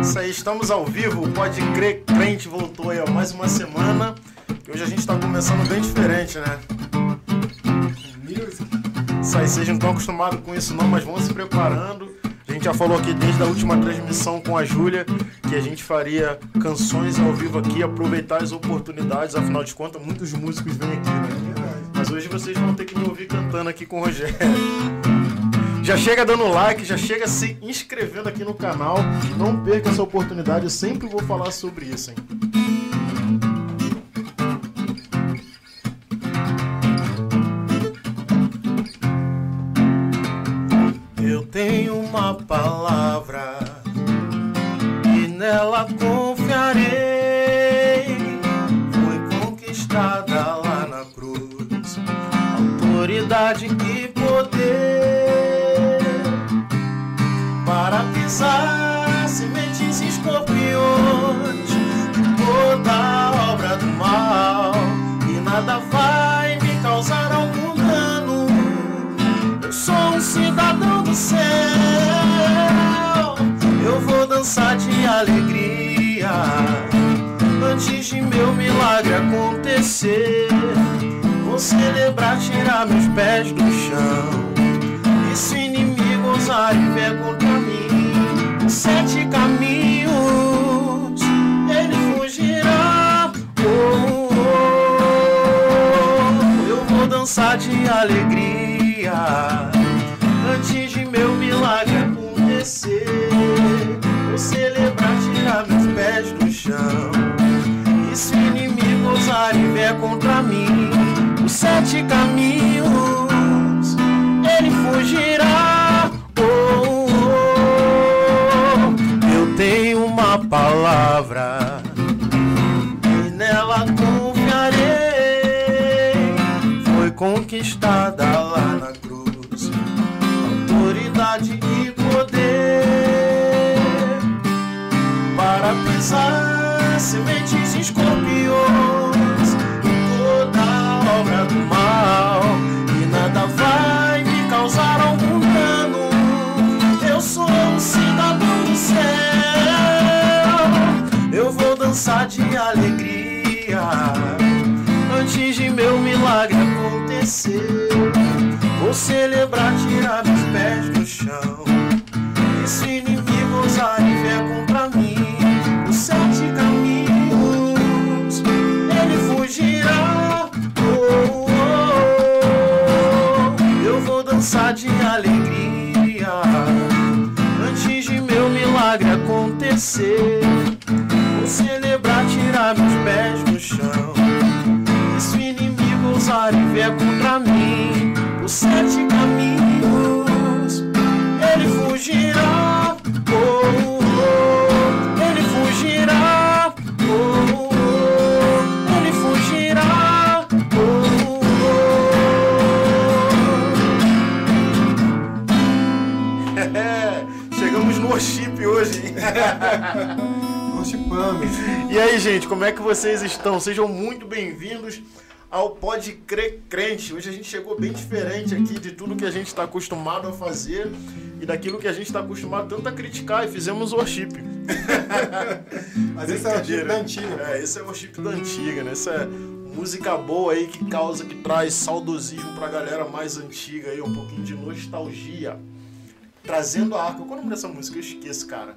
Isso aí, estamos ao vivo, pode crer, crente voltou aí, ó, mais uma semana. E hoje a gente tá começando bem diferente, né? Isso aí, vocês não estão acostumados com isso não, mas vão se preparando. A gente já falou aqui desde a última transmissão com a Júlia que a gente faria canções ao vivo aqui, aproveitar as oportunidades, afinal de contas, muitos músicos vêm aqui, né? Mas hoje vocês vão ter que me ouvir cantando aqui com o Rogério. Já chega dando like, já chega se inscrevendo aqui no canal. Não perca essa oportunidade, eu sempre vou falar sobre isso, hein? Meu milagre acontecer. Vou celebrar, tirar meus pés do chão. E se inimigo ousar e vier contra mim, sete caminhos ele fugirá. Oh, oh, oh. Eu vou dançar de alegria sete caminhos ele fugirá. Oh, oh, oh. Eu tenho uma palavra e nela confiarei. Foi conquistada lá na cruz, autoridade e poder para pisar sementes escorpiões mal e nada vai me causar algum dano. Eu sou um cidadão do céu. Eu vou dançar de alegria antes de meu milagre acontecer. Vou celebrar, tirar meus pés vier contra mim, os sete caminhos ele fugirá. Oh, oh, ele fugirá. Oh, oh, ele fugirá. Oh, oh. Chegamos no worship hoje. E aí, gente, como é que vocês estão? Sejam muito bem-vindos ao Pode Crer Crente. Hoje a gente chegou bem diferente aqui de tudo que a gente está acostumado a fazer e daquilo que a gente está acostumado tanto a criticar e fizemos worship. Mas esse é o worship da antiga. É, esse é o worship da antiga, né? Essa é música boa aí que causa, que traz saudosismo pra galera mais antiga aí, um pouquinho de nostalgia. Trazendo a arca. Qual é o nome dessa música? Eu esqueço, cara.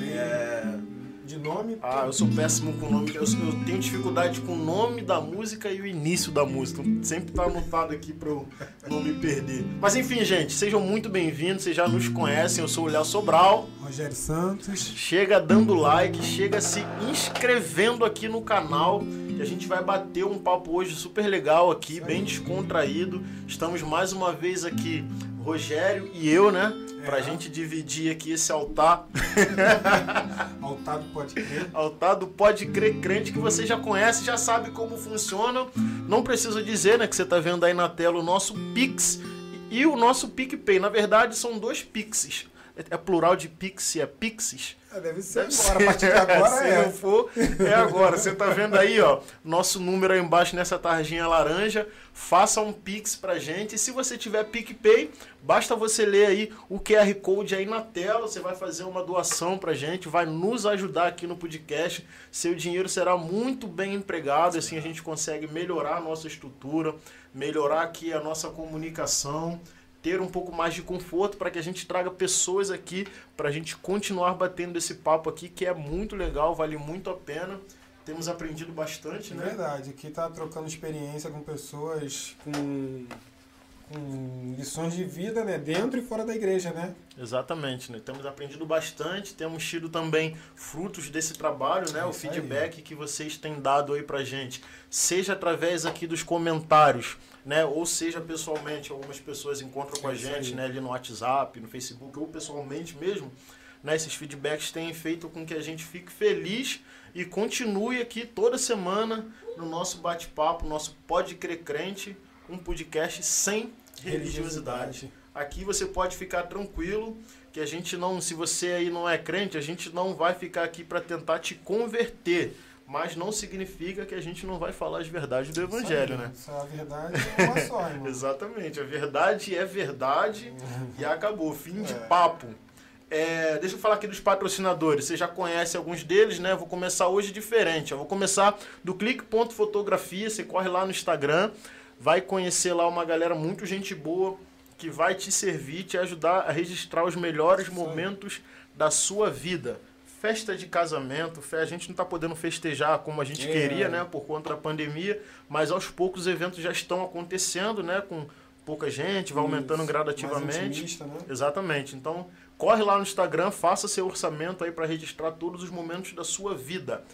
É... De nome. Ah, eu sou péssimo com o nome. Eu, eu tenho dificuldade com o nome da música e o início da música. Sempre tá anotado aqui pra eu não me perder. Mas enfim, gente, sejam muito bem-vindos. Vocês já nos conhecem. Eu sou o Léo Sobral. Rogério Santos. Chega dando like, chega se inscrevendo aqui no canal. Que a gente vai bater um papo hoje super legal aqui, bem descontraído. Estamos mais uma vez aqui, Rogério e eu, né? Pra É. gente dividir aqui esse altar. Altar do Pode Crer. Altar do Pode Crer Crente, que você já conhece, já sabe como funciona. Não preciso dizer, né, que você tá vendo aí na tela o nosso Pix e o nosso PicPay. Na verdade, são dois Pixes. é plural de pixie, é pixis. É, deve ser deve agora, ser. a partir de agora Se é. não for, é agora. Você tá vendo aí, ó, nosso número aí embaixo nessa tarjinha laranja. Faça um pix pra gente. E se você tiver PicPay, basta você ler aí o QR Code aí na tela. Você vai fazer uma doação pra gente, vai nos ajudar aqui no podcast. Seu dinheiro será muito bem empregado. Assim a gente consegue melhorar a nossa estrutura, melhorar aqui a nossa comunicação ter um pouco mais de conforto para que a gente traga pessoas aqui para a gente continuar batendo esse papo aqui que é muito legal, vale muito a pena. Temos aprendido bastante, né? Verdade, aqui tá trocando experiência com pessoas com, com lições de vida, né? Dentro e fora da igreja, né? Exatamente, né? Temos aprendido bastante, temos tido também frutos desse trabalho, né? É o feedback aí. que vocês têm dado aí pra gente, seja através aqui dos comentários, né? Ou seja, pessoalmente, algumas pessoas encontram com a gente, né? Ali no WhatsApp, no Facebook, ou pessoalmente mesmo. Né? Esses feedbacks têm feito com que a gente fique feliz e continue aqui toda semana no nosso bate-papo, nosso Pode Crer Crente, um podcast sem religiosidade. Aqui você pode ficar tranquilo que a gente não, se você aí não é crente, a gente não vai ficar aqui para tentar te converter mas não significa que a gente não vai falar as verdades do Evangelho, né? a verdade é uma só, irmão. Exatamente, a verdade é verdade e acabou, fim de é. papo. É, deixa eu falar aqui dos patrocinadores. Você já conhece alguns deles, né? Vou começar hoje diferente. Eu vou começar do clique.fotografia. Você corre lá no Instagram, vai conhecer lá uma galera muito gente boa que vai te servir, te ajudar a registrar os melhores momentos da sua vida festa de casamento, a gente não está podendo festejar como a gente é. queria, né, por conta da pandemia, mas aos poucos os eventos já estão acontecendo, né, com pouca gente, vai aumentando Isso, gradativamente. Né? Exatamente. Então, corre lá no Instagram, faça seu orçamento aí para registrar todos os momentos da sua vida.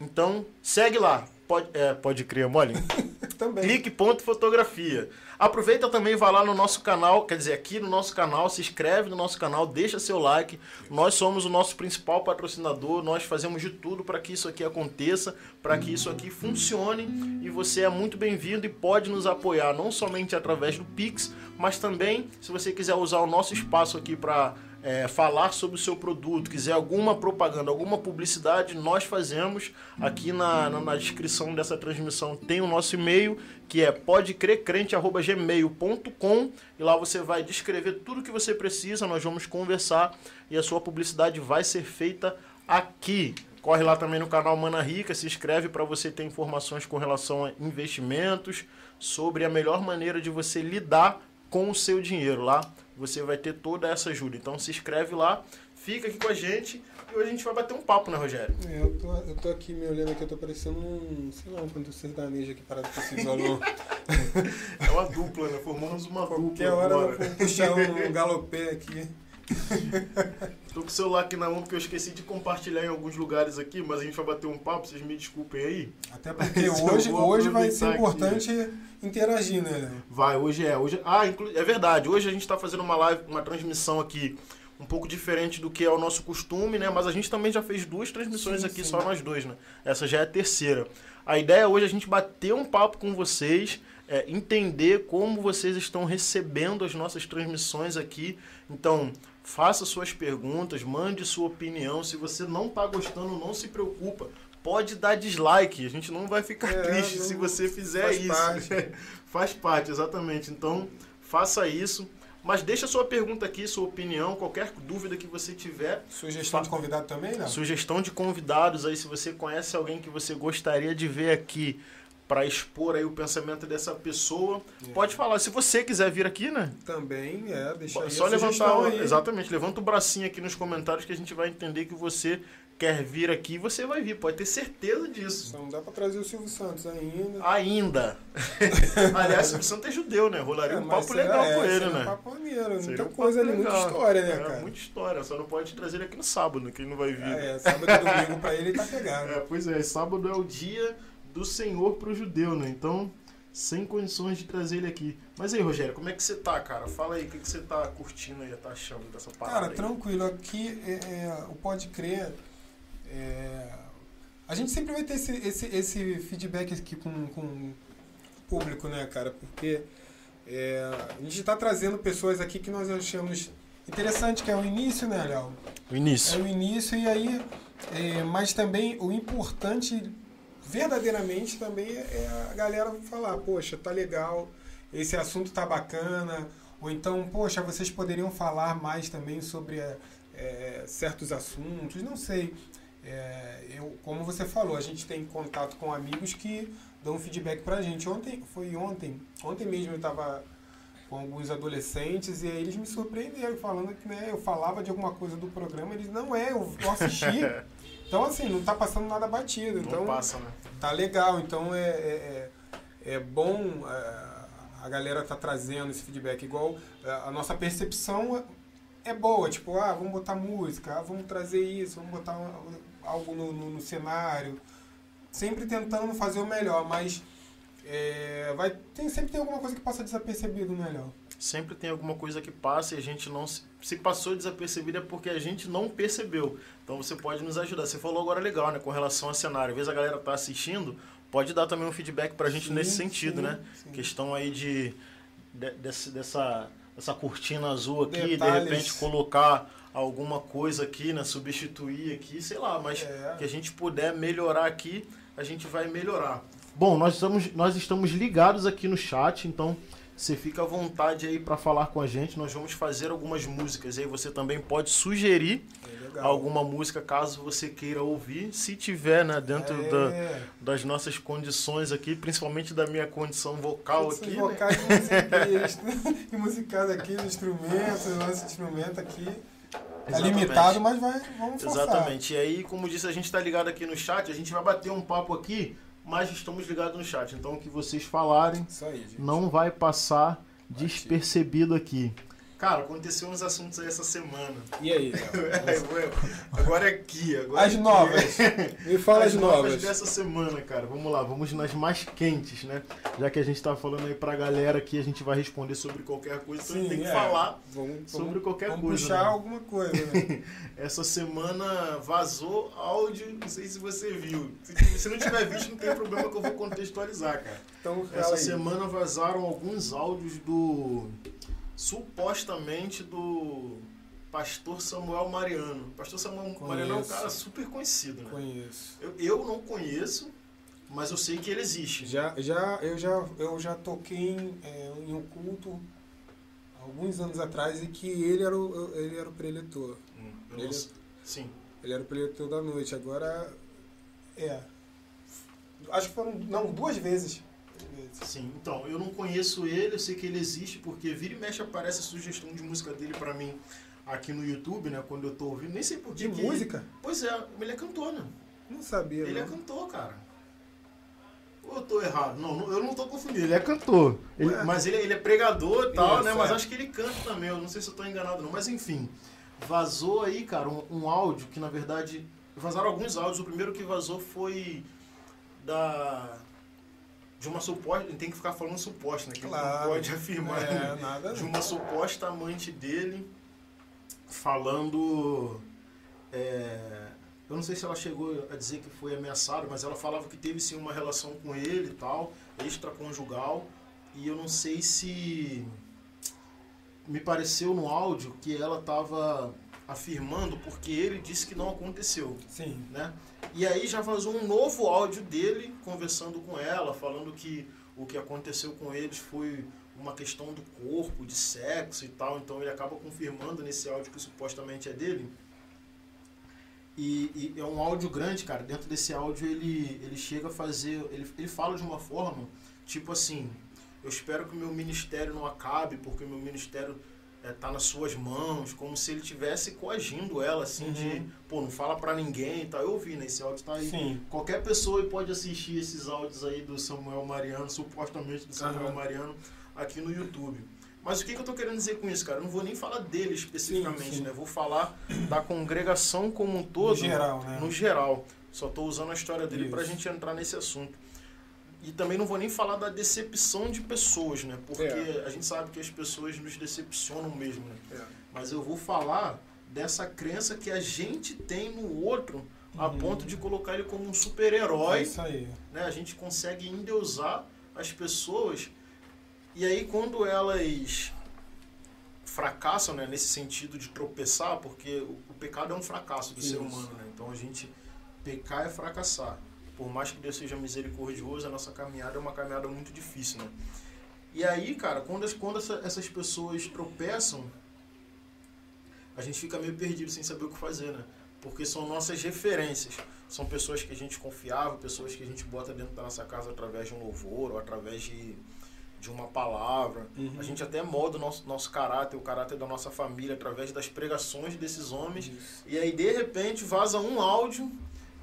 Então, segue lá. Pode, é, pode crer, mole? também. Clique ponto fotografia. Aproveita também, vai lá no nosso canal, quer dizer, aqui no nosso canal, se inscreve no nosso canal, deixa seu like. Nós somos o nosso principal patrocinador, nós fazemos de tudo para que isso aqui aconteça, para que isso aqui funcione e você é muito bem-vindo e pode nos apoiar não somente através do Pix, mas também se você quiser usar o nosso espaço aqui para é, falar sobre o seu produto, quiser alguma propaganda, alguma publicidade, nós fazemos. Aqui na, na, na descrição dessa transmissão tem o nosso e-mail, que é podecrecrente.gmail.com e lá você vai descrever tudo que você precisa, nós vamos conversar e a sua publicidade vai ser feita aqui. Corre lá também no canal Mana Rica, se inscreve para você ter informações com relação a investimentos, sobre a melhor maneira de você lidar com o seu dinheiro lá você vai ter toda essa ajuda. Então se inscreve lá, fica aqui com a gente e hoje a gente vai bater um papo, né, Rogério? É, eu tô, eu tô aqui me olhando aqui, eu tô parecendo um, sei lá, um canto sertanejo aqui parado com esse violão. é uma dupla, né? Formamos uma Qualquer dupla. Qualquer hora agora. eu vou puxar um galopé aqui. Tô com o celular aqui na mão porque eu esqueci de compartilhar em alguns lugares aqui, mas a gente vai bater um papo, vocês me desculpem aí. Até porque hoje, hoje vai ser importante aqui. interagir, né? Vai, hoje é. Hoje, ah, é verdade. Hoje a gente está fazendo uma live, uma transmissão aqui um pouco diferente do que é o nosso costume, né? Mas a gente também já fez duas transmissões sim, aqui, sim. só nós dois, né? Essa já é a terceira. A ideia hoje é a gente bater um papo com vocês, é, entender como vocês estão recebendo as nossas transmissões aqui. Então, faça suas perguntas, mande sua opinião. Se você não está gostando, não se preocupa. Pode dar dislike, a gente não vai ficar é, triste se você fizer faz isso. Parte. faz parte, exatamente. Então, faça isso. Mas deixa sua pergunta aqui, sua opinião, qualquer dúvida que você tiver. Sugestão de convidado também, né? Sugestão de convidados aí, se você conhece alguém que você gostaria de ver aqui para expor aí o pensamento dessa pessoa. É. Pode falar, se você quiser vir aqui, né? Também, é, deixa aí Só levantar, aí. exatamente, levanta o bracinho aqui nos comentários que a gente vai entender que você quer vir aqui, você vai vir, pode ter certeza disso. Só não dá para trazer o Silvio Santos ainda. Ainda. Aliás, o Silvio Santos é judeu, né? Rolaria é, um papo legal é, com ele, né? Um papo maneiro, muita um coisa ali, muita história, né, é, cara? Muita história, só não pode trazer ele aqui no sábado, que ele não vai vir. É, é sábado e domingo para ele tá pegado. É, pois é, sábado é o dia do Senhor para o judeu, né? Então, sem condições de trazer ele aqui. Mas aí, Rogério, como é que você tá, cara? Fala aí, o que, que você tá curtindo aí, tá achando dessa parada? Cara, aí? tranquilo. Aqui, é, é, o Pode Crer, é, a gente sempre vai ter esse, esse, esse feedback aqui com, com o público, né, cara? Porque é, a gente está trazendo pessoas aqui que nós achamos Interessante que é o início, né, Léo? O É início. o início e aí, é, mas também o importante, verdadeiramente, também é a galera falar, poxa, tá legal, esse assunto tá bacana, ou então, poxa, vocês poderiam falar mais também sobre é, certos assuntos, não sei. É, eu, como você falou, a gente tem contato com amigos que dão feedback pra gente. Ontem, foi ontem, ontem mesmo eu tava com alguns adolescentes e aí eles me surpreenderam falando que né, eu falava de alguma coisa do programa, eles não é, eu assisti. Então assim, não tá passando nada batido, então Não passa, né? tá legal, então é, é, é, é bom é, a galera tá trazendo esse feedback, igual é, a nossa percepção é boa, tipo, ah, vamos botar música, ah, vamos trazer isso, vamos botar algo no, no- no cenário, sempre tentando fazer o melhor, mas é, vai, tem, sempre tem alguma coisa que passa desapercebido, né, Léo? Sempre tem alguma coisa que passa e a gente não se, se passou desapercebido é porque a gente não percebeu. Então você pode nos ajudar. Você falou agora legal, né, com relação ao cenário. Às vezes a galera tá assistindo, pode dar também um feedback pra gente Sim, nesse sentido, sim, né? sim. Questão aí de, de- desse- dessa essa cortina azul aqui, de Detalhes. repente colocar alguma coisa aqui, né, substituir aqui, sei lá, mas É. que a gente puder melhorar aqui, a gente vai melhorar. Bom, nós estamos, nós estamos ligados aqui no chat, então você fica à vontade aí para falar com a gente. Nós vamos fazer algumas músicas aí. Você também pode sugerir É alguma música caso você queira ouvir, se tiver, né, dentro da, é. das nossas condições aqui, principalmente da minha condição vocal aqui. né? vocais e musiqueiros, e musicais aqui, os instrumentos, o nosso instrumento aqui. É limitado, mas vai, vamos forçar. Exatamente. E aí, como disse, a gente está ligado aqui no chat, a gente vai bater um papo aqui, mas estamos ligados no chat. Então, o que vocês falarem aí, não vai passar despercebido aqui. Cara, aconteceu uns assuntos aí essa semana. E aí, Léo? agora é aqui, agora As é aqui. novas. Me fala as, novas. dessa semana, cara. Vamos lá, vamos nas mais quentes, né? Já que a gente tá falando aí pra galera que a gente vai responder sobre qualquer coisa, então a gente tem que é. falar Vamos, sobre vamos- qualquer vamos coisa. puxar né? alguma coisa, né? Essa semana vazou áudio, não sei se você viu. Se, se não tiver visto, não tem problema que eu vou contextualizar, cara. Então, Essa aí. semana vazaram alguns áudios do. Supostamente do pastor Samuel Mariano. Pastor Samuel Conheço. Mariano é um cara super conhecido, né? Conheço. Eu, eu não conheço, mas eu sei que ele existe. Já, já, eu, já, eu já toquei em, é, em um culto alguns anos atrás e que ele era o, ele era o preletor. Hum, Ele-. Sim. Ele era o preletor da noite. Agora, é. Acho que foram, não, duas vezes. Sim, então, eu não conheço ele, eu sei que ele existe, porque vira e mexe aparece a sugestão de música dele pra mim aqui no YouTube, né? Quando eu tô ouvindo, nem sei por De que. música? Pois é, ele é cantor, né? Não sabia. Ele é não. cantor, cara. Ou eu tô errado? Não, não- eu não tô confundindo, ele é cantor. Ele- mas ele, ele é pregador e tal, né? Mas é. acho que ele canta também, eu não sei se eu tô enganado não. Mas enfim, vazou aí, cara, um, um áudio que na verdade. Vazaram alguns áudios. O primeiro que vazou foi da. De uma suposta. Tem que ficar falando suposta, né? Que ele Claro. não pode afirmar. É, né? nada. de uma suposta amante dele falando. é, eu não sei se ela chegou a dizer que foi ameaçada, mas ela falava que teve sim uma relação com ele e tal, extraconjugal. E eu não sei se. Me pareceu no áudio que ela estava afirmando porque ele disse que não aconteceu Sim. né? E aí já vazou um novo áudio dele conversando com ela, falando que o que aconteceu com eles foi uma questão do corpo, de sexo e tal. Então ele acaba confirmando nesse áudio que supostamente é dele. E, e é um áudio grande, cara. Dentro desse áudio ele, ele chega a fazer. Ele, ele fala de uma forma, tipo assim: Eu espero que o meu ministério não acabe, porque o meu ministério está nas suas mãos, como se ele estivesse coagindo ela, assim, de, Uhum. pô, não fala pra ninguém e tal. Eu ouvi, né? Esse áudio tá aí. Sim. Qualquer pessoa pode assistir esses áudios aí do Samuel Mariano, supostamente do Samuel Aham. Mariano, aqui no YouTube. Mas o que, que eu tô querendo dizer com isso, cara? Eu não vou nem falar dele especificamente, Sim, sim. né? Vou falar da congregação como um todo. No geral, né? No geral. Só tô usando a história dele Isso. pra gente entrar nesse assunto. E também não vou nem falar da decepção de pessoas, né? Porque É. a gente sabe que as pessoas nos decepcionam mesmo, né? É. Mas eu vou falar dessa crença que a gente tem no outro a Uhum. ponto de colocar ele como um É super-herói, isso aí. né? A gente consegue endeusar as pessoas e aí quando elas fracassam né, nesse sentido de tropeçar, porque o, o pecado é um fracasso do Isso. ser humano, né? Então a gente pecar é fracassar. Por mais que Deus seja misericordioso, a nossa caminhada é uma caminhada muito difícil, né? E aí, cara, quando, quando essa- essas pessoas tropeçam, a gente fica meio perdido sem saber o que fazer, né? Porque são nossas referências. São pessoas que a gente confiava, pessoas que a gente bota dentro da nossa casa através de um louvor ou através de, de uma palavra. Uhum. A gente até molda o nosso, nosso caráter, o caráter da nossa família através das pregações desses homens. Isso. E aí, de repente, vaza um áudio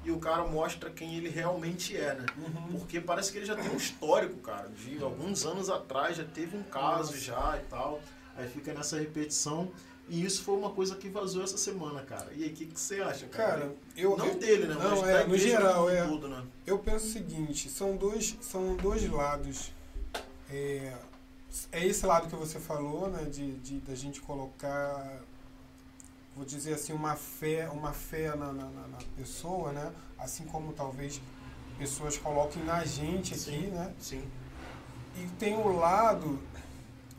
e o cara mostra quem ele realmente é, né? Uhum. Porque parece que ele já tem um histórico, cara. De alguns anos atrás já teve um caso Nossa. já e tal. Aí fica nessa repetição. E isso foi uma coisa que vazou essa semana, cara. E aí, o que, que você acha, cara? Cara, eu, Não eu, dele, né? não, Mas é, no geral, é. todo, né? eu penso o seguinte, são dois, são dois lados. É, é esse lado que você falou, né, de, de da gente colocar, vou dizer assim, uma fé, uma fé na, na, na- pessoa, né, assim como talvez pessoas coloquem na gente aqui, Sim. né, Sim. e tem o lado,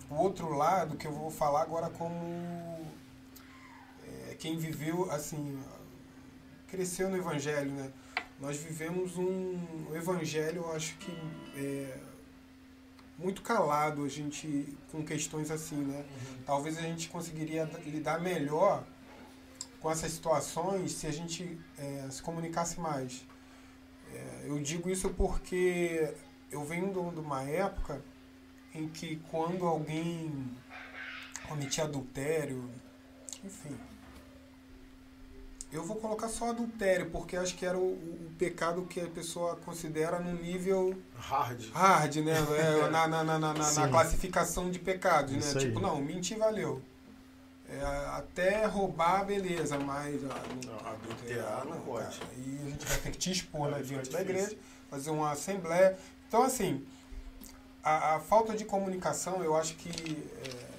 o outro lado que eu vou falar agora como é, quem viveu, assim, cresceu no Evangelho, né? Nós vivemos um Evangelho, eu acho que é, muito calado, a gente, com questões assim, né? Talvez a gente conseguiria lidar melhor com essas situações se a gente é, se comunicasse mais. É, eu digo isso porque eu venho de uma época em que quando alguém cometia adultério, enfim, eu vou colocar só adultério, porque acho que era o, o- pecado que a pessoa considera no nível Hard. hard, né? É, na, na, na, na, na- classificação de pecados, né? Isso aí. Tipo, não, mentir valeu. É, até roubar, beleza, mas. Não, adulterar não pode. cara. E a gente vai ter que te expor né, diante da difícil. igreja, fazer uma assembleia. Então, assim, a, a falta de comunicação, eu acho que. é,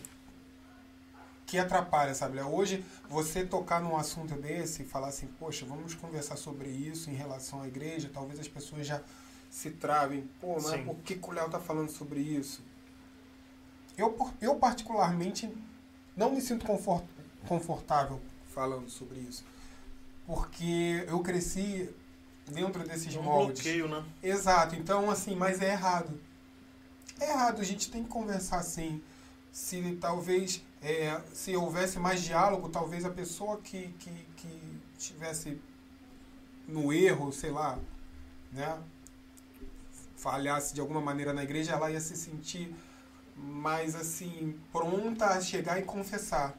que atrapalha, sabe? Hoje, você tocar num assunto desse e falar assim, poxa, vamos conversar sobre isso em relação à igreja, talvez as pessoas já se travem. Pô, mas Sim. por que, que o Léo tá falando sobre isso? Eu, eu particularmente, não me sinto confort, confortável falando sobre isso. Porque eu cresci dentro desses Um moldes. bloqueio, né? Exato, então assim, mas é errado. É errado, a gente tem que conversar assim. Se talvez, é, se houvesse mais diálogo, talvez a pessoa que, que, que estivesse no erro, sei lá, né, falhasse de alguma maneira na igreja, ela ia se sentir mais assim, pronta a chegar e confessar.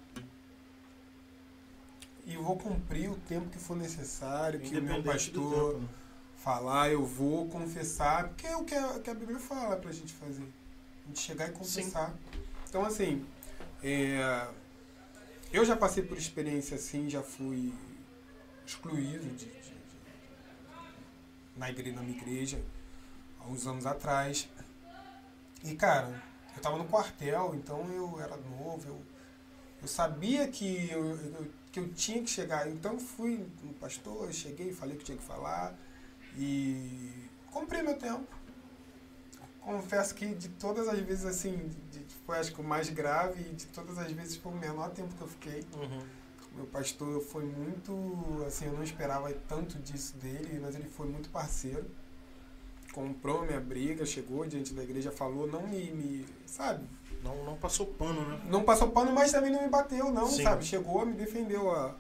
E vou cumprir o tempo que for necessário, que o meu pastor tempo, né? falar, eu vou confessar, porque é o que a, que a Bíblia fala pra gente fazer. A gente chegar e confessar. Então, assim, é, eu já passei por experiência assim, já fui excluído de, de- de- na, igreja, na minha igreja, há uns anos atrás. E, cara, eu tava no quartel, então eu era novo, eu, eu sabia que eu, eu- que eu tinha que chegar. Então, eu fui no pastor, cheguei, falei o que tinha que falar. E cumpri meu tempo. Confesso que de todas as vezes, assim, de- de- foi acho que o mais grave e de todas as vezes foi o menor tempo que eu fiquei. Uhum. Meu pastor foi muito, assim, eu não esperava tanto disso dele, mas ele foi muito parceiro. Comprou minha briga, chegou diante da igreja, falou, não me, me sabe? Não, não passou pano, né? Não passou pano, mas também não me bateu, não, Sim. sabe? Chegou, me defendeu, ó.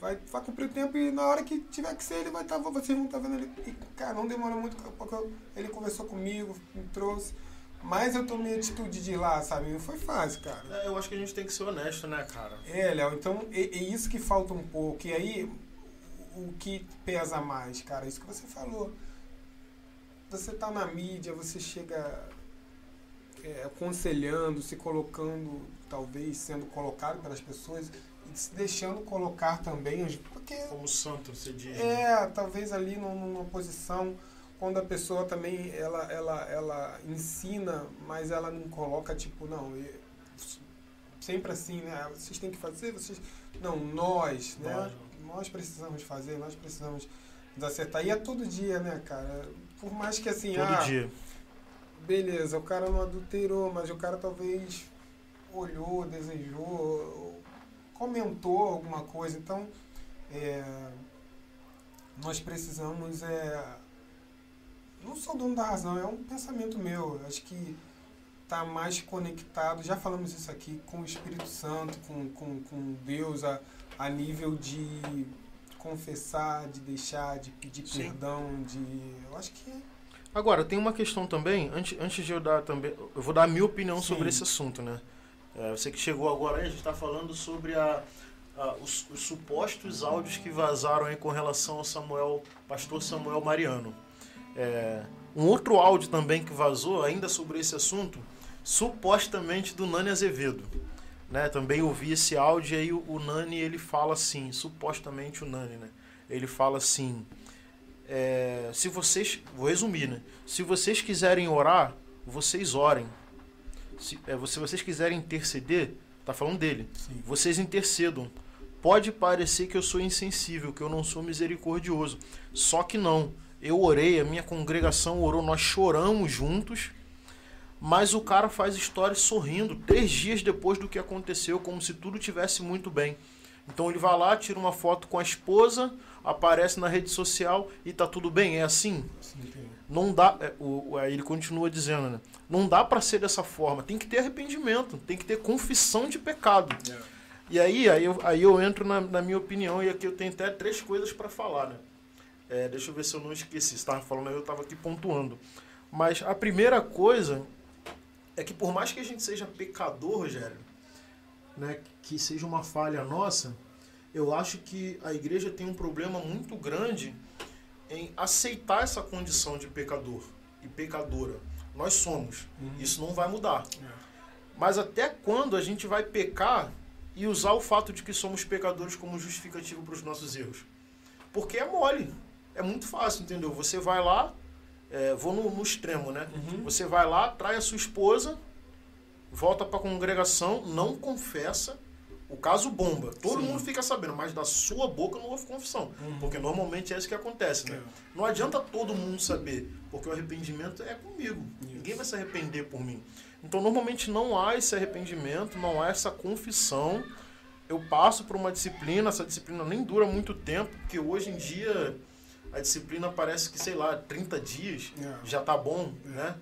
Vai, vai cumprir o tempo e na hora que tiver que ser, ele vai estar, vocês vão estar vendo ele. E, cara, não demorou muito, porque ele conversou comigo, me trouxe. Mas eu tomei a atitude de ir lá, sabe? Não foi fácil, cara. É, eu acho que a gente tem que ser honesto, né, cara? É, Léo, então é, é isso que falta um pouco. E aí, o que pesa mais, cara? Isso que você falou. Você tá na mídia, você chega é, aconselhando, se colocando, talvez sendo colocado pelas pessoas e se deixando colocar também, porque Como santo, você diz. né? é, talvez ali num- numa posição quando a pessoa também ela, ela, ela ensina, mas ela não coloca tipo, não, sempre assim, né? Vocês têm que fazer, vocês. Não, nós, né? Nós. Nós precisamos fazer, nós precisamos desacertar. E é todo dia, né, cara? Por mais que assim, Todo ah, dia. beleza, o cara não adulterou, mas o cara talvez olhou, desejou, comentou alguma coisa. Então, é, nós precisamos. É, não sou dono da razão, é um pensamento meu. Acho que está mais conectado, já falamos isso aqui, com o Espírito Santo, com, com, com Deus, a, a nível de confessar, de deixar, de pedir Sim. perdão, de. Eu acho que. Agora, tem uma questão também, antes, antes de eu dar também. Eu vou dar a minha opinião Sim. sobre esse assunto, né? É, você que chegou agora aí, a gente está falando sobre a, a- os, os supostos áudios que vazaram aí com relação ao Samuel, pastor Samuel Mariano. É, um outro áudio também que vazou, ainda sobre esse assunto, supostamente do Nani Azevedo. Né? Também ouvi esse áudio e aí o, o Nani ele fala assim, supostamente o Nani, né? Ele fala assim, é, se vocês, vou resumir, né? Se vocês quiserem orar, vocês orem. Se, é, se vocês quiserem interceder, tá falando dele, Sim. vocês intercedam. Pode parecer que eu sou insensível, que eu não sou misericordioso. Só que não. Eu orei, a minha congregação orou, nós choramos juntos. Mas o cara faz história sorrindo, três dias depois do que aconteceu, como se tudo tivesse muito bem. Então ele vai lá, tira uma foto com a esposa, aparece na rede social e tá tudo bem. É assim? Sim. Não dá. é, o, aí ele continua dizendo, né? Não dá para ser dessa forma. Tem que ter arrependimento, tem que ter confissão de pecado. E aí, aí, eu, aí eu entro na, na minha opinião, e aqui eu tenho até três coisas para falar, né? É, deixa eu ver se eu não esqueci. Você estava falando aí, eu estava aqui pontuando. Mas a primeira coisa é que por mais que a gente seja pecador, Rogério, né, que seja uma falha nossa, eu acho que a igreja tem um problema muito grande em aceitar essa condição de pecador e pecadora. Nós somos. Uhum. Isso não vai mudar. É. Mas até quando a gente vai pecar e usar o fato de que somos pecadores como justificativo para os nossos erros? Porque é mole. É muito fácil, entendeu? Você vai lá, é, vou no, no extremo, né? Uhum. Você vai lá, trai a sua esposa, volta para a congregação, não confessa, o caso bomba. Todo Sim. mundo fica sabendo, mas da sua boca não houve confissão. Uhum. Porque normalmente é isso que acontece, né? É. Não adianta todo mundo saber, porque o arrependimento é comigo. Isso. Ninguém vai se arrepender por mim. Então, normalmente não há esse arrependimento, não há essa confissão. Eu passo por uma disciplina, essa disciplina nem dura muito tempo, porque hoje em dia a disciplina parece que, sei lá, 30 dias É. já tá bom, É. né?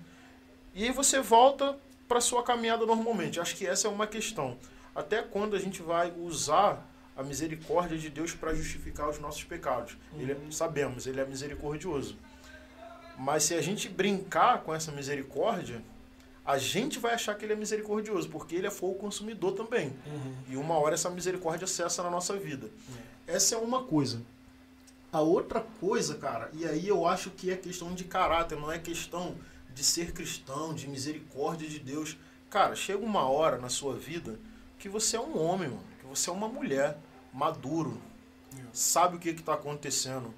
E aí você volta para sua caminhada normalmente. Acho que essa é uma questão. Até quando a gente vai usar a misericórdia de Deus para justificar os nossos pecados? Ele é- Uhum. sabemos, ele é misericordioso. Mas se a gente brincar com essa misericórdia, a gente vai achar que ele é misericordioso, porque ele é fogo consumidor também. Uhum. E uma hora essa misericórdia cessa na nossa vida. Essa é uma coisa. A outra coisa, cara, e aí eu acho que é questão de caráter, não é questão de ser cristão, de misericórdia de Deus. Cara, chega uma hora na sua vida que você é um homem, mano, que você é uma mulher maduro, sabe o que está acontecendo.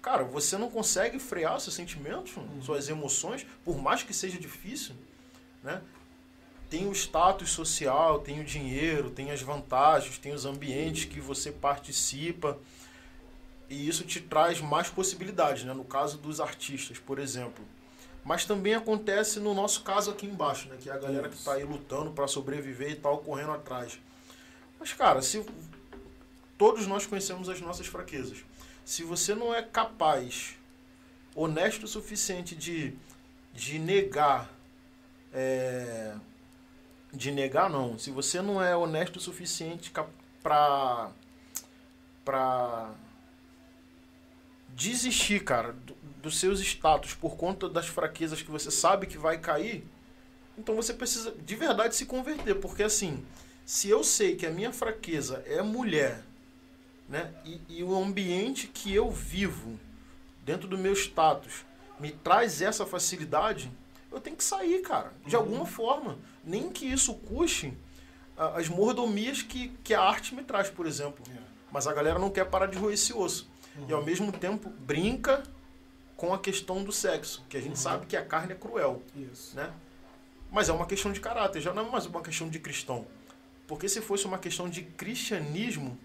Cara, você não consegue frear seus sentimentos, Uhum. suas emoções, por mais que seja difícil, né? Tem o status social, tem o dinheiro, tem as vantagens, tem os ambientes que você participa. E isso te traz mais possibilidades, né? No caso dos artistas, por exemplo. Mas também acontece no nosso caso aqui embaixo, né? Que é a galera que está aí lutando para sobreviver e tal, correndo atrás. Mas, cara, se todos nós conhecemos as nossas fraquezas. Se você não é capaz, honesto o suficiente de, de negar, é, de negar não, se você não é honesto o suficiente para para desistir, cara, do- dos seus status por conta das fraquezas que você sabe que vai cair, então você precisa de verdade se converter, porque assim, se eu sei que a minha fraqueza é mulher, né, e, e o ambiente que eu vivo dentro do meu status me traz essa facilidade, eu tenho que sair, cara, de Uhum. alguma forma, nem que isso custe as mordomias que, que a arte me traz, por exemplo. É. Mas a galera não quer parar de roer esse osso. E ao mesmo tempo brinca com a questão do sexo, que a gente Uhum. sabe que a carne é cruel, Isso. né? Mas é uma questão de caráter, já não é mais uma questão de cristão. Porque se fosse uma questão de cristianismo,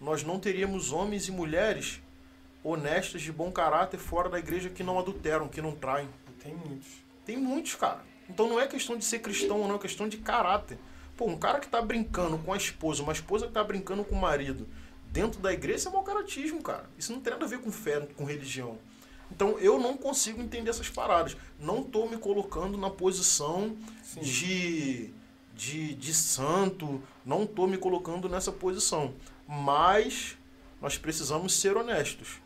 nós não teríamos homens e mulheres honestos, de bom caráter, fora da igreja que não adulteram, que não traem. Tem muitos. Tem muitos, cara. Então não é questão de ser cristão ou não, é questão de caráter. Pô, um cara que tá brincando com a esposa, uma esposa que tá brincando com o marido dentro da igreja, isso é mau caratismo, cara. Isso não tem nada a ver com fé, com religião. Então eu não consigo entender essas paradas. Não tô me colocando na posição de, de, de santo, não tô me colocando nessa posição. Mas nós precisamos ser honestos.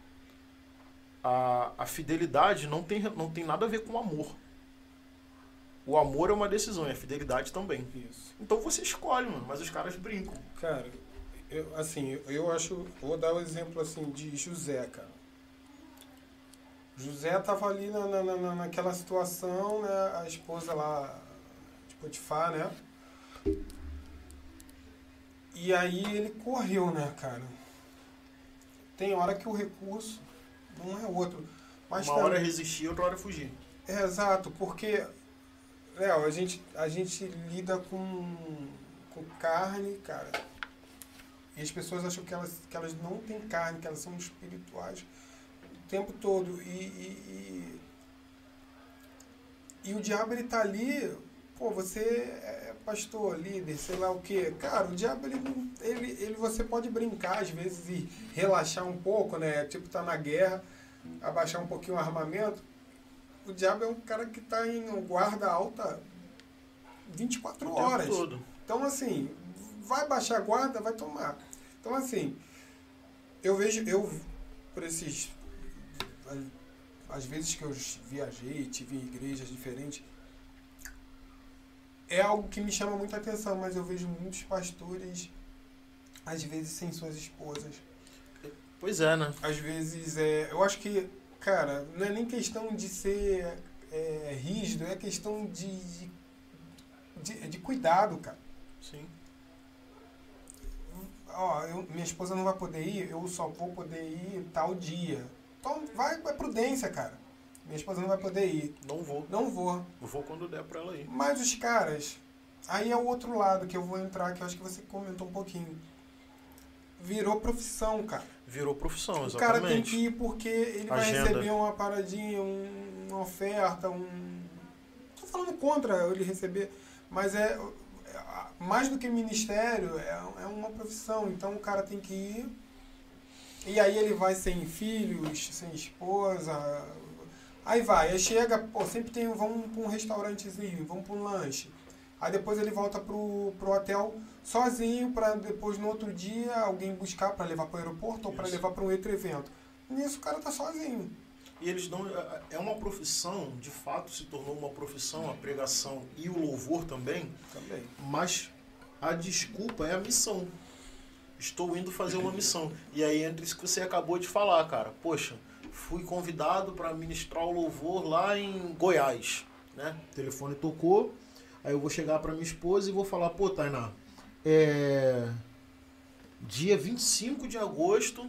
A, a fidelidade não tem, não tem nada a ver com amor. O amor é uma decisão e a fidelidade também. Isso. Então você escolhe, mano, mas os caras brincam. Cara, eu, assim, eu acho. Vou dar o um exemplo assim de José, cara. José tava ali na, na, na, naquela situação, né? A esposa lá de Potifar, né? E aí ele correu, né, cara? Tem hora que o recurso não é outro. Mas Uma hora é resistir, outra hora fugir. É, exato, porque, Léo, a gente, a gente lida com, com carne, cara. E as pessoas acham que elas, que elas não têm carne, que elas são espirituais o tempo todo. E, e, e, e o diabo, ele tá ali, pô, você é pastor, líder, sei lá o quê. Cara, o diabo, ele, ele, ele você pode brincar às vezes e relaxar um pouco, né? Tipo, tá na guerra, abaixar um pouquinho o armamento. O diabo é um cara que tá em guarda alta 24 O horas. tempo todo. Então, assim, vai baixar a guarda, vai tomar. Então, assim, eu vejo, eu, por esses. Às vezes que eu viajei, tive igrejas diferentes, é algo que me chama muita atenção, mas eu vejo muitos pastores, às vezes, sem suas esposas. Pois é, né? Às vezes, é, eu acho que, cara, não é nem questão de ser é, rígido, é questão de, de, de, de cuidado, cara. Sim. Ó, eu- minha esposa não vai poder ir, eu só vou poder ir tal dia. Então vai, vai prudência, cara. Minha esposa não vai poder ir. Não vou. Não vou. Eu vou quando der pra ela ir. Mas os caras, aí é o outro lado que eu vou entrar, que eu acho que você comentou um pouquinho. Virou profissão, cara. Virou profissão, O cara tem exatamente. que ir porque ele vai Agenda. receber uma paradinha, um- uma oferta, um. Tô falando contra ele receber, mas é. Mais do que ministério, é, é uma profissão. Então o cara tem que ir. E aí ele vai sem filhos, sem esposa. Aí vai, aí chega, pô, sempre tem. Vamos pra um restaurantezinho, vamos pra um lanche. Aí depois ele volta pro, pro hotel sozinho para depois no outro dia alguém buscar para levar para o aeroporto ou para levar para um outro evento. Nisso o cara tá sozinho. E eles não. É uma profissão, de fato se tornou uma profissão, a pregação e o louvor também, Também. mas a desculpa é a missão. Estou indo fazer uma missão. E aí entra isso que você acabou de falar, cara. Poxa, fui convidado para ministrar o louvor lá em Goiás, né? O telefone tocou, aí eu vou chegar para minha esposa e vou falar, pô, Tainá, é dia 25 de agosto,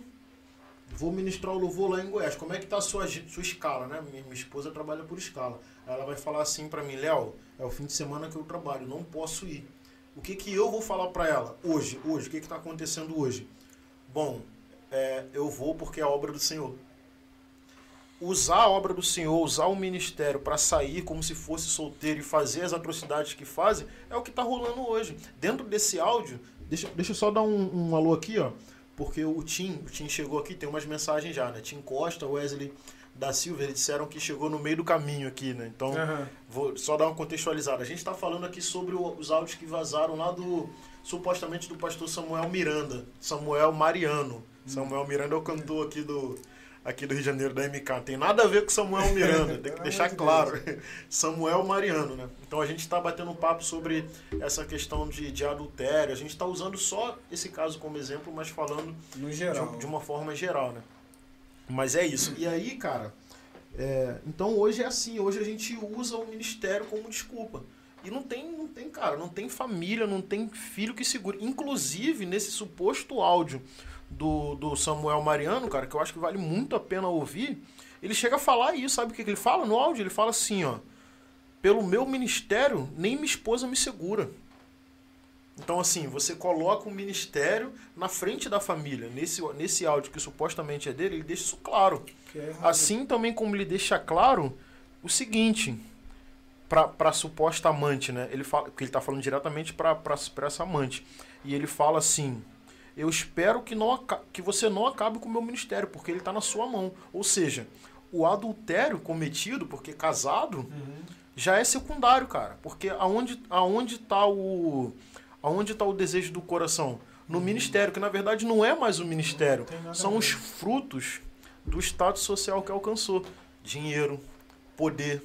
vou ministrar o louvor lá em Goiás. Como é que tá a sua, sua escala, né? Minha, minha esposa trabalha por escala. Aí Ela vai falar assim para mim, Léo, é o fim de semana que eu trabalho, não posso ir. O que que eu vou falar para ela hoje? Hoje, o que que tá acontecendo hoje? Bom, é, eu vou porque é a obra do Senhor. Usar a obra do Senhor, usar o ministério para sair como se fosse solteiro e fazer as atrocidades que fazem, é o que tá rolando hoje. Dentro desse áudio, deixa, deixa eu só dar um, um alô aqui, ó. Porque o Tim, o Tim chegou aqui, tem umas mensagens já, né? Tim Costa, Wesley da Silva, eles disseram que chegou no meio do caminho aqui, né? Então, Aham. Vou só dar uma contextualizada. A gente está falando aqui sobre o- os áudios que vazaram lá do supostamente do pastor Samuel Miranda, Samuel Mariano. Samuel Miranda é o cantor aqui do aqui do Rio de Janeiro da MK. Tem nada a ver com Samuel Miranda, tem que deixar claro. Samuel Mariano, né? Então a gente está batendo um papo sobre essa questão de, de adultério. A gente está usando só esse caso como exemplo, mas falando de, de uma forma geral, né? Mas é isso. E aí, cara, é, então hoje é assim, hoje a gente usa o ministério como desculpa. E não tem, não tem, cara, não tem família, não tem filho que segure. Inclusive, nesse suposto áudio do, do Samuel Mariano, cara, que eu acho que vale muito a pena ouvir, ele chega a falar isso, sabe o que, que ele fala no áudio? Ele fala assim, ó. Pelo meu ministério, nem minha esposa me segura. Então, assim, você coloca o ministério na frente da família. Nesse, nesse áudio que supostamente é dele, ele deixa isso claro. É. Assim também como ele deixa claro o seguinte, pra, pra suposta amante, né? Ele fala que ele tá falando diretamente pra essa amante. E ele fala assim: Eu espero que, não, que você não acabe com o meu ministério, porque ele tá na sua mão. Ou seja, o adultério cometido, porque casado, já é secundário, cara. Porque aonde, aonde tá o. Aonde tá o desejo do coração? No ministério, que na verdade não é mais o ministério. nada a São os frutos do status social que alcançou. Dinheiro, poder,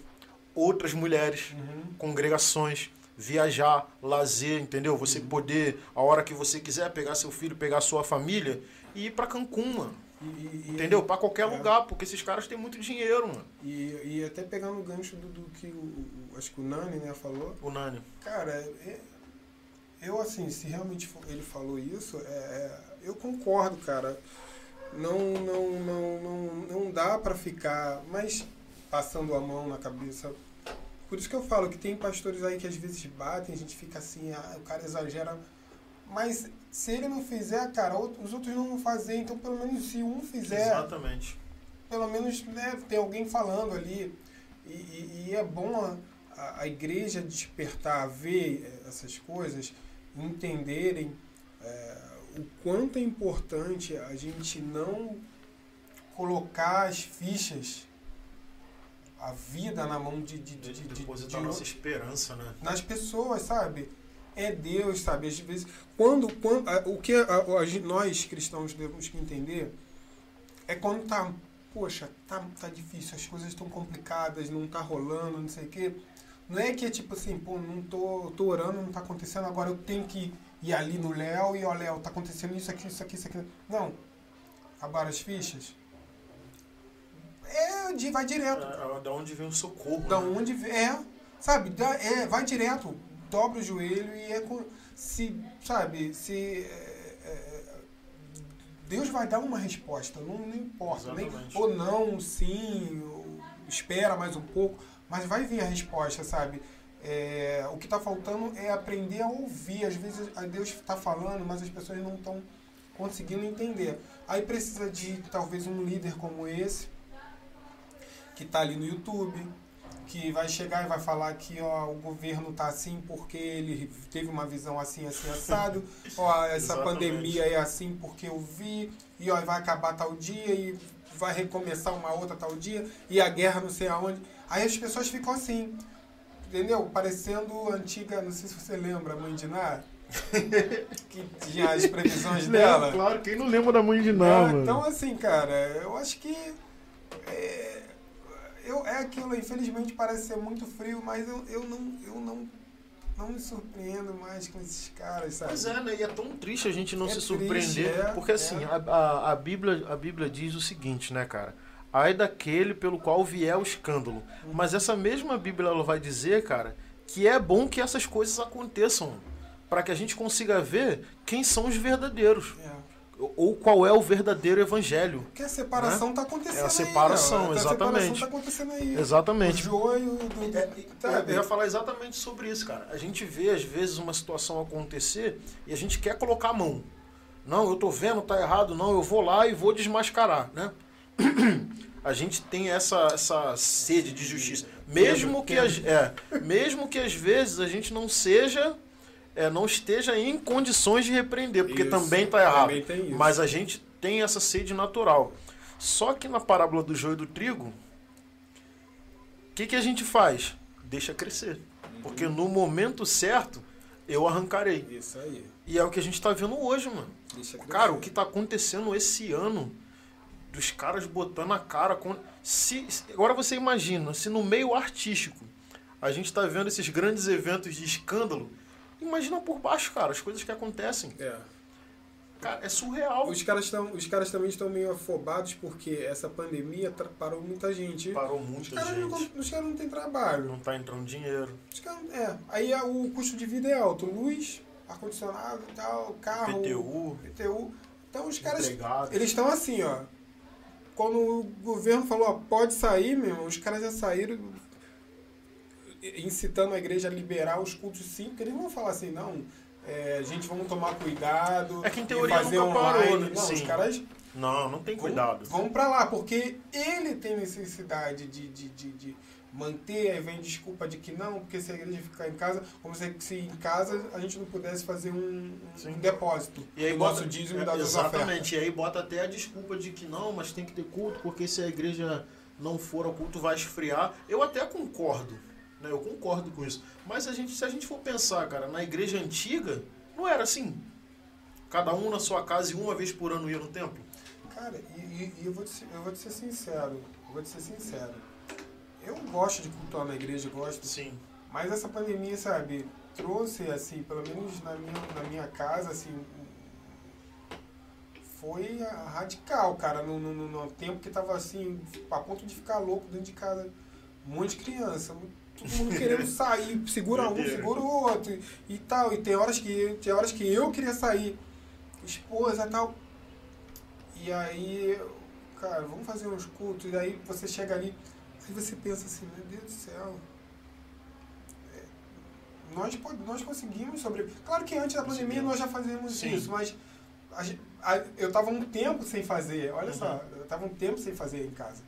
outras mulheres, Uhum. congregações, viajar, lazer, entendeu? Você poder, a hora que você quiser, pegar seu filho, pegar sua família e ir pra Cancún, mano. E, e- Entendeu? Pra qualquer É. lugar, porque esses caras têm muito dinheiro, mano. E, e até pegando o gancho do, do que o, o- acho que o Nani né, falou, O Nani. cara, é- eu assim, se realmente ele falou isso, é, é, eu concordo, cara. Não, não, não, não, não dá pra ficar, mas passando a mão na cabeça. Por isso que eu falo que tem pastores aí que às vezes batem, a gente fica assim, ah, o cara exagera. Mas se ele não fizer, cara, os outros não vão fazer. Então, pelo menos se um fizer, Exatamente. pelo menos né, tem alguém falando ali. E, e- e é bom a, a igreja despertar, ver essas coisas, entenderem eh, o quanto é importante a gente não colocar as fichas, a vida na mão de, de, de, De, de, depositar de- nossa esperança, né? nas pessoas, sabe? É Deus, sabe? Às vezes, quando, quando a- o que a- a nós cristãos temos que entender é quando tá, poxa, tá, tá difícil, as coisas estão complicadas, não tá rolando, não sei o quê. Não é que é tipo assim, pô, não tô, tô orando, não tá acontecendo, agora eu tenho que ir ali no Léo e, ó, Léo, tá acontecendo isso aqui, isso aqui, isso aqui. Não. Acabaram as fichas. É, de- vai direto. É, da onde vem o socorro. Da né? onde vem- é, sabe, dá- é, vai direto, dobra o joelho e é com, se, sabe, se é, é, Deus vai dar uma resposta, não, não importa, nem, ou não, sim, ou espera mais um pouco, mas vai vir a resposta, sabe? É, o que está faltando é aprender a ouvir. Às vezes a Deus está falando, mas as pessoas não estão conseguindo entender. Aí precisa de talvez um líder como esse, que está ali no YouTube, que vai chegar e vai falar que ó, o governo tá assim porque ele teve uma visão assim, assim, assado. ó, essa Exatamente. pandemia é assim porque eu vi, e ó, vai acabar tal dia e vai recomeçar uma outra tal dia, e a guerra não sei aonde. Aí as pessoas ficam assim, entendeu? Parecendo antiga, não sei se você lembra, a mãe de Ná, que tinha as previsões dela. Claro, quem não lembra da mãe de É, Ná, mano? então, assim, cara, eu acho que. É, eu, é aquilo, infelizmente parece ser muito frio, mas eu, eu, não, eu não, não me surpreendo mais com esses caras, sabe? Mas é, né? E é tão triste a gente não É se triste, surpreender. é, porque assim, é. a, a, a, Bíblia, a Bíblia diz o seguinte, né, cara? Ai daquele pelo qual vier o escândalo. Uhum. Mas essa mesma Bíblia ela vai dizer, cara, que é bom que essas coisas aconteçam. para que a gente consiga ver quem são os verdadeiros. É. Ou- qual é o verdadeiro evangelho. Porque a separação tá acontecendo É a separação, aí. ó. A exatamente. separação tá acontecendo aí. Exatamente. O joio do. É, sabe? eu ia falar exatamente sobre isso, cara. A gente vê, às vezes, uma situação acontecer e a gente quer colocar a mão. Não, eu tô vendo, tá errado, não, eu vou lá e vou desmascarar, né? A gente tem essa, essa sede de justiça. Mesmo que, as, é, mesmo que às vezes a gente não seja, é, não esteja em condições de repreender, porque Isso, também tá errado. também. Mas a gente tem essa sede natural. Só que na parábola do joio e do trigo, o que, que a gente faz? Deixa crescer. Porque no momento certo, eu arrancarei. Isso aí. E é o que a gente tá vendo hoje, mano. Cara, o que tá acontecendo esse ano, dos caras botando a cara com. Se, agora você imagina, se no meio artístico a gente tá vendo esses grandes eventos de escândalo, imagina por baixo, cara, as coisas que acontecem. É. Cara, é surreal. Os caras, tão, os caras também estão meio afobados porque essa pandemia parou muita gente. Parou Os muita não, gente. os caras não têm trabalho. Não tá entrando dinheiro. Os caras, é. Aí o custo de vida é alto. Luz, ar-condicionado e tal, carro. PTU, PTU. Então os caras. empregado. Eles estão assim, ó. Quando o governo falou, ó, pode sair, meu irmão, os caras já saíram incitando a igreja a liberar os cultos sim, porque eles não vão falar assim, não, é, gente, vamos tomar cuidado. É que em e teoria fazer nunca parou, online. né? Não, os Sim. caras Não, não tem vão, cuidado. vão pra lá, porque ele tem necessidade de, de, de, de, manter, aí vem desculpa de que não, porque se a igreja ficar em casa, como se, se em casa a gente não pudesse fazer um, um depósito E aí bota, nosso dízimo é, e das. Exatamente. E aí bota até a desculpa de que não, mas tem que ter culto, porque se a igreja não for ao culto vai esfriar. Eu até concordo. Né? Eu concordo com isso. Mas a gente, se a gente for pensar, cara, na igreja antiga, não era assim. Cada um na sua casa e uma vez por ano ia no templo? Cara, e, e- eu, vou te, ser- eu vou te ser sincero, eu vou te ser sincero. Eu gosto de cultuar na igreja, gosto. Sim. Mas essa pandemia, sabe, trouxe, assim, pelo menos na minha, na minha casa, assim, foi radical, cara, no, no, no- no tempo que tava, assim, a ponto de ficar louco dentro de casa. Um monte de criança, todo mundo querendo sair, segura um, segura o outro, e, tal. E tem horas, que, tem horas que eu queria sair, esposa e tal. E aí, cara, vamos fazer uns cultos, e aí você chega ali, aí você pensa assim, meu Deus do céu, nós, po- nós conseguimos sobre. Claro que antes da pandemia nós já fazíamos Sim. isso, mas a a- eu tava um tempo sem fazer, olha Uhum. só, eu tava um tempo sem fazer em casa.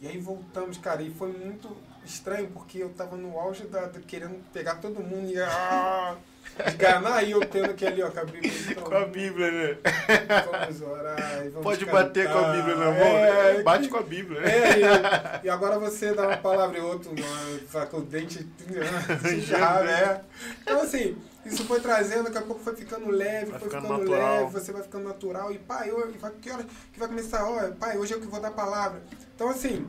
E aí voltamos, cara, e foi muito estranho, porque eu tava no auge da, querendo pegar todo mundo e ah, enganar, e eu tendo que ali, ó, com a Bíblia. então, Com a Bíblia, né? Vamos orar, vamos Pode cantar. bater com a Bíblia na mão. É, Bate com a Bíblia. né? é, e, e agora você dá uma palavra e outro, com o dente já, né? Então, assim, isso foi trazendo, daqui a pouco foi ficando leve, Vai foi ficando ficando, leve, você vai ficando natural. E, pai, eu, que hora que vai começar? Ó, pai, hoje é eu que vou dar a palavra. Então, assim,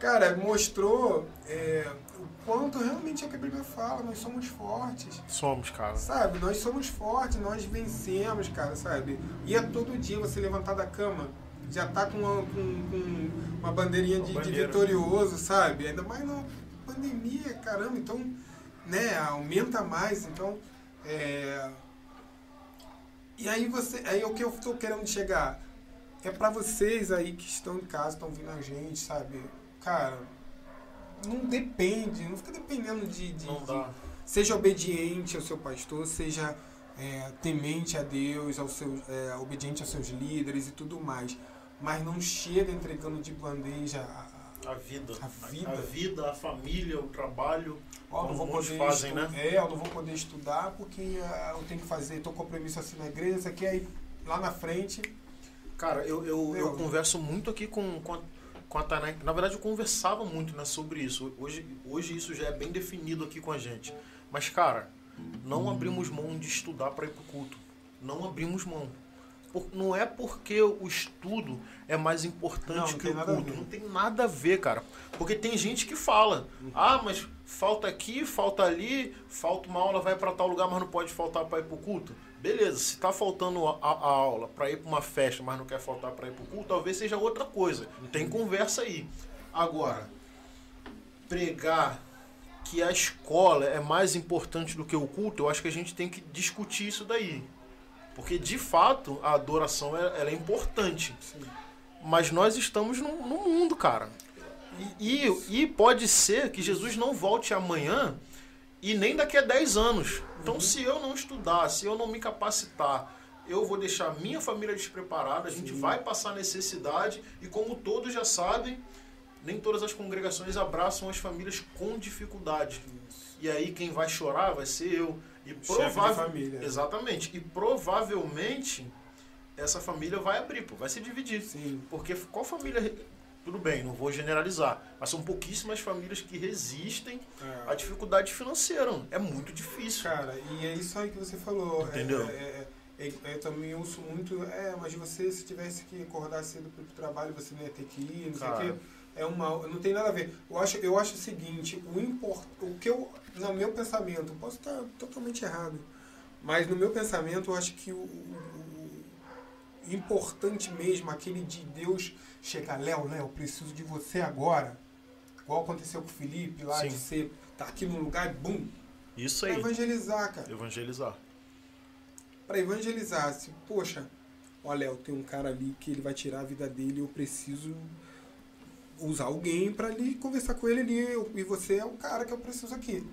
cara, mostrou é, o quanto realmente é o que a Bíblia fala, nós somos fortes. Somos, cara. Sabe, nós somos fortes, nós vencemos, cara, sabe? E é todo dia você levantar da cama, já tá com uma, com, com uma bandeirinha de, Uma de bandeira. vitorioso, sabe? Ainda mais na pandemia, caramba, então, né, aumenta mais, então, é... E aí você, aí o que eu tô querendo chegar é pra vocês aí que estão em casa, estão ouvindo a gente, sabe? Cara, não depende, não fica dependendo de, de, Não de- dá. Seja obediente ao seu pastor, seja é, temente a Deus, ao seu, é, obediente aos seus líderes e tudo mais. Mas não chega entregando de bandeja a, a- A vida. A vida. A vida, a família, o trabalho. Ó, não vou poder fazem, estu- né? É, eu não vou poder estudar porque ah, eu tenho que fazer, tô compromisso assim na igreja, isso aqui aí lá na frente. Cara, eu, eu, eu Meu. converso muito aqui com, com, a, com a Tainá. Na verdade, eu conversava muito né, sobre isso. Hoje, hoje isso já é bem definido aqui com a gente. Mas, cara, não abrimos mão de estudar para ir pro culto. Não abrimos mão. Por- não é porque o estudo é mais importante Não, não que o culto. Não tem nada a ver, cara. Porque tem gente que fala: ah, mas falta aqui, falta ali, falta uma aula, vai para tal lugar, mas não pode faltar para ir pro culto. Beleza, se tá faltando a, a aula para ir para uma festa, mas não quer faltar para ir pro culto, talvez seja outra coisa. Tem conversa aí. Agora, pregar que a escola é mais importante do que o culto, eu acho que a gente tem que discutir isso daí. Porque, de fato, a adoração ela é importante. Mas nós estamos no, no mundo, cara. E, e, e pode ser que Jesus não volte amanhã e nem daqui a 10 anos. Então, se eu não estudar, se eu não me capacitar, eu vou deixar minha família despreparada, a gente Sim. vai passar necessidade. E como todos já sabem, nem todas as congregações abraçam as famílias com dificuldade. E aí quem vai chorar vai ser eu. E provável, família. Exatamente. E provavelmente essa família vai abrir, pô, vai se dividir. Sim. Porque qual família. Tudo bem, não vou generalizar, mas são pouquíssimas famílias que resistem à É. dificuldade financeira. É muito difícil. Cara, e é isso aí que você falou. Entendeu? É, é, é, é, eu também ouço muito, é, mas você se tivesse que acordar cedo para o trabalho, você não ia ter que ir, não Cara. sei o quê. É uma, não tem nada a ver. Eu acho, eu acho o seguinte, o import, o que eu, no meu pensamento, posso estar totalmente errado, mas no meu pensamento eu acho que o- o importante mesmo, aquele de Deus chegar, Léo, Léo, preciso de você agora. Igual aconteceu com o Felipe lá, Sim. de ser, tá aqui num lugar e bum, Isso pra aí. evangelizar, cara Evangelizar. para evangelizar. Se, poxa, olha, eu tenho um cara ali que ele vai tirar a vida dele, eu preciso usar alguém para ali conversar com ele ali. eu- e você é o cara que eu preciso aqui.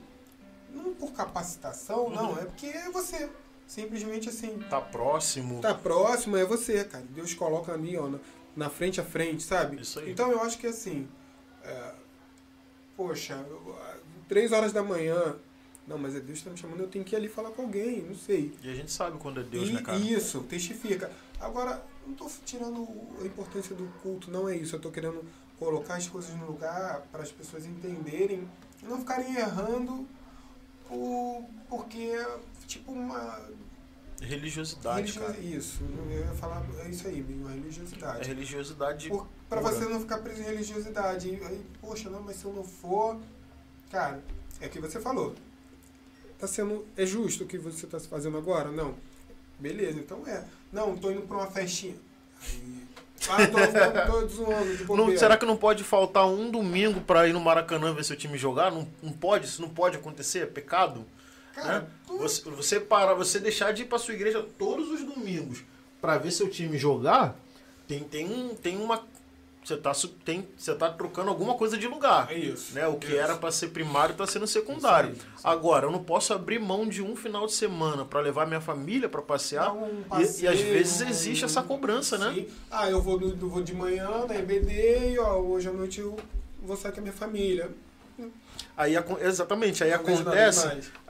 Não por capacitação, não, Uhum. é porque é você. Simplesmente assim. Tá próximo. Tá próximo, é você, cara. Deus coloca ali, ó, na, na frente a frente, sabe? Isso aí. Então eu acho que assim. é, poxa, três horas da manhã. Não, mas é Deus que tá me chamando, eu tenho que ir ali falar com alguém, não sei. E a gente sabe quando é Deus, E- né, cara? Isso, testifica. Agora, não estou tirando a importância do culto, não é isso. Eu estou querendo colocar as coisas no lugar para as pessoas entenderem e não ficarem errando por, porque, tipo, uma. Religiosidade, religio- cara. Isso, eu ia falar, é isso aí, uma religiosidade. É religiosidade. Para pura. você não ficar preso em religiosidade. Aí, poxa, não, mas se eu não for. Cara, é o que você falou. Tá sendo. É justo o que você está fazendo agora? Não. Beleza, então é. Não, tô indo para uma festinha. Aí. Não- bobeira. será que não pode faltar um domingo pra ir no Maracanã ver seu time jogar? Não, não pode? Isso não pode acontecer? É pecado? Cara, né? tu- Você, você para, você deixar de ir pra sua igreja todos os domingos pra ver seu time jogar, tem, tem, um- tem uma. Você tá, tem, você tá trocando alguma coisa de lugar. É isso. Né? O que Isso. era pra ser primário tá sendo secundário. Isso aí, isso Agora, eu não posso abrir mão de um final de semana pra levar minha família pra passear. Um E- e, passeio, às vezes existe essa cobrança, né? Sim. Ah, eu vou, do- vou de manhã na EBD e ó, hoje à noite eu vou sair com a minha família. Aí, exatamente, aí Não acontece.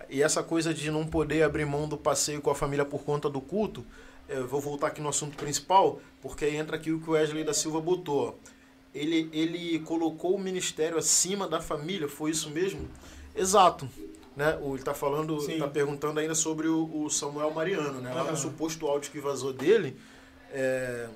E essa coisa de não poder abrir mão do passeio com a família por conta do culto, eu vou voltar aqui no assunto principal, porque aí entra aqui o que o Wesley da Silva botou. Ele, ele colocou o ministério acima da família, foi isso mesmo? Exato. Né? O- Ele está falando, está perguntando ainda sobre o, o Samuel Mariano, né? Lá no suposto áudio que vazou dele, é,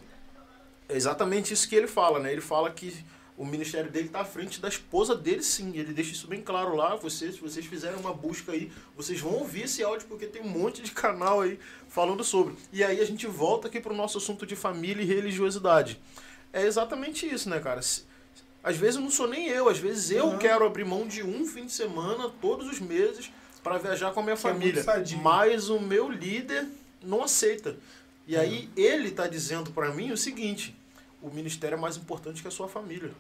é exatamente isso que ele fala, né? Ele fala que o ministério dele está à frente da esposa dele, sim. Ele deixa isso bem claro lá. Vocês, se vocês fizerem uma busca aí, vocês vão ouvir esse áudio porque tem um monte de canal aí falando sobre. E aí a gente volta aqui para o nosso assunto de família e religiosidade. É exatamente isso, né, cara? Às vezes não sou nem eu, às vezes eu Uhum. quero abrir mão de um fim de semana todos os meses para viajar com a minha Que é família. sadio. Mas o meu líder não aceita. E aí Uhum. ele está dizendo para mim o seguinte: o ministério é mais importante que a sua família.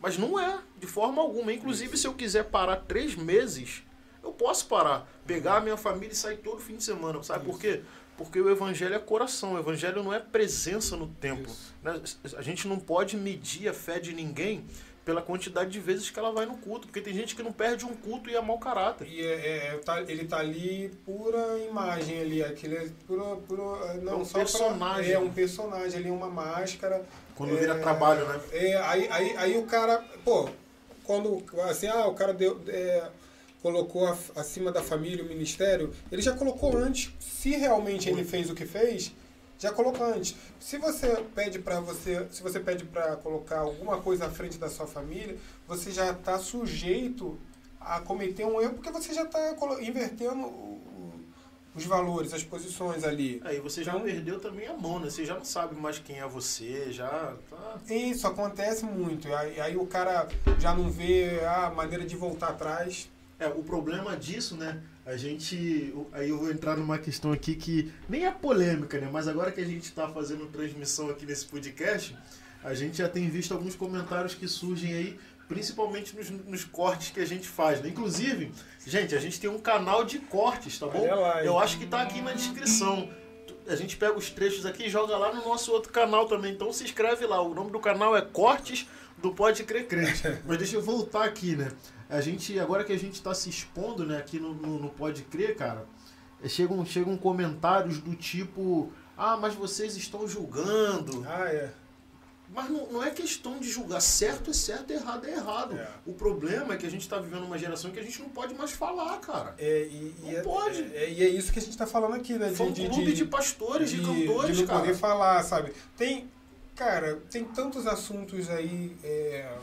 Mas não é, de forma alguma. Inclusive, se eu quiser parar três meses, eu posso parar, pegar a minha família e sair todo fim de semana. Sabe por quê? Porque o evangelho é coração, o evangelho não é presença no templo. Isso. né? A gente não pode medir a fé de ninguém pela quantidade de vezes que ela vai no culto, porque tem gente que não perde um culto e é mau caráter. E é, é, tá- ele tá ali pura imagem ali, aquele é pura, pura não É um só pra- personagem. é um personagem ali, uma máscara. Quando é, vira trabalho, né? É, aí, aí, aí o cara, pô, quando assim, ah, o cara deu, é, colocou acima da família o ministério, ele já colocou antes. Se realmente ele fez o que fez, já colocou antes. Se você pede para você, se você pede para colocar alguma coisa à frente da sua família, você já está sujeito a cometer um erro porque você já está invertendo os valores, as posições ali. Aí você já Então- perdeu também a mão, né? Você já não sabe mais quem é você, já tá... Isso acontece muito. Aí, aí o cara já não vê a maneira de voltar atrás. É, o problema disso, né? A gente. Aí eu vou entrar numa questão aqui que nem é polêmica, né? Mas agora que a gente está fazendo transmissão aqui nesse podcast, a gente já tem visto alguns comentários que surgem aí, principalmente nos, nos cortes que a gente faz, né? Inclusive, gente, a gente tem um canal de cortes, tá bom? Eu acho que tá aqui na descrição. A gente pega os trechos aqui e joga lá no nosso outro canal também. Então se inscreve lá. O nome do canal é Cortes do Pode Crer Crente. Mas deixa eu voltar aqui, né? A gente, agora que a gente tá se expondo, né, aqui no, no, no Pode Crer, cara, é, chegam, chegam comentários do tipo: Ah, mas vocês estão julgando. Ah, é. Mas não, não é questão de julgar. Certo é certo, errado é errado. É. O problema é que a gente tá vivendo uma geração que a gente não pode mais falar, cara. É, e, e Não é, pode. é- e é isso que a gente está falando aqui, né? Foi um clube de, pastores, de, cantores, de não cara. poder falar, sabe? Tem, cara, tem tantos assuntos aí é,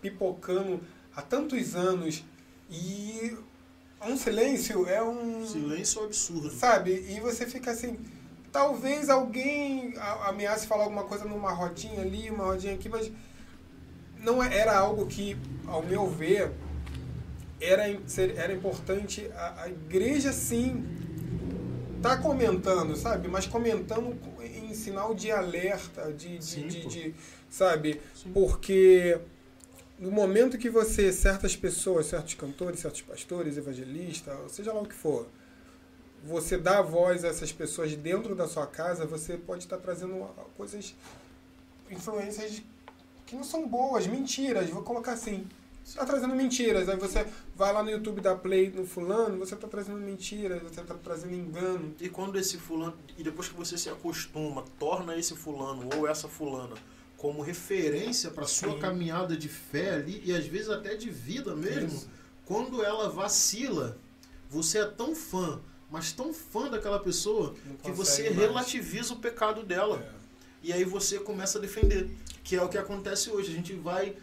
pipocando há tantos anos e um silêncio é um. Silêncio absurdo. Sabe? E você fica assim. Talvez alguém ameace falar alguma coisa numa rodinha ali, uma rodinha aqui, mas não é- era algo que, ao meu ver, era, era importante a, a igreja sim tá comentando, sabe? Mas comentando em sinal de alerta, de, de, Sim, de- de- sabe? Sim. Porque no momento que você, certas pessoas, certos cantores, certos pastores, evangelistas, seja lá o que for, você dá voz a essas pessoas dentro da sua casa, você pode estar trazendo coisas, influências que não são boas, mentiras, vou colocar assim. Você tá trazendo mentiras. Aí você vai lá no YouTube da Play no fulano, você tá trazendo mentiras, você tá trazendo engano. E quando esse fulano. E depois que você se acostuma, torna esse fulano ou essa fulana como referência para sua Sim. caminhada de fé ali e às vezes até de vida mesmo, Isso. quando ela vacila, você é tão fã, mas tão fã daquela pessoa que você mais. relativiza o pecado dela. É. E aí você começa a defender, que é o que acontece hoje. A gente vai,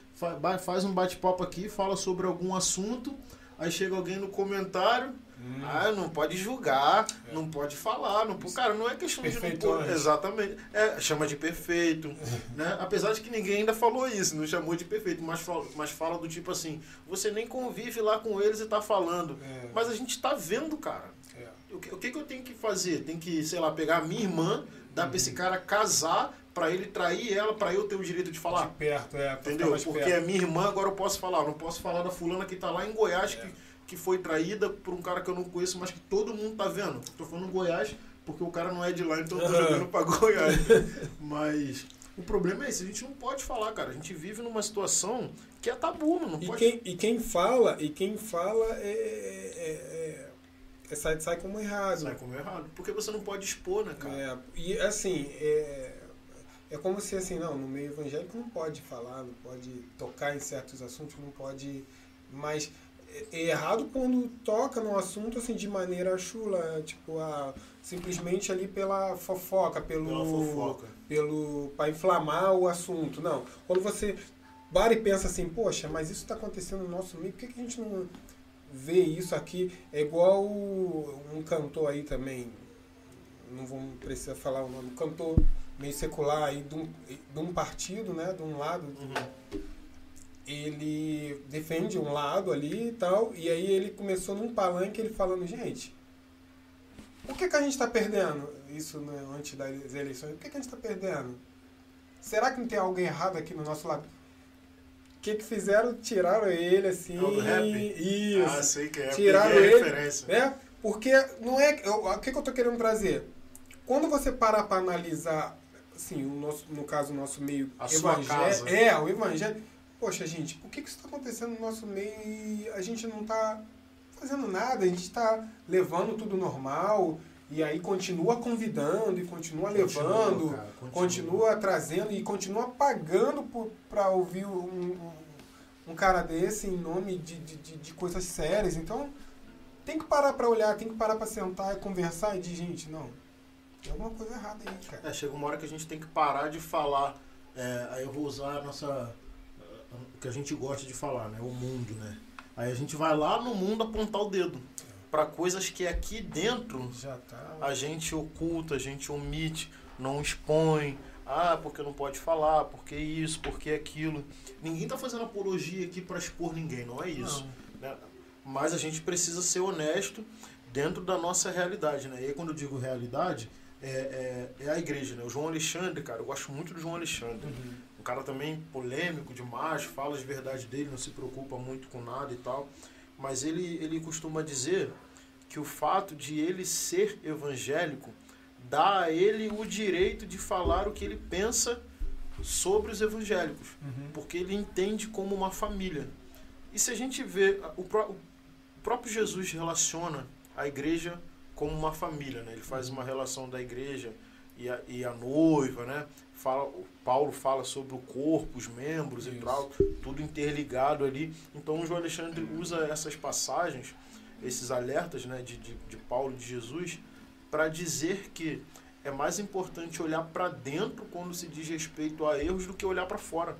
faz um bate-papo aqui, fala sobre algum assunto, aí chega alguém no comentário, Hum. ah, não pode julgar, não pode falar, não, cara, não é questão de não pôr, exatamente, é, chama de perfeito, né? Apesar de que ninguém ainda falou isso, não chamou de perfeito, mas fala, mas fala do tipo assim, você nem convive lá com eles e tá falando, É. mas a gente tá vendo, cara. É. O que, o que que eu tenho que fazer? Tem que, sei lá, pegar a minha irmã, dar pra esse cara casar, pra ele trair ela, pra eu ter o direito de falar. De perto, é. Entendeu? Porque perto. é minha irmã, agora eu posso falar. Não posso falar da fulana que tá lá em Goiás, É. que, que foi traída por um cara que eu não conheço, mas que todo mundo tá vendo. Tô falando Goiás porque o cara não é de lá, então eu tô jogando pra Goiás. mas o problema é esse, a gente não pode falar, cara. A gente vive numa situação que é tabu, mano. Não E pode quem, e quem fala, e quem fala é, é, é- é- sai, sai como errado. Sai como errado. Porque você não pode expor, né, cara? É, e assim, é, é como se assim, não, no meio evangélico não pode falar, não pode tocar em certos assuntos, não pode. Mas é, errado quando toca no assunto assim de maneira chula, tipo, a, simplesmente ali pela fofoca, pelo. Pela fofoca. pelo para inflamar o assunto. Não. Quando você para e pensa assim, poxa, mas isso está acontecendo no nosso meio, por que, que a gente não vê isso aqui? É igual um cantor aí também, não vamos precisar falar o nome, um cantor meio secular aí de um, de um partido, né, de um lado, Uhum. Ele defende um lado ali e tal, e aí ele começou num palanque ele falando, gente, por que, que a gente está perdendo isso né, antes das eleições? Por que, que a gente está perdendo? Será que não tem algo errado aqui no nosso lado? O que, que fizeram? Tiraram ele assim. É o rap? Isso. Ah, sei que é. Tiraram ele, referência. né? Porque não é. eu- O que, que eu tô querendo trazer? Quando você parar para analisar, assim, o nosso, no caso, o nosso meio casa. É, o evangelho. Poxa, gente, por que, que isso está acontecendo no nosso meio e a gente não está fazendo nada? A gente está levando tudo normal e aí continua convidando e continua, levando, cara, continua. trazendo e continua pagando para ouvir um, um, um cara desse em nome de, de, de, de coisas sérias. Então, tem que parar para olhar, tem que parar para sentar e conversar e dizer, gente, não, tem alguma coisa errada aí, cara. É, chega uma hora que a gente tem que parar de falar. é, aí eu vou usar a nossa. O que a gente gosta de falar, né? O mundo, né? Aí a gente vai lá no mundo apontar o dedo. Pra coisas que aqui dentro tá. a gente oculta, a gente omite, não expõe. Ah, porque não pode falar, porque isso, porque aquilo. Ninguém tá fazendo apologia aqui pra expor ninguém, não é isso. né? Mas a gente precisa ser honesto dentro da nossa realidade, né? E aí quando eu digo realidade, é, é, é a igreja, né? O João Alexandre, cara, eu gosto muito do João Alexandre. Uhum. Um cara também polêmico demais, fala de verdade dele, não se preocupa muito com nada e tal. Mas ele, ele costuma dizer que o fato de ele ser evangélico dá a ele o direito de falar o que ele pensa sobre os evangélicos Uhum. porque ele entende como uma família. E se a gente vê, o, pró- o próprio Jesus relaciona a igreja como uma família, né? Ele faz uma relação da igreja e a, e a noiva, né? Fala, o Paulo fala sobre o corpo, os membros e Isso. tal, tudo interligado ali. Então o João Alexandre usa essas passagens, esses alertas, né, de, de, de Paulo e de Jesus, para dizer que é mais importante olhar para dentro quando se diz respeito a erros do que olhar para fora.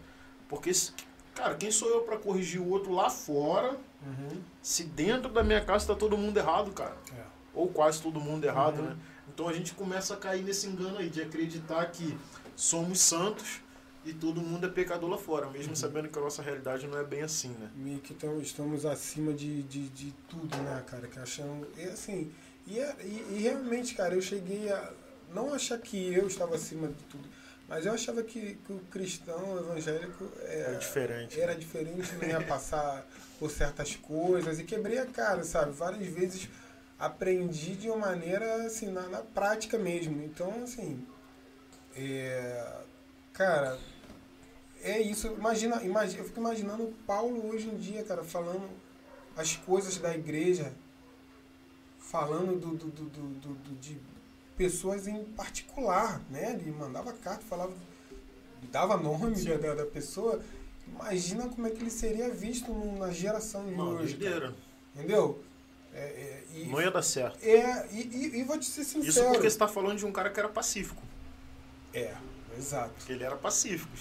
Porque, se- cara, quem sou eu para corrigir o outro lá fora, Uhum. se dentro da minha casa está todo mundo errado, cara? É. Ou quase todo mundo errado, Uhum. né? Então a gente começa a cair nesse engano aí de acreditar que somos santos e todo mundo é pecador lá fora, mesmo Uhum. sabendo que a nossa realidade não é bem assim, né? meio que tamo- estamos acima de, de, de tudo, né, cara? Que achando. E assim, e, é- e, e realmente, cara, eu cheguei a não achar que eu estava acima de tudo, mas eu achava que, que o cristão evangélico é, É diferente. era diferente, não ia passar por certas coisas e quebrei a cara, sabe? Várias vezes aprendi de uma maneira assim, na, na prática mesmo. Então, assim, é, cara, é isso. Imagina, imagina, eu fico imaginando o Paulo hoje em dia, cara, falando as coisas da igreja, falando do, do, do, do, do de pessoas em particular, né? Ele mandava carta, falava, dava nome da, da, da pessoa. Imagina como é que ele seria visto na geração de Não, hoje. cara. Entendeu? É, é, e, Não ia dar certo. é, e, e, e vou te ser sincero. Isso porque você tá falando de um cara que era pacífico. É, exato. Porque ele era pacífico.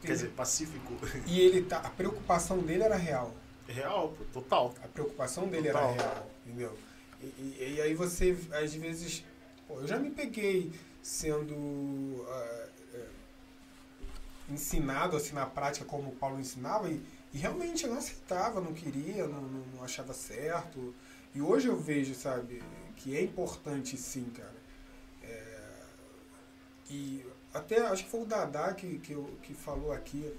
Quer dizer, pacífico. E ele tá, a preocupação dele era real. Real, pô, total. A preocupação dele Total. era real, entendeu? E, e- aí você, às vezes, pô, eu já me peguei sendo é, ensinado assim na prática como o Paulo ensinava e, e realmente eu não aceitava, não queria, não, não, não achava certo. E hoje eu vejo, sabe, que é importante sim, cara. É, e até acho que foi o Dadá que, que, eu- que falou aqui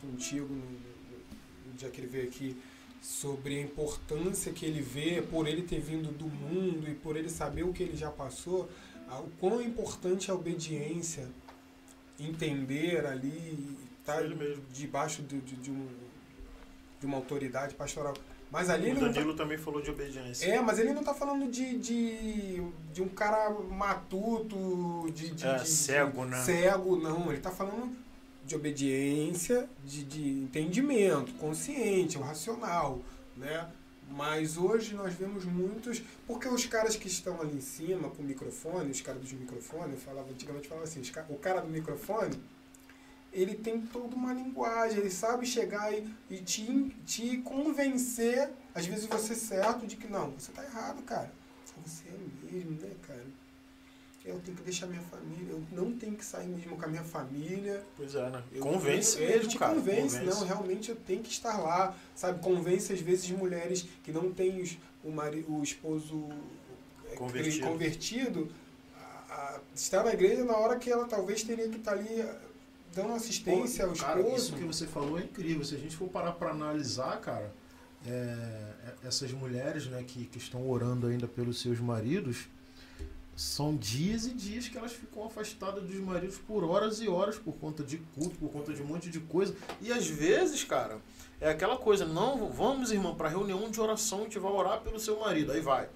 contigo no, no- no dia que ele veio aqui sobre a importância que ele vê por ele ter vindo do mundo e por ele saber o que ele já passou, o quão importante é a obediência, entender ali, estar mesmo. debaixo de, de, de um, de uma autoridade pastoral. Mas ali O ele tá, Danilo também falou de obediência. é, mas ele não tá falando de, de, de um cara matuto, de, de, É, de- cego, de- né? Cego, não. Ele tá falando de obediência, de, de entendimento, consciente, o racional, né? Mas hoje nós vemos muitos, porque os caras que estão ali em cima com o microfone, os caras dos microfones, eu falava, antigamente falava assim, o cara do microfone, ele tem toda uma linguagem, ele sabe chegar e, e te, te convencer, às vezes você certo, de que não, você tá errado, cara. Você é mesmo, né, cara? Eu tenho que deixar minha família, eu não tenho que sair mesmo com a minha família. Pois é, né? Eu- Convence eu- mesmo, ele te cara. convence, não, realmente eu tenho que estar lá, sabe? Convence às vezes mulheres que não têm os- o, mari, o esposo é, Convertido. convertido a, a estar na igreja na hora que ela talvez teria que estar ali ah, dando assistência ao cara, esposo. isso que você falou é incrível. Se a gente for parar para analisar, cara, é, é- essas mulheres né, que, que estão orando ainda pelos seus maridos, são dias e dias que elas ficam afastadas dos maridos por horas e horas por conta de culto, por conta de um monte de coisa. E às vezes, cara, é aquela coisa, não, vamos, irmão, para reunião de oração, a gente vai orar pelo seu marido. Aí vai.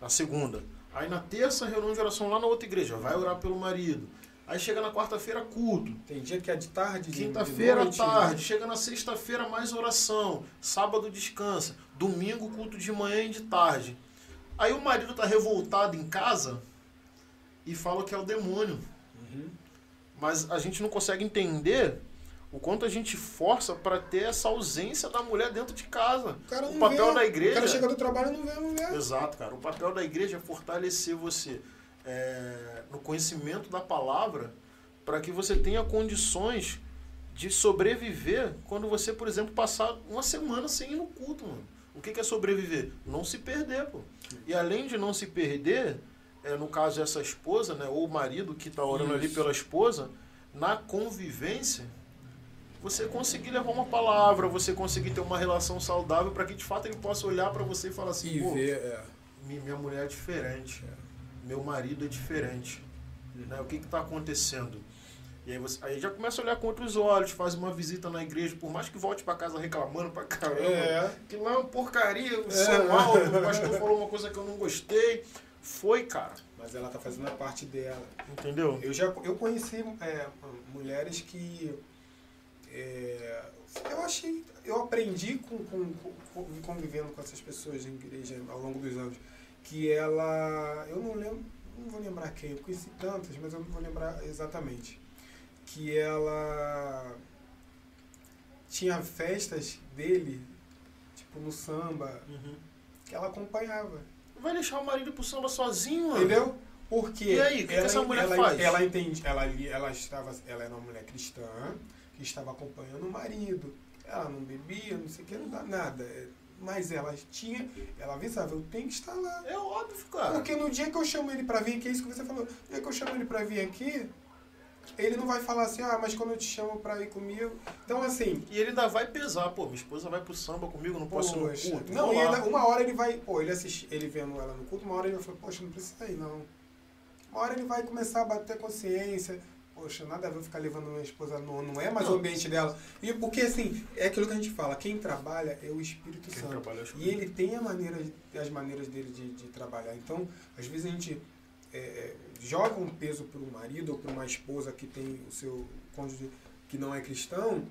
Na segunda. Aí na terça, reunião de oração lá na outra igreja, vai orar pelo marido. Aí chega na quarta-feira, culto. Tem dia que é de tarde, de- de Quinta-feira tarde, chega na sexta-feira mais oração, sábado descansa, domingo culto de manhã e de tarde. Aí o marido tá revoltado em casa e fala que é o demônio. Uhum. Mas a gente não consegue entender o quanto a gente força para ter essa ausência da mulher dentro de casa. O, cara O papel vê, da O igreja. cara chega do trabalho e não vê a mulher. Exato, cara. O papel da igreja é fortalecer você é, no conhecimento da palavra para que você tenha condições de sobreviver quando você, por exemplo, passar uma semana sem ir no culto, mano. O que que é sobreviver? Não se perder, pô. E além de não se perder, é, no caso essa esposa, né, ou o marido que está orando ali Isso. pela esposa, na convivência, você conseguir levar uma palavra, você conseguir ter uma relação saudável para que de fato ele possa olhar para você e falar assim, E pô, vê, é. mi- minha mulher é diferente, meu marido é diferente, né? o que está acontecendo? E aí, você, aí já começa a olhar com outros olhos, faz uma visita na igreja, por mais que volte para casa reclamando pra caramba, É. que lá é uma porcaria, o É. som alto, o pastor falou uma coisa que eu não gostei. Foi, cara, Mas ela tá fazendo a parte dela. entendeu? Eu já eu conheci é, mulheres que é, eu achei, eu aprendi com, com- com- convivendo com essas pessoas em igreja ao longo dos anos que ela, eu não lembro, não vou lembrar quem, eu conheci tantas, mas eu não vou lembrar exatamente, que ela tinha festas dele, tipo no samba, que ela acompanhava. Vai deixar o marido pro samba sozinho, mano? Entendeu? Porque E aí, o que que ela, essa mulher ela, faz? Ela entende, ela, ela estava, ela era uma mulher cristã que estava acompanhando o marido. Ela não bebia, não sei o que, não dá nada. Mas ela tinha, ela avisava, eu tenho que estar lá. É óbvio, cara. Porque no dia que eu chamo ele pra vir aqui, é isso que você falou, no dia que eu chamo ele pra vir aqui, ele não vai falar assim, ah, mas quando eu te chamo pra ir comigo. Então assim, E ele ainda vai pesar, pô, minha esposa vai pro samba comigo, não posso ir no Poxa, culto. não, e ainda, uma hora ele vai, pô, ele assiste, ele vendo ela no culto, uma hora ele vai falar, poxa, não precisa ir não. Uma hora ele vai começar a bater consciência, poxa, nada a ver ficar levando minha esposa, não, não é mais o Não. ambiente dela. E porque assim, é aquilo que a gente fala, quem trabalha é o Espírito Quem Santo. trabalha é o E ele tem a maneira, as maneiras dele de, de trabalhar. Então, às vezes a gente é, é, joga um peso para um marido ou para uma esposa que tem o seu cônjuge que não é cristão,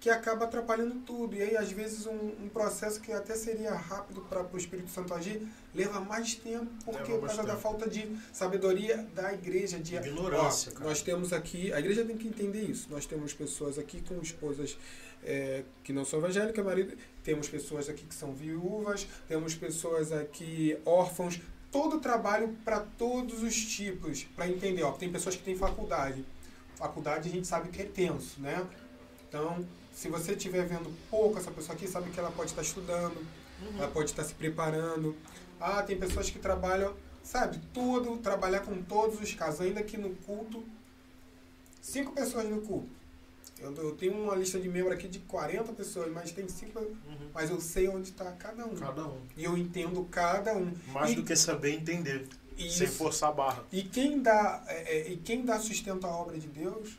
que acaba atrapalhando tudo. E aí, às vezes, um, um processo que até seria rápido para o Espírito Santo agir, leva mais tempo, porque por causa da falta de sabedoria da igreja. De, Ignorância, Ó, cara. Nós temos aqui, a igreja tem que entender isso. Nós temos pessoas aqui com esposas é, que não são evangélicas, marido, temos pessoas aqui que são viúvas, temos pessoas aqui órfãos, todo trabalho para todos os tipos, para entender. Ó, tem pessoas que têm faculdade. Faculdade a gente sabe que é tenso, né? Então, se você estiver vendo pouco essa pessoa aqui, sabe que ela pode estar estudando, ela pode estar se preparando. Ah, tem pessoas que trabalham, sabe, tudo, trabalhar com todos os casos, ainda que no culto, cinco pessoas no culto. Eu, eu tenho uma lista de membros aqui de 40 pessoas, mas tem cinco, Uhum. mas eu sei onde está cada um. Cada um. E eu entendo cada um. Mais E- do que saber entender. e Sem isso- forçar a barra. E quem dá, é, é, e quem dá sustento à obra de Deus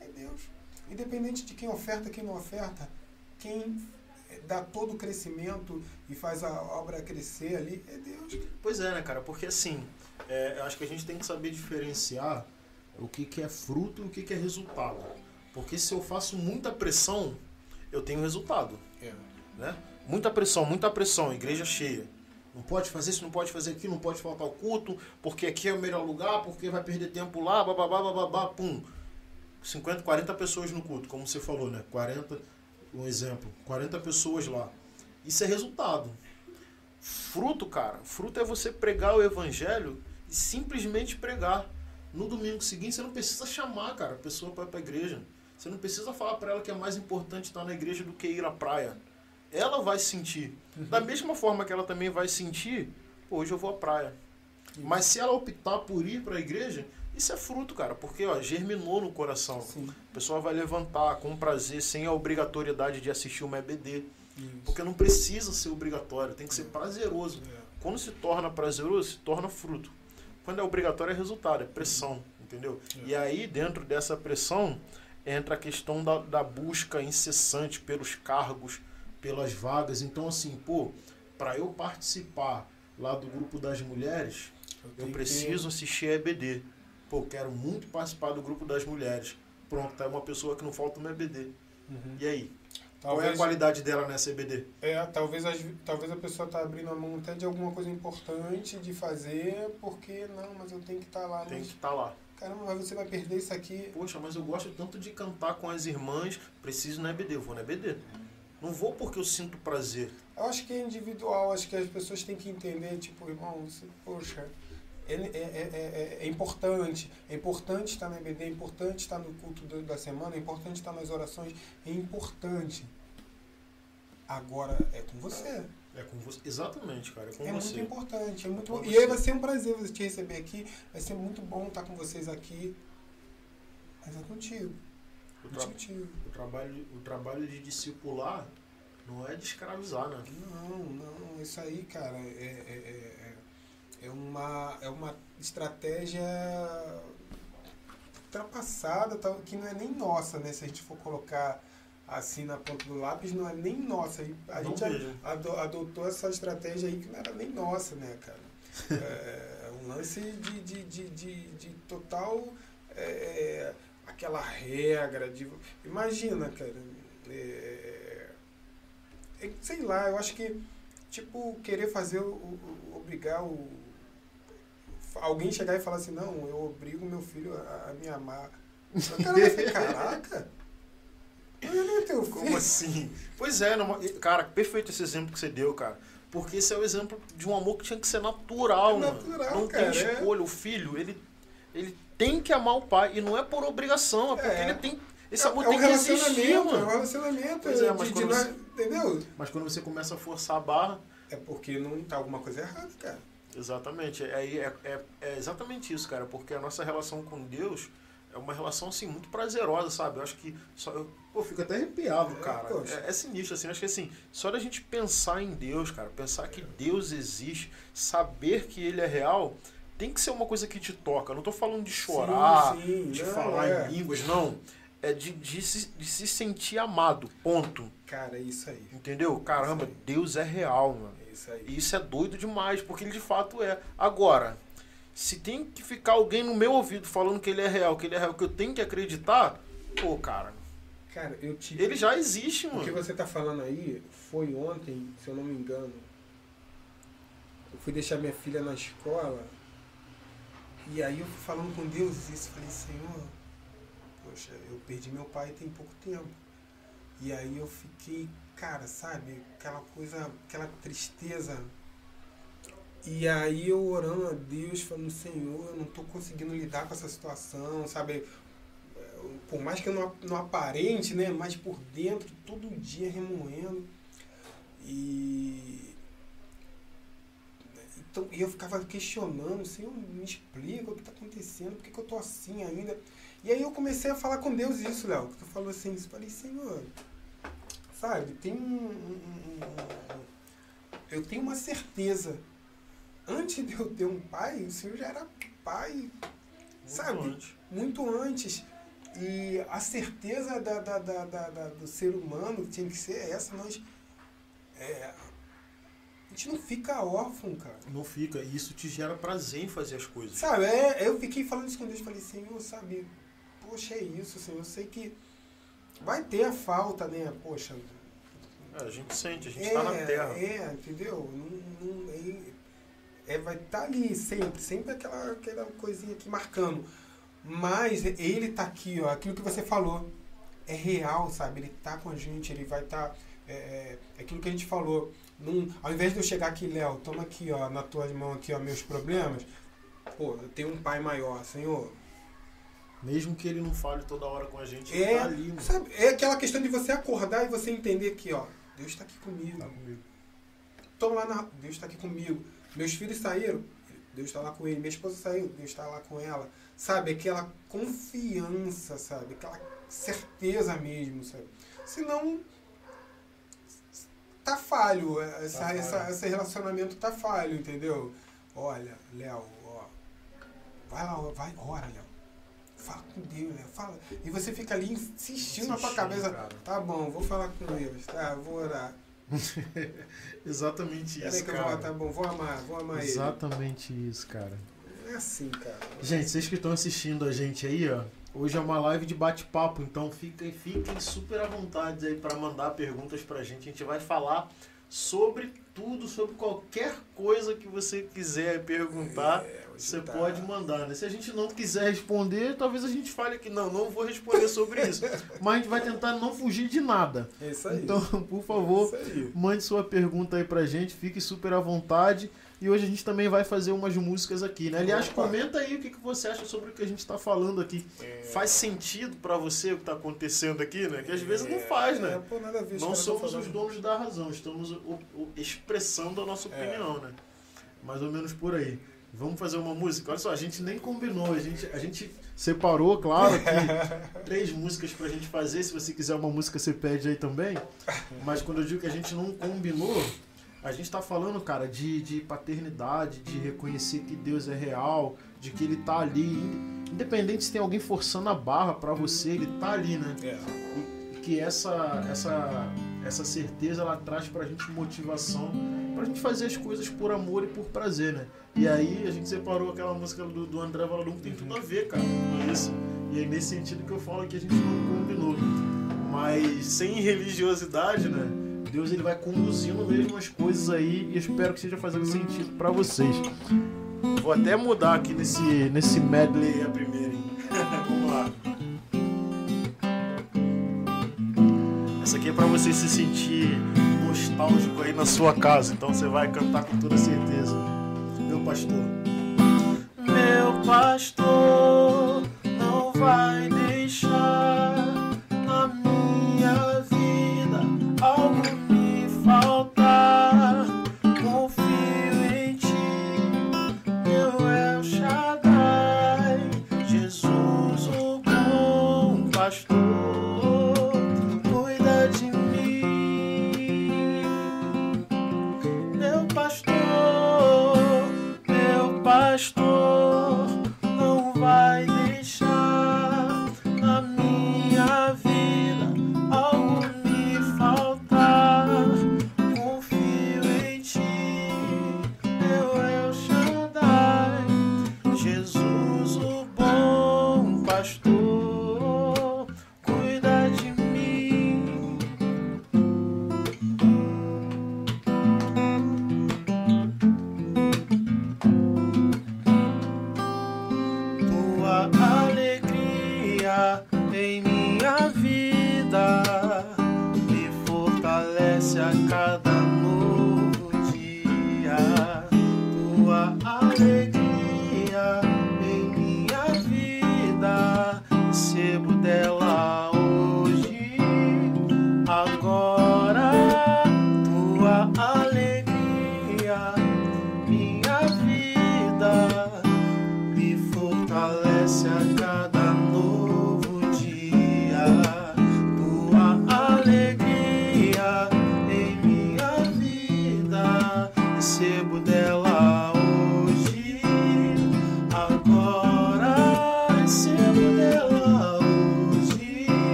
é Deus. Independente de quem oferta, quem não oferta, quem é, dá todo o crescimento e faz a obra crescer ali é Deus. Pois é, né, cara? Porque assim, é, eu acho que a gente tem que saber diferenciar o que, que é fruto e o que, que é resultado. Porque se eu faço muita pressão, eu tenho resultado. Né? Muita pressão, muita pressão, igreja cheia. Não pode fazer isso, não pode fazer aquilo, não pode faltar o culto, porque aqui é o melhor lugar, porque vai perder tempo lá, bababá, bababá, pum. 50, 40 pessoas no culto, como você falou, né? 40, um exemplo, 40 pessoas lá. Isso é resultado. Fruto, cara, fruto é você pregar o evangelho e simplesmente pregar. No domingo seguinte, você não precisa chamar, cara, a pessoa para ir pra igreja. Você não precisa falar para ela que é mais importante estar na igreja do que ir à praia. Ela vai sentir. Da mesma forma que ela também vai sentir, hoje eu vou à praia. Mas se ela optar por ir para a igreja, isso é fruto, cara, porque ó, germinou no coração. Sim. A pessoa vai levantar com prazer, sem a obrigatoriedade de assistir uma EBD. Isso. Porque não precisa ser obrigatório, tem que ser prazeroso. É. Quando se torna prazeroso, se torna fruto. Quando é obrigatório, é resultado, é pressão, entendeu? É. E aí, dentro dessa pressão, entra a questão da, da busca incessante pelos cargos, pelas vagas. Então, assim, pô, para eu participar lá do grupo das mulheres, eu que preciso assistir a EBD. Pô, quero muito participar do grupo das mulheres. Pronto, tá uma pessoa que não falta uma EBD. ter- Uhum. E aí? Qual é a Talvez, qualidade dela nessa EBD? é, talvez, as- talvez a pessoa está abrindo a mão até de alguma coisa importante de fazer, porque não, mas eu tenho que estar lá. Tem mas, que estar lá. Caramba, mas você vai perder isso aqui. Poxa, mas eu gosto tanto de cantar com as irmãs, preciso na EBD, eu vou na EBD. Não vou porque eu sinto prazer. Eu acho que é individual, acho que as pessoas têm que entender, tipo, irmão, você, poxa, é, é, é, é, é importante, é importante estar na EBD, é importante estar no culto da semana, é importante estar nas orações, é importante. Agora é com você. É com você. Exatamente, cara, é com é você. muito importante, é muito bom. E aí vai ser um prazer você te receber aqui, vai ser muito bom estar com vocês aqui. Mas é contigo, O, é tra- contigo. o trabalho, o trabalho de discipular não é de escravizar, né? Não, não, isso aí, cara, é, é, é, uma, é uma estratégia ultrapassada, tal, que não é nem nossa, né? Se a gente for colocar assim na ponta do lápis, não é nem nossa. A Não gente adotou essa estratégia aí que não era nem nossa, né, cara? É um lance de, de, de, de, de total. é, aquela regra de. Imagina, cara. é, é, sei lá, eu acho que, tipo, querer fazer o, o- obrigar o. Alguém chegar e falar assim, não, eu obrigo meu filho a, a me amar. O cara vai ficar, caraca! Ele não é teu filho. Como assim? Pois é, cara, perfeito esse exemplo que você deu, cara. Porque esse é o exemplo de um amor que tinha que ser natural, É mano. natural, Não cara, tem é. escolha. O filho, ele, ele tem que amar o pai. E não é por obrigação, é porque É. ele tem. Esse é, amor é um tem que existir, relacionamento, é um mano. relacionamento. Pois é, mas de, quando de você- nós- entendeu? Mas quando você começa a forçar a barra, É porque não tá alguma coisa errada, cara. Exatamente. Aí é, é, é exatamente isso, cara. Porque a nossa relação com Deus é uma relação assim muito prazerosa, sabe? Eu acho que só eu, pô, eu fico até arrepiado, É, cara. É, é sinistro assim. Eu acho que assim, só da gente pensar em Deus, cara, pensar que Deus existe, saber que ele é real, tem que ser uma coisa que te toca. Eu não tô falando de chorar, Sim, sim, de não, falar é. em línguas, não. É de, de, se, de se sentir amado. Ponto. Cara, é isso aí. Entendeu? Caramba, Deus é real, mano. Isso aí. E isso é doido demais, porque ele de fato é. Agora, se tem que ficar alguém no meu ouvido falando que ele é real, que ele é real, que eu tenho que acreditar, pô, cara, Cara, eu tive. ele já existe, O que mano. você tá falando aí foi ontem, se eu não me engano. Eu fui deixar minha filha na escola. E aí eu fui falando com Deus isso. Falei, Senhor, poxa, eu perdi meu pai tem pouco tempo. E aí eu fiquei, cara, sabe, aquela coisa, aquela tristeza. E aí eu orando a Deus, falando, Senhor, eu não tô conseguindo lidar com essa situação, sabe? Por mais que eu não, não aparente, né? Mas por dentro, todo dia remoendo. E. Então, eu ficava questionando, Senhor, me explica o que está acontecendo, por que, que eu tô assim ainda? E aí eu comecei a falar com Deus isso, Léo, que tu falou assim, eu falei, Senhor, sabe, tem um, um- um- Eu tenho uma certeza. Antes de eu ter um pai, o Senhor já era pai, sabe? Muito antes. muito antes. E a certeza da, da, da, da- do ser humano tinha que ser essa, nós. é, a gente não fica órfão, cara. Não fica. E isso te gera prazer em fazer as coisas. Sabe, é, eu fiquei falando isso com Deus, falei, Senhor, sabe, poxa, é isso, Senhor, eu sei que vai ter a falta, né? Poxa. É, a gente sente, a gente é, tá na terra. É, entendeu? Não, não, é, é, vai estar ali sempre, sempre aquela, aquela coisinha aqui marcando. Mas ele tá aqui, ó, aquilo que você falou. É real, sabe? Ele tá com a gente, ele vai estar. é, é, é aquilo que a gente falou. Num, ao invés de eu chegar aqui, Léo, toma aqui, ó, na tua mão aqui, ó, meus problemas. Pô, eu tenho um pai maior, Senhor. Mesmo que ele não fale toda hora com a gente, ele É, tá ali, mano. sabe, é aquela questão de você acordar e você entender que, ó, Deus está aqui comigo. Tá comigo. Tô lá na. Deus está aqui comigo. Meus filhos saíram, Deus está lá com ele. Minha esposa saiu, Deus está lá com ela. Sabe? Aquela confiança, sabe? Aquela certeza mesmo, sabe? Senão. Tá falho. Essa, Tá falho. essa- esse relacionamento tá falho, entendeu? Olha, Léo, ó. Vai lá, vai, ora, Léo. Fala com Deus, Léo. Fala. E você fica ali insistindo na tua Insistindo, cabeça. cara. Tá bom, vou falar com Deus, tá? Vou orar. Exatamente isso, que eu vou, cara. tá bom, vou amar, vou amar ele. Exatamente isso, cara. É assim, cara. Gente, vocês que estão assistindo a gente aí, ó, hoje é uma live de bate-papo, então fiquem, fiquem super à vontade aí para mandar perguntas pra gente. A gente vai falar sobre tudo, sobre qualquer coisa que você quiser perguntar. É, hoje Você tá- pode mandar, né? Se a gente não quiser responder, talvez a gente fale que não, não vou responder sobre isso. Mas a gente vai tentar não fugir de nada. É isso aí. Então, por favor, aí. Mande sua pergunta aí pra gente, fique super à vontade. E hoje a gente também vai fazer umas músicas aqui, né? Aliás, Opa. comenta aí o que, que você acha sobre o que a gente tá falando aqui. É. Faz sentido pra você o que tá acontecendo aqui, né? Que às vezes não faz, É, né? pô, nada a ver, Não somos os donos da razão, estamos o- o- expressando a nossa É. opinião, né? Mais ou menos por aí. Vamos fazer uma música? Olha só, a gente nem combinou, a gente, a gente separou, claro, três músicas pra gente fazer. Se você quiser uma música, você pede aí também. Mas quando eu digo que a gente não combinou, a gente tá falando, cara, de, de paternidade, de reconhecer que Deus é real, de que Ele tá ali. Independente se tem alguém forçando a barra pra você, Ele tá ali, né? É. Que essa, essa, essa certeza ela traz pra gente motivação pra gente fazer as coisas por amor e por prazer, né? E aí a gente separou aquela música do, do André Valadão que tem tudo a ver, cara, com isso. E aí nesse sentido que eu falo que a gente não combinou. Mas sem religiosidade, né? Deus ele vai conduzindo mesmo as coisas aí e espero que esteja fazendo sentido pra vocês. Vou até mudar aqui nesse, nesse medley a primeira, hein? Essa aqui é pra você se sentir nostálgico aí na sua casa, então você vai cantar com toda certeza. Meu pastor. Meu pastor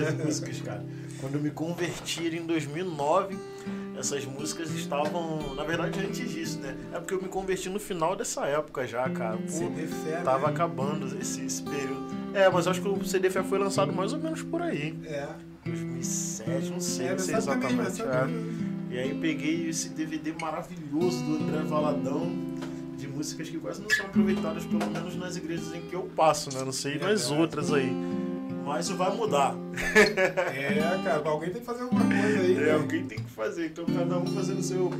Dessas músicas, cara. Quando eu me converti em 2009, essas músicas estavam, na verdade, antes disso, né? É porque eu me converti no final dessa época já, cara. Pô, CD Fé, tava né? acabando esse, esse período. É, mas acho que o CD Fé foi lançado mais ou menos por aí. É. 2007, não sei, É, não sei exatamente. nessa é. E aí peguei esse DVD maravilhoso do André Valadão, de músicas que quase não são aproveitadas, pelo menos nas igrejas em que eu passo, né? Não sei nas Verdade. outras aí. Mas isso vai mudar. É, cara, alguém tem que fazer alguma coisa aí. É, né? alguém tem que fazer. Então cada um fazendo seu,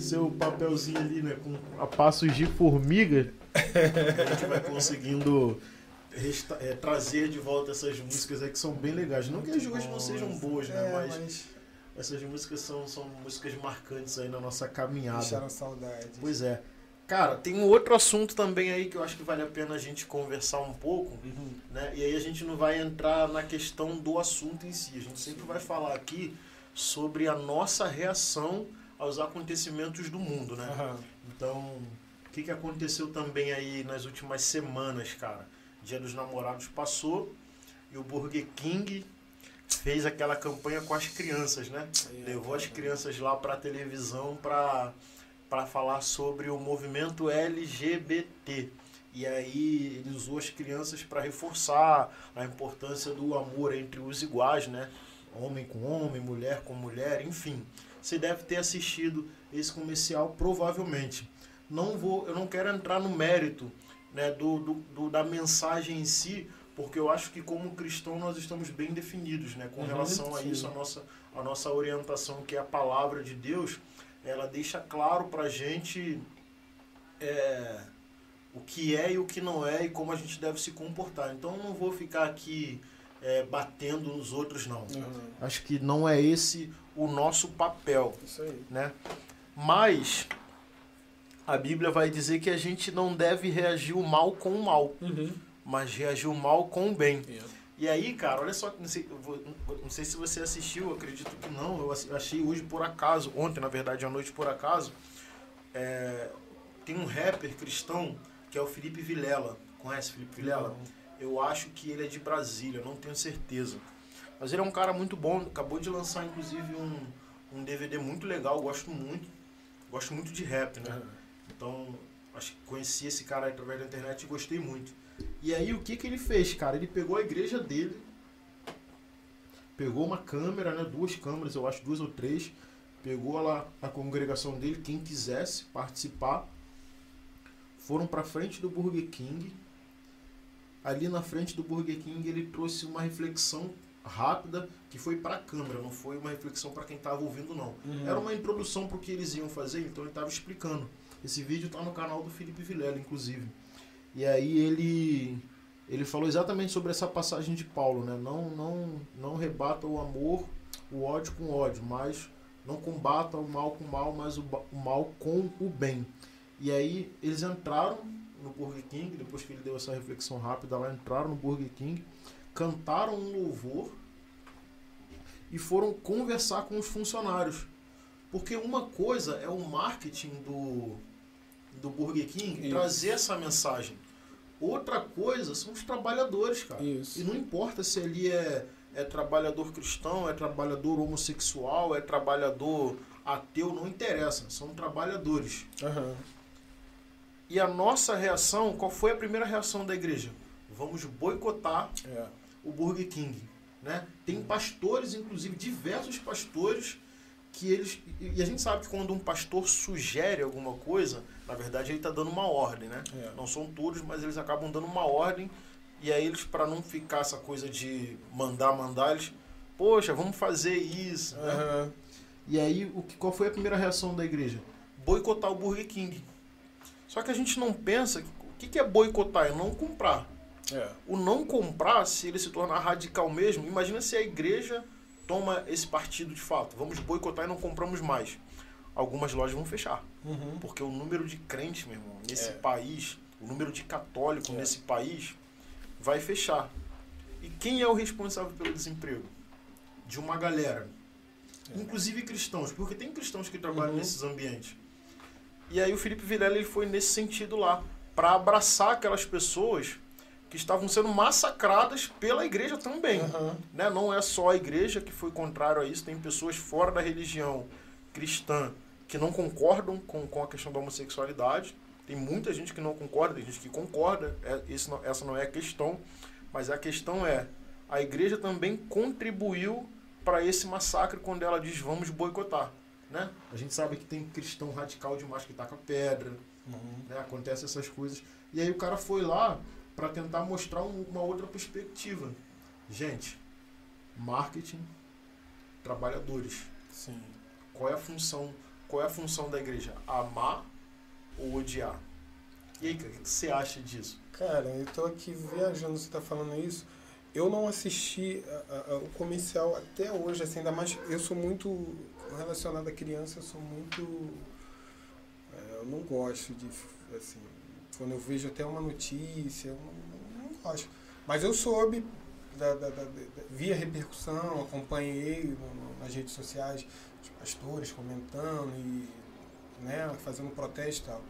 seu papelzinho ali, né? Com a passos de formiga. A gente vai conseguindo resta- é, trazer de volta essas músicas aí que são bem legais. Não que as duas não sejam boas, né? É, mas, mas essas músicas são, são músicas marcantes aí na nossa caminhada. deixaram saudade. Pois é. Cara, tem um outro assunto também aí que eu acho que vale a pena a gente conversar um pouco, né? E aí a gente não vai entrar na questão do assunto em si. A gente sempre vai falar aqui sobre a nossa reação aos acontecimentos do mundo, né? Aham. Então, o que, que aconteceu também aí nas últimas semanas, cara? Dia dos Namorados passou e o Burger King fez aquela campanha com as crianças, né? Levou as crianças lá para televisão para para falar sobre o movimento LGBT. E aí ele usou as crianças para reforçar a importância do amor entre os iguais, né? Homem com homem, mulher com mulher, enfim. Você deve ter assistido esse comercial provavelmente. Não vou, eu não quero entrar no mérito, né, do, do, do- da mensagem em si, porque eu acho que como cristão nós estamos bem definidos, né, com Uhum, relação a sim. isso, a nossa a nossa orientação que é a palavra de Deus, ela deixa claro pra gente é, o que é e o que não é e como a gente deve se comportar. Então eu não vou ficar aqui é, batendo nos outros não. Aham. Acho que não é esse o nosso papel, Isso aí. né? Mas a Bíblia vai dizer que a gente não deve reagir o mal com o mal, Uhum. mas reagir o mal com o bem. É. E aí, cara, olha só, não sei, vou- não sei se você assistiu, acredito que não. Eu achei hoje por acaso, ontem, na verdade, à noite por acaso. é, tem um rapper cristão que é o Felipe Vilela. Conhece Felipe Vilela? Eu acho que ele é de Brasília, não tenho certeza. Mas ele é um cara muito bom, acabou de lançar inclusive um, um DVD muito legal, gosto muito. Gosto muito de rap, né? Então, acho que conheci esse cara através da internet e gostei muito. E aí, o que, que ele fez, cara? Ele pegou a igreja dele, pegou uma câmera, né? Duas câmeras, eu acho, duas ou três. Pegou lá a congregação dele, quem quisesse participar. Foram pra frente do Burger King. Ali na frente do Burger King, ele trouxe uma reflexão rápida que foi pra câmera, não foi uma reflexão para quem tava ouvindo, não. Uhum. Era uma introdução pro que eles iam fazer, então ele tava explicando. Esse vídeo tá no canal do Felipe Vilela, inclusive. E aí ele ele falou exatamente sobre essa passagem de Paulo, né? Não não não rebata o amor, o ódio com ódio, mas não combata o mal com o mal, mas o, o mal com o bem. E aí eles entraram no Burger King, depois que ele deu essa reflexão rápida lá, entraram no Burger King, cantaram um louvor e foram conversar com os funcionários. Porque uma coisa é o marketing do, do Burger King Isso. trazer essa mensagem. Outra coisa são os trabalhadores, cara. Isso. E não importa se ali é, é trabalhador cristão, é trabalhador homossexual, é trabalhador ateu, não interessa. São trabalhadores. Aham. E a nossa reação, qual foi a primeira reação da igreja? Vamos boicotar É. o Burger King. Né? Tem pastores, inclusive diversos pastores, que eles. E a gente sabe que quando um pastor sugere alguma coisa, na verdade ele está dando uma ordem, né? É. Não são todos, mas eles acabam dando uma ordem. E aí eles, para não ficar essa coisa de mandar, mandar, eles. Poxa, vamos fazer isso. né? Aham. E aí, o que, qual foi a primeira reação da igreja? Boicotar o Burger King. Só que a gente não pensa, que- o que que é boicotar? É não comprar. É. O não comprar, se ele se tornar radical mesmo, imagina se a igreja toma esse partido de fato. Vamos boicotar e não compramos mais. Algumas lojas vão fechar. Uhum. Porque o número de crentes, meu irmão, nesse É. país, o número de católicos É. nesse país, vai fechar. E quem é o responsável pelo desemprego? De uma galera. É. Inclusive cristãos, porque tem cristãos que trabalham Uhum. nesses ambientes. E aí o Felipe Vilela ele foi nesse sentido lá, para abraçar aquelas pessoas que estavam sendo massacradas pela igreja também. Aham. né? Não é só a igreja que foi contrário a isso, tem pessoas fora da religião cristã que não concordam com, com a questão da homossexualidade. Tem muita gente que não concorda, tem gente que concorda, é, isso não- essa não é a questão, mas a questão é, a igreja também contribuiu para esse massacre quando ela diz vamos boicotar. Né? A gente sabe que tem cristão radical demais que taca pedra, Uhum. né? Acontece essas coisas. E aí o cara foi lá para tentar mostrar um- uma outra perspectiva. Gente, marketing, trabalhadores. Sim. Qual é a função? Qual é a função da igreja? Amar ou odiar? E aí, o que você acha disso? Cara, eu tô aqui viajando, você tá falando isso. Eu não assisti a- a- o comercial até hoje, assim, ainda mais. Eu sou muito. Relacionado à criança, eu sou muito. é, eu não gosto de. Assim, quando eu vejo até uma notícia, eu não, não gosto. Mas eu soube, da, da- da- da- via repercussão, acompanhei nas redes sociais os pastores comentando e né, fazendo protesto e tal.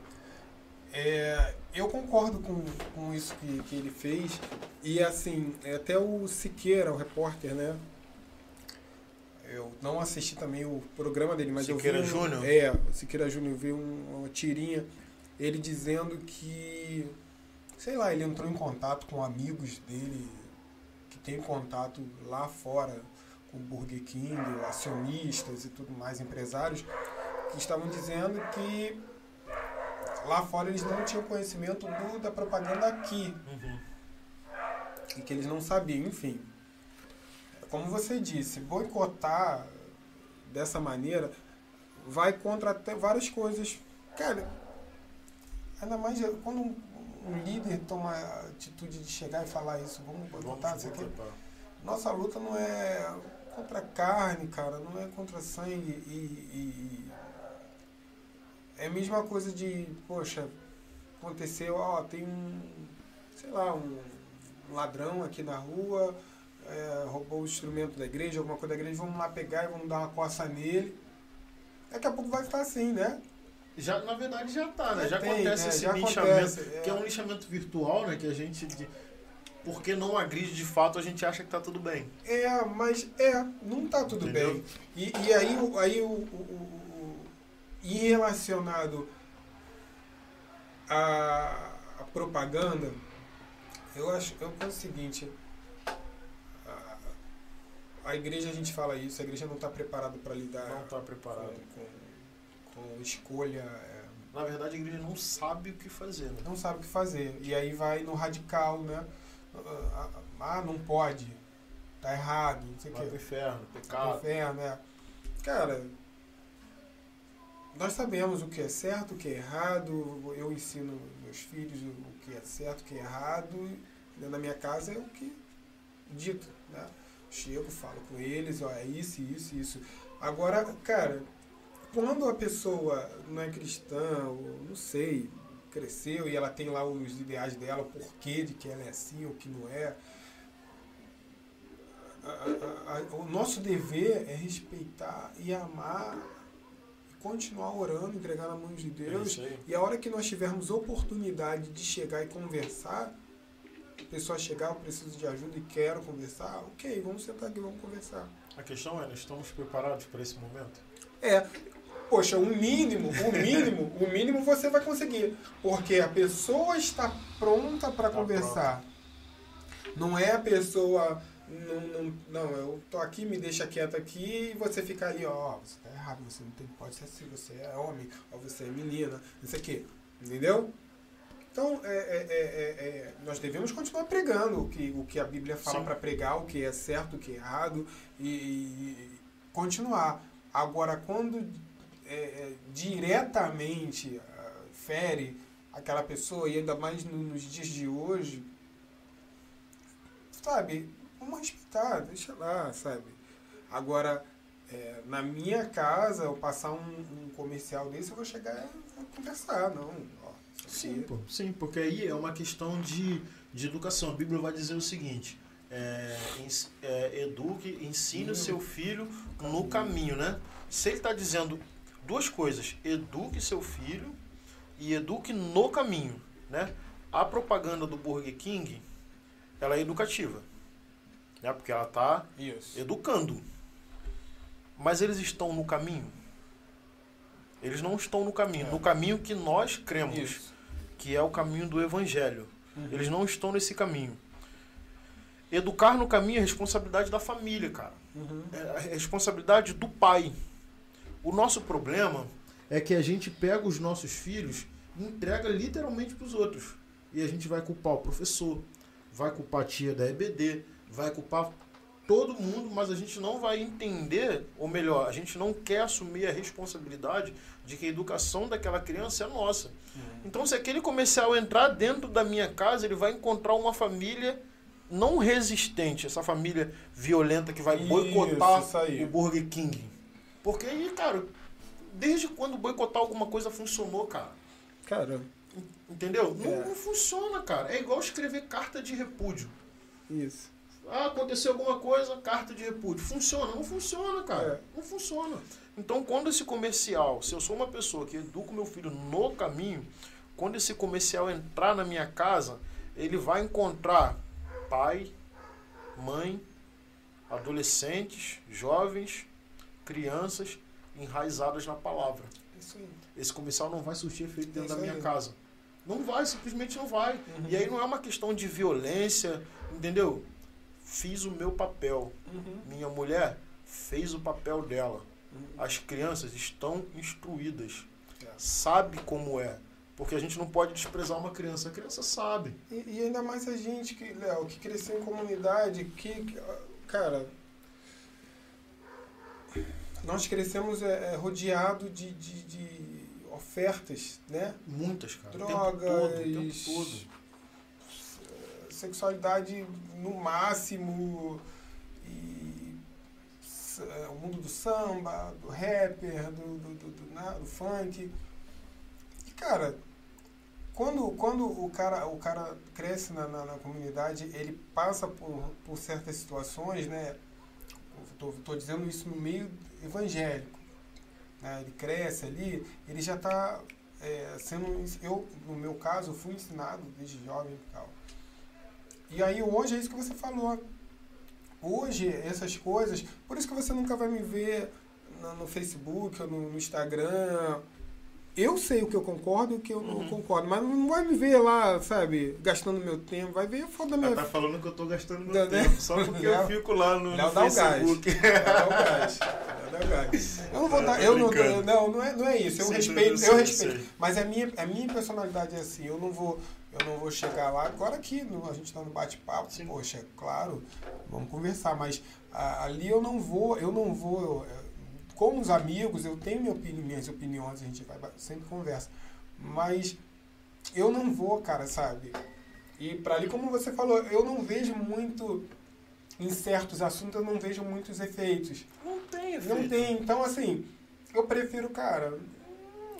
É, eu concordo com, com isso que, que ele fez. E assim, até o Siqueira, o repórter, né? Eu não assisti também o programa dele, mas Siqueira eu vi. um- Júnior? É, o Siqueira Júnior, eu vi um- uma tirinha, ele dizendo que. Sei lá, ele entrou em contato com amigos dele que tem contato lá fora o Burger King, acionistas e tudo mais, empresários, que estavam dizendo que lá fora eles não tinham conhecimento do- da propaganda aqui e que eles não sabiam, enfim. Como você disse, boicotar dessa maneira vai contra até várias coisas. Cara, ainda mais quando um, um líder toma a atitude de chegar e falar isso, vamos boicotar, isso aqui. Nossa luta não é contra a carne, cara, não é contra sangue e, e- e- é a mesma coisa de, poxa, aconteceu, ó, tem um, sei lá, um ladrão aqui na rua, é, roubou o instrumento da igreja, alguma coisa da igreja, vamos lá pegar e vamos dar uma coça nele. Daqui a pouco vai ficar assim, né? Já, na verdade já tá, né? Já Já, tem, acontece né? esse Já linchamento, acontece, é. que é um linchamento virtual, né? Que a gente. de- porque não agride de fato, a gente acha que tá tudo bem. É, mas é, não tá tudo Entendeu? bem. E, e aí, aí o, o, e relacionado à, à propaganda, eu acho, eu penso o seguinte, a, a igreja a gente fala isso, a igreja não está preparada para lidar Não tá preparado. com, com, com escolha, é, Na verdade, a igreja não sabe o que fazer, né? não sabe o que fazer. E aí vai no radical, né? Ah, ah, não pode, tá errado, não sei o Vai pro inferno, Tá no pecado. inferno, é. Cara, nós sabemos o que é certo, o que é errado. Eu ensino meus filhos o que é certo, o que é errado. Da minha casa é o que dito, né? Chego, falo com eles, ó, é isso, isso, isso. Agora, cara, quando a pessoa não é cristã, ou não sei, cresceu e ela tem lá os ideais dela, o porquê de que ela é assim ou que não é, a- a- a- o nosso dever é respeitar e amar e continuar orando, entregar na mão de É Deus. aí. E a hora que nós tivermos oportunidade de chegar e conversar, a pessoa chegar, eu preciso de ajuda e quero conversar, ok, vamos sentar aqui, vamos conversar. A questão é, nós estamos preparados para esse momento? É, poxa, o mínimo, o mínimo, o mínimo você vai conseguir. Porque a pessoa está pronta para Tá conversar. Não é a pessoa. Não, não, não, eu tô aqui, me deixa quieto aqui e você fica ali, ó, você tá errado, você não tem, pode ser assim, você é homem, ou você é menina, isso aqui. Entendeu? Então, é, é, é, é, é, nós devemos continuar pregando o que, o que a Bíblia fala para pregar, o que é certo, o que é errado, e, e continuar. Agora, quando é, é, diretamente ah, fere aquela pessoa, e ainda mais no- nos dias de hoje, sabe, vamos respeitar, deixa lá, sabe. Agora, é, na minha casa, eu passar um, um comercial desse, eu vou chegar e vou conversar, não. Ó, Sim, pô. Sim, porque aí é uma questão de, de educação. A Bíblia vai dizer o seguinte: é, é, eduque, ensine o seu filho no caminho, né? Se ele está dizendo duas coisas, eduque seu filho e eduque no caminho, né? A propaganda do Burger King, ela é educativa, né? Porque ela está Isso. educando. Mas eles estão no caminho? Eles não estão no caminho. No caminho que nós cremos, Isso. que é o caminho do Evangelho. Uhum. Eles não estão nesse caminho. Educar no caminho é responsabilidade da família, cara. Uhum. É a responsabilidade do pai. O nosso problema É que a gente pega os nossos filhos e entrega literalmente para os outros. E a gente vai culpar o professor, vai culpar a tia da EBD, vai culpar todo mundo, mas a gente não vai entender, ou melhor, a gente não quer assumir a responsabilidade de que a educação daquela criança é nossa. Então, se aquele comercial entrar dentro da minha casa, ele vai encontrar uma família não resistente, essa família violenta que vai boicotar o Burger King. Porque aí, cara, desde quando boicotar alguma coisa funcionou, cara? Cara, Entendeu? Não, É. não funciona, cara. É igual escrever carta de repúdio. isso. Ah, aconteceu alguma coisa, carta de repúdio. Funciona? Não funciona, cara. É. Não funciona. Então, quando esse comercial, se eu sou uma pessoa que educa o meu filho no caminho, quando esse comercial entrar na minha casa, ele vai encontrar pai, mãe, adolescentes, jovens, crianças enraizadas na palavra. Isso aí. Esse comercial não vai surtir efeito dentro Isso da minha aí. casa. Não vai, simplesmente não vai. Uhum. E aí não é uma questão de violência, entendeu? Fiz o meu papel. Uhum. Minha mulher fez o papel dela. Uhum. As crianças estão instruídas. É. Sabe como é. Porque a gente não pode desprezar uma criança. A criança sabe. E, e ainda mais a gente que, Léo, que cresceu em comunidade, que, que, cara, nós crescemos é, é, rodeado de, de, de ofertas, né? Muitas, cara. Drogas, O tempo todo. O tempo todo. sexualidade no máximo e é, o mundo do samba, do rapper, do, do, do, do, né, do funk. E cara, quando, quando o, cara, o cara cresce na, na, na comunidade, ele passa por, por certas situações, né? Tô dizendo isso no meio evangélico. Né? Ele cresce ali, ele já está é, sendo. Eu, no meu caso, eu fui ensinado desde jovem e tal. E aí hoje é isso que você falou. Hoje, essas coisas. Por isso que você nunca vai me ver no, no Facebook ou no, no Instagram. Eu sei o que eu concordo e o que eu não Uhum. concordo, mas não vai me ver lá, sabe, gastando meu tempo, vai ver a foto da minha Ela tá falando que eu tô gastando meu Não, né? tempo só porque eu fico lá no, no Léo dá o gás. Facebook. Dá o gás. Eu não vou dar. Eu não, não, não é, não é isso. Eu Sim, respeito, eu sei, eu respeito. sei. Mas a minha, a minha personalidade é assim. Eu não vou, eu não vou chegar lá agora aqui. No, a gente tá no bate-papo. Poxa, é claro, vamos conversar. Mas a- ali eu não vou, eu não vou. Com os amigos, eu tenho minha opinião, minhas opiniões. A gente vai sempre conversa. Mas eu não vou, cara, sabe? E para ali, como você falou, eu não vejo muito em certos assuntos, eu não vejo muitos efeitos. Não tem Não tem. Então, assim, eu prefiro, cara,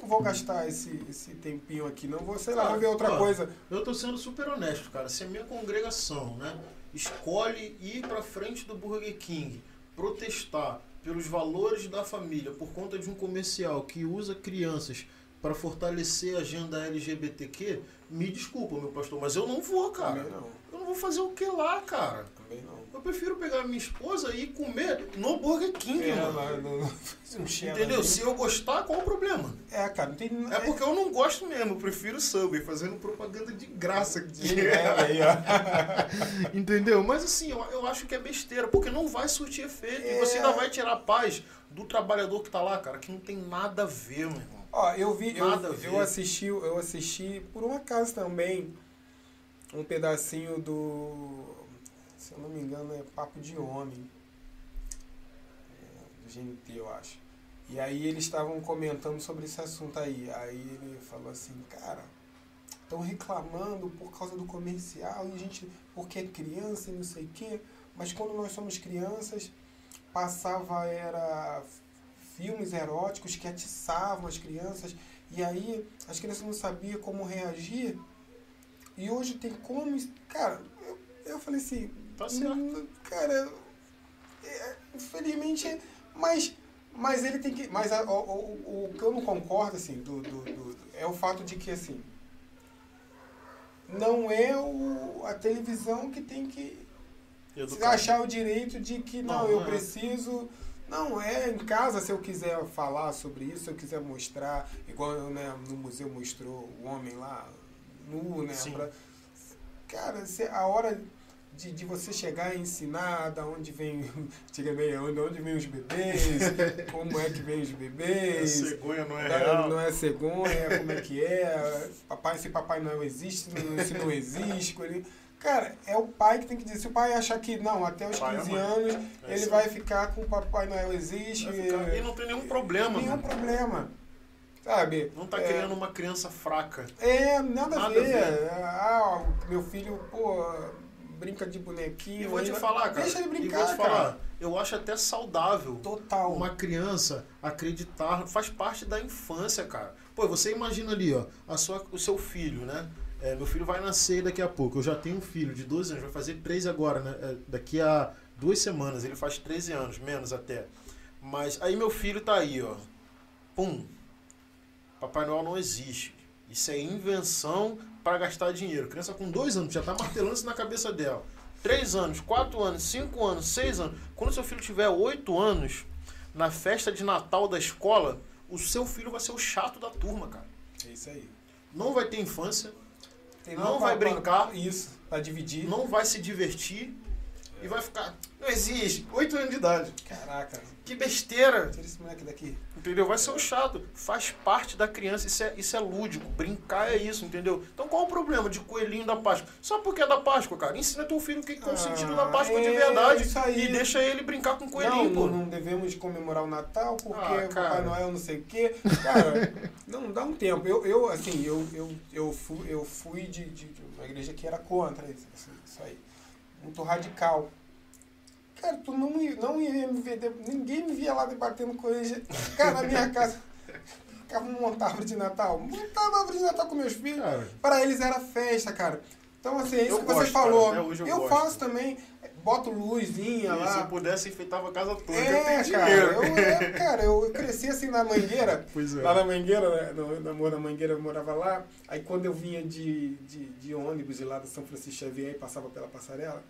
não vou gastar esse, esse tempinho aqui, não vou, sei lá, Cara, vou ver outra ó, coisa. Eu tô sendo super honesto, cara. Se a minha congregação, né, escolhe ir pra frente do Burger King, protestar pelos valores da família, por conta de um comercial que usa crianças para fortalecer a agenda LGBTQ, me desculpa, meu pastor, mas eu não vou, cara. Não. Eu não vou fazer o que lá, cara? Eu prefiro pegar minha esposa e comer no Burger King, É, mano. Entendeu? Se eu gostar, qual o problema? É, cara, não tem. É porque eu não gosto mesmo, eu prefiro Subway, fazendo propaganda de graça. É, é. Entendeu? Mas assim, eu, eu acho que é besteira, porque não vai surtir efeito. E você É. ainda vai tirar a paz do trabalhador que tá lá, cara, que não tem nada a ver, meu irmão. Ó, eu vi, eu, Nada a ver. eu assisti, eu assisti por um acaso também um pedacinho do, eu não me engano, é Papo de Homem, é, do GNT, eu acho. E aí eles estavam comentando sobre esse assunto aí. Aí ele falou assim, cara, estão reclamando por causa do comercial e a gente, porque é criança e não sei o quê, mas quando nós somos crianças, passava era filmes eróticos que atiçavam as crianças e aí as crianças não sabiam como reagir e hoje tem como cara eu, eu falei assim Tá certo. "Hum, cara é, infelizmente mas mas ele tem que mas a- o, o, o que eu não concordo assim do, do, do- é o fato de que assim não é o, a televisão que tem que se achar o direito de que não, Não, eu é. preciso. Não, é em casa se eu quiser falar sobre isso, se eu quiser mostrar, igual né, no museu mostrou o homem lá, nu, né? Pra- cara, a hora de, de você chegar e ensinar da onde vem, antigamente, onde, onde vem os bebês, como é que vem os bebês, cegonha não é da- real. Não é cegonha, como é que é? Papai, se Papai Noel existe, se não, não existe. ele- Cara, é o pai que tem que dizer. Se o pai achar que não, até os Pai e 15 mãe. anos, É ele vai ficar com o Papai Noel existe. Ficar- E não tem nenhum problema, Nenhum né? problema. Sabe? Não tá É, criando uma criança fraca. É, nada, a Nada a ver. ver. Ah, meu filho, pô, brinca de bonequinho. E vou te falar, cara. Deixa ele e brincar, vou te cara. falar, eu acho até saudável Total. uma criança acreditar, faz parte da infância, cara. Pô, você imagina ali, ó, a sua, o seu filho, né? É, meu filho vai nascer daqui a pouco. Eu já tenho um filho de 12 anos, vai fazer 13 agora, né? É, daqui a duas semanas, ele faz 13 anos, menos até. Mas aí meu filho tá aí, ó. Pum. Papai Noel não existe. Isso é invenção para gastar dinheiro. Criança com dois anos já tá martelando isso na cabeça dela. Três anos, quatro anos, cinco anos, seis anos. Quando seu filho tiver oito anos, na festa de Natal da escola, o seu filho vai ser o chato da turma, cara. É isso aí. Não vai ter infância, Tem Não vai pra- brincar. Isso, pra dividir. não vai se divertir e vai ficar. Não existe. Oito anos de idade. Caraca, Que besteira. tira esse moleque daqui. Entendeu? Vai ser o chato. Faz parte da criança. Isso é, isso é lúdico. Brincar é isso, entendeu? Então qual o problema de coelhinho da Páscoa? Só porque é da Páscoa, cara. Ensina teu filho o que que é o Ah, sentido da Páscoa de é verdade. isso aí. E deixa ele brincar com o Não, coelhinho, pô. não, devemos comemorar o Natal porque Ah. Papai Noel não sei o quê. Cara, não, dá um tempo. Eu, eu assim, eu, eu, eu fui, eu fui de, de, de uma igreja que era contra isso, isso- isso aí. Muito radical. Cara, tu não, ia- não ia me ver, ninguém me via lá debatendo com ele. Cara, na minha casa, ficava montando árvore de Natal. Montava árvore de Natal com meus filhos. Cara, Para eles era festa, cara. Então, assim, é isso Eu que você gosto, cara, falou. hoje eu eu faço também. Boto luzinha e se lá. eu pudesse, enfeitava a casa toda. eu É, tenho cara, eu, é, cara, eu cresci assim na Mangueira, Pois é. lá na Mangueira, né, no, no amor da Mangueira, eu morava lá. Aí quando eu vinha de, de, de ônibus de lá do São Francisco Xavier e passava pela passarela,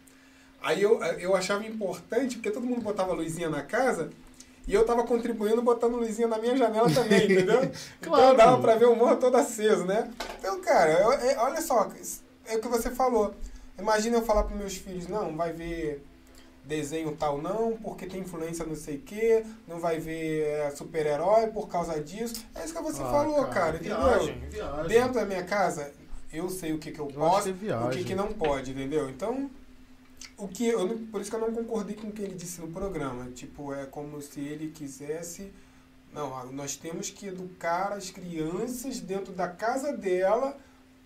aí eu, eu achava importante, porque todo mundo botava luzinha na casa, e eu tava contribuindo botando luzinha na minha janela também, entendeu? Então Claro. dava pra ver o morro todo aceso, né? Então, cara, eu- é- olha só, é o que você falou. Imagina eu falar pros meus filhos, não, vai ver desenho tal não, porque tem influência não sei o quê, não vai ver é, super-herói por causa disso. É isso que você Ah, falou, cara, entendeu? Viagem, viagem. Dentro da minha casa, eu sei o que, que eu Eu posso, é o que, que não pode, entendeu? Então, o que eu não- por isso que eu não concordei com o que ele disse no programa. Tipo, é como se ele quisesse. Não, ah, nós temos que educar as crianças dentro da casa dela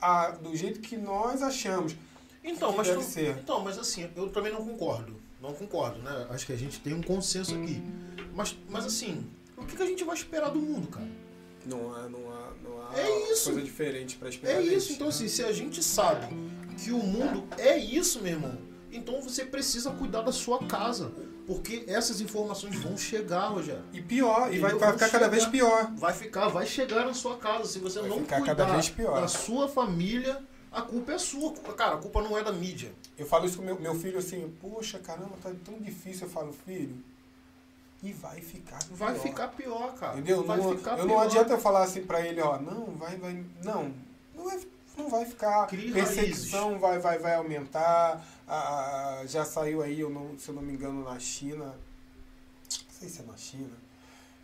a, do jeito que nós achamos. Então, que mas deve tu- ser. então, mas assim, eu também não concordo. Não concordo, né? Acho que a gente tem um consenso aqui. Mas, mas assim, o que, que a gente vai esperar do mundo, cara? Não há, não há, não há É isso. coisa diferente para esperar. É isso. Então, assim, se a gente sabe que o mundo é isso, meu irmão, então você precisa cuidar da sua casa. Porque essas informações vão chegar, Rogério. E pior, e vai, vai ficar cada vez chegar. pior. Vai ficar, vai chegar na sua casa. Se você Vai não cuidar cada vez pior. da sua família, a culpa é sua. Cara, a culpa não é da mídia. Eu falo isso com meu, meu filho assim, poxa, caramba, tá tão difícil. Eu falo, filho, e vai ficar pior. Vai ficar pior, cara. Entendeu? Vai não, ficar eu pior. não adianta eu falar assim pra ele, ó, não, vai, vai. Não, não vai, não vai ficar. Perseguição vai, vai, vai aumentar. Ah, já saiu aí, eu não, se eu não me engano, na China. Não sei se é na China.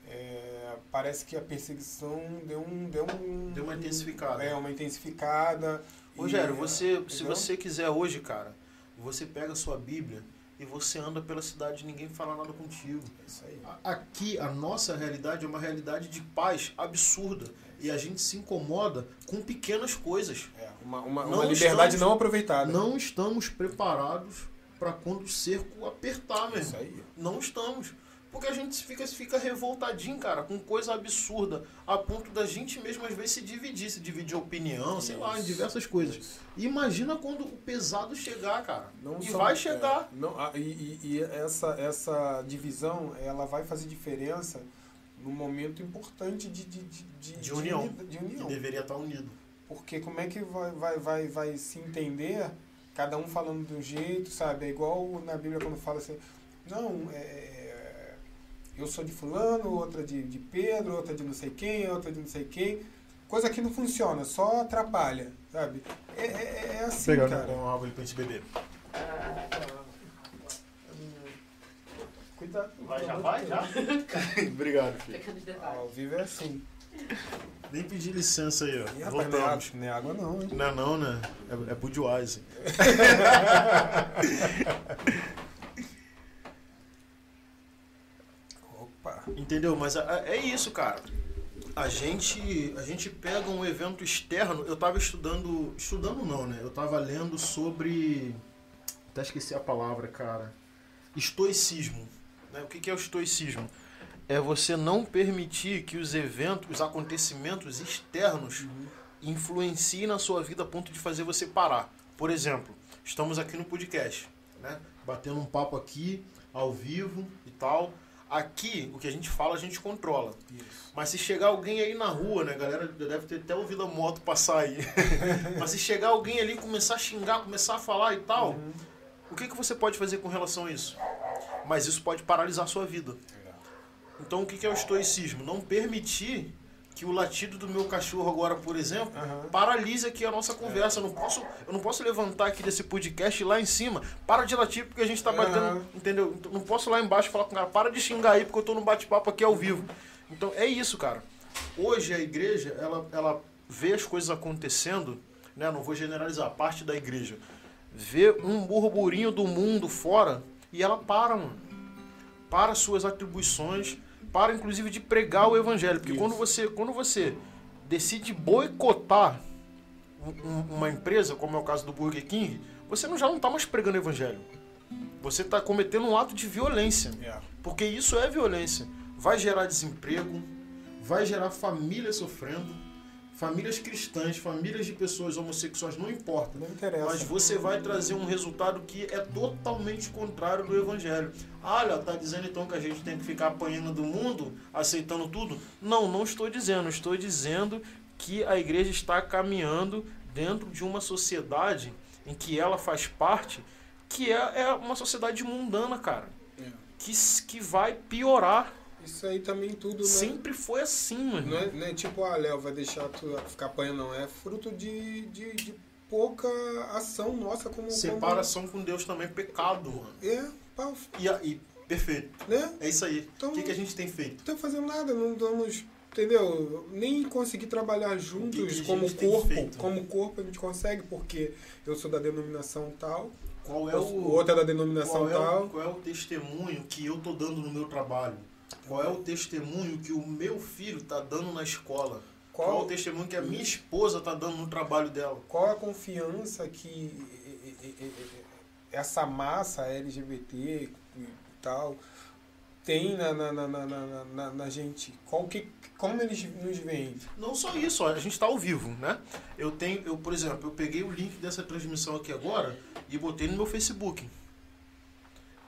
é, parece que a perseguição deu um. Deu, um, Deu uma intensificada. É, uma intensificada. Rogério, você, se você quiser hoje, cara, você pega a sua Bíblia e você anda pela cidade e ninguém fala nada contigo. É isso aí. Aqui, a nossa realidade é uma realidade de paz absurda. E a gente se incomoda com pequenas coisas. É, uma, uma, Não uma liberdade estamos- não aproveitada. Não estamos preparados para quando o cerco apertar, meu Isso aí. Não estamos. Porque a gente fica, fica revoltadinho, cara, com coisa absurda, a ponto da gente mesmo às vezes se dividir, se dividir opinião, sei lá, em Isso. diversas coisas. Imagina quando o pesado chegar, cara. Não e são- vai é, chegar. não, ah, e e- e essa, essa divisão, ela vai fazer diferença num momento importante de, de, de, De união. De, de Que união. deveria estar unido. Porque como é que vai, vai, vai, vai se entender, cada um falando de um jeito, sabe? É igual na Bíblia quando fala assim, não, é, eu sou de fulano, outra de, de Pedro, outra de não sei quem, outra de não sei quem. Coisa que não funciona, só atrapalha, sabe? É, é, é assim, cara. uma água ali pra gente beber. Cuidado. Vai, já vai, já? Obrigado, filho. Ao vivo é assim. Nem pedir licença aí, ó. rapaz, não, é Voltamos. água, não é água não, hein? Não é não, né? É, é Budweiser. Opa. Entendeu? Mas a- é isso, cara. A gente, a gente pega um evento externo. Eu tava estudando. Estudando não, né? Eu tava lendo sobre. Até esqueci a palavra, cara. Estoicismo. Né? O que que é o estoicismo? É você não permitir que os eventos, os acontecimentos externos influenciem na sua vida a ponto de fazer você parar. Por exemplo, estamos aqui no podcast, né? Batendo um papo aqui, ao vivo e tal. Aqui, o que a gente fala, a gente controla. Isso. Mas se chegar alguém aí na rua, né, galera, deve ter até ouvido a moto passar aí. Mas se chegar alguém ali e começar a xingar, começar a falar e tal, Uhum. O que, que você pode fazer com relação a isso? Mas isso pode paralisar a sua vida. Então o que, que é o estoicismo? Não permitir que o latido do meu cachorro agora, por exemplo, Aham. paralise aqui a nossa conversa. Eu, não posso, eu não posso levantar aqui desse podcast lá em cima. Para de latir porque a gente tá batendo. Aham. Entendeu? Então, Não posso lá embaixo falar com o cara, para de xingar aí porque eu tô no bate-papo aqui ao vivo. Então é isso, cara. Hoje a igreja, ela, ela vê as coisas acontecendo, né? Não vou generalizar, parte da igreja. Vê um burburinho do mundo fora e ela para, mano. Para suas atribuições, para inclusive de pregar o evangelho. Porque Isso. quando você, quando você decide boicotar um- um- uma empresa, como é o caso do Burger King, você não, já não está mais pregando o evangelho. Você está cometendo um ato de violência. É. Porque isso é violência. Vai gerar desemprego, vai gerar famílias sofrendo, famílias cristãs, famílias de pessoas homossexuais, não importa. Não interessa. Mas você vai trazer um resultado que é totalmente contrário do evangelho. Ah, olha, tá dizendo então que a gente tem que ficar apanhando do mundo, aceitando tudo? Não, não estou dizendo. Estou dizendo que a igreja está caminhando dentro de uma sociedade em que ela faz parte, que é, é uma sociedade mundana, cara. É. Que, que vai piorar. Isso aí também tudo, né? Sempre foi assim, mano. Não é, não é tipo, ah, Léo, vai deixar tu ficar apanhando, não. É fruto de, de, de pouca ação nossa como... Separação com Deus também é pecado, mano. Como... É, pau, E, aí, perfeito. né? É isso aí. Então- o que, que a gente tem feito? Não estamos fazendo nada, não estamos... Entendeu? Nem conseguir trabalhar que juntos como corpo. feito? Como corpo a gente consegue, porque eu sou da denominação tal, Qual é o o, outro é da denominação qual é tal. o, qual é o testemunho que eu tô dando no meu trabalho? Qual é o testemunho que o meu filho tá dando na escola? Qual, é Qual, o testemunho que a minha esposa tá dando no trabalho dela? qual a confiança que essa massa LGBT e tal tem na, na, na, na, na- na- gente? Qual que, como eles nos veem? Não só isso, a gente tá ao vivo, né? Eu tenho, eu, por exemplo, eu peguei o link dessa transmissão aqui agora e botei no meu Facebook.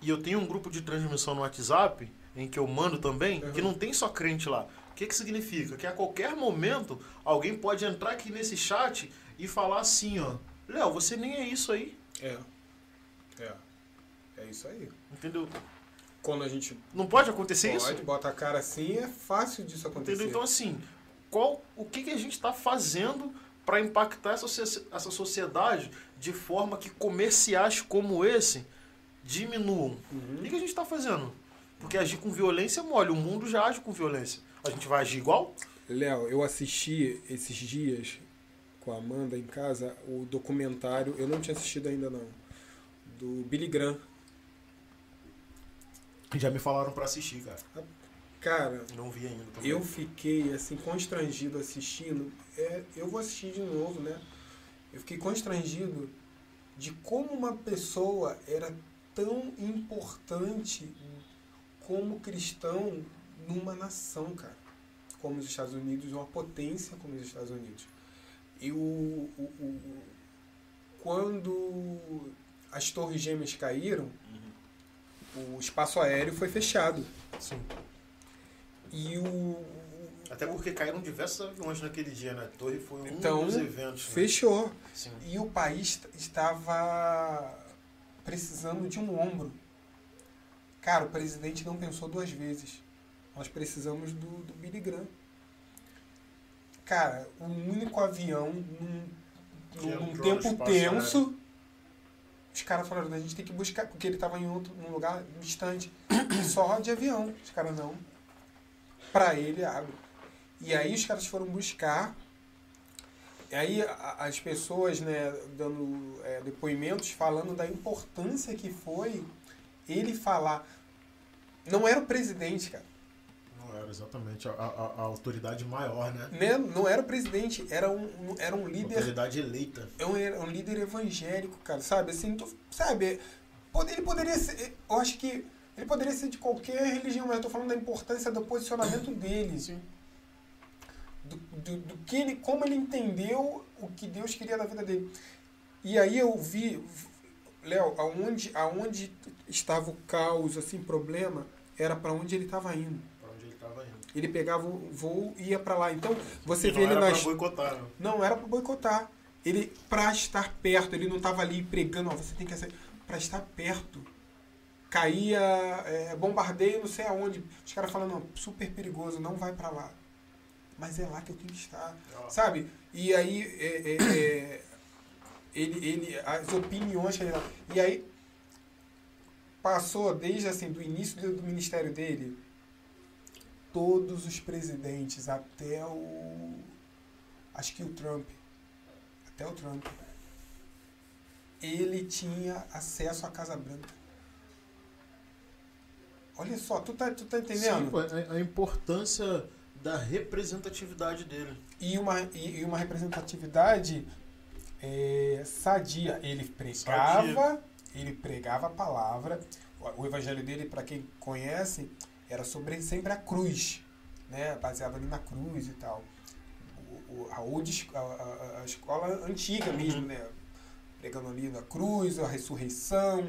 e eu tenho um grupo de transmissão no WhatsApp, em que eu mando também, Uhum. que não tem só crente lá. O que, que significa? Que a qualquer momento alguém pode entrar aqui nesse chat e falar assim, ó. Léo, você nem é isso aí. É. É. É isso aí. Entendeu? Quando a gente Não pode acontecer pode, isso? bota a cara assim, é fácil disso acontecer. Entendeu? Então, assim, qual, o que, que a gente está fazendo para impactar essa, essa sociedade de forma que comerciais como esse diminuam? Uhum. O que, que a gente está fazendo? Porque agir com violência é mole, o mundo já age com violência. A gente vai agir igual? Léo, eu assisti esses dias com a Amanda em casa o documentário, eu não tinha assistido ainda não, do Billy Graham. Já me falaram pra assistir, cara. Cara, Não vi ainda também. eu fiquei assim constrangido assistindo. É, eu vou assistir de novo, né? Eu fiquei constrangido de como uma pessoa era tão importante como cristão numa nação, cara. Como os Estados Unidos, uma potência como os Estados Unidos. E o, o- o- quando as torres gêmeas caíram, o espaço aéreo foi fechado. Sim. E o, Até porque caíram diversos aviões naquele dia, né? A torre foi um Então, dos eventos. né? fechou. Sim. E o país estava precisando de um ombro. Cara, o presidente não pensou duas vezes. Nós precisamos do, do Billy Graham. Cara, o único avião num, Que num, tempo tenso. Os caras falaram, a gente tem que buscar, porque ele estava em outro num lugar distante. Só de avião. Os caras não. Pra ele, água. E aí os caras foram buscar e aí as pessoas né, dando é, depoimentos falando da importância que foi ele falar. Não era o presidente, cara. Não era exatamente a, a- a autoridade maior, né? Né? Não era o presidente, era um, era um líder. Autoridade eleita. É um, era um líder evangélico, cara, sabe? Assim, tu, sabe? Ele poderia ser. Eu acho que ele poderia ser de qualquer religião, mas eu tô falando da importância do posicionamento dele. Sim. do, do, do que ele, como ele entendeu o que Deus queria da vida dele. E aí eu vi, Léo, aonde, aonde estava o caos, assim, problema, era para onde ele estava indo. Pra onde ele tava indo. Ele pegava o voo e ia para lá. Então, você E vê não ele era nas. pra boicotar, né? Não era para boicotar. Ele, para estar perto, ele não estava ali pregando, ó, você tem que ser. Para estar perto. Caía é, bombardeio, não sei aonde. Os caras falando, não, super perigoso, não vai para lá. Mas é lá que eu tenho que estar. Ó, Sabe? E aí, é, é, é, ele, ele, as opiniões que ele. E aí, passou desde assim, do início do, do ministério dele, todos os presidentes, até o. Acho que o Trump. Até o Trump. Ele tinha acesso à Casa Branca. Olha só, tu tá, tu tá entendendo? Sim, a, a importância da representatividade dele. e uma, e, e uma representatividade é, sadia. Ele pregava, Sadia. ele pregava a palavra. O, o evangelho dele, para quem conhece, era sobre sempre a cruz, né? Baseado ali na cruz e tal. O, o- a, old, a, a- escola antiga mesmo, né? Pregando ali na cruz, a ressurreição,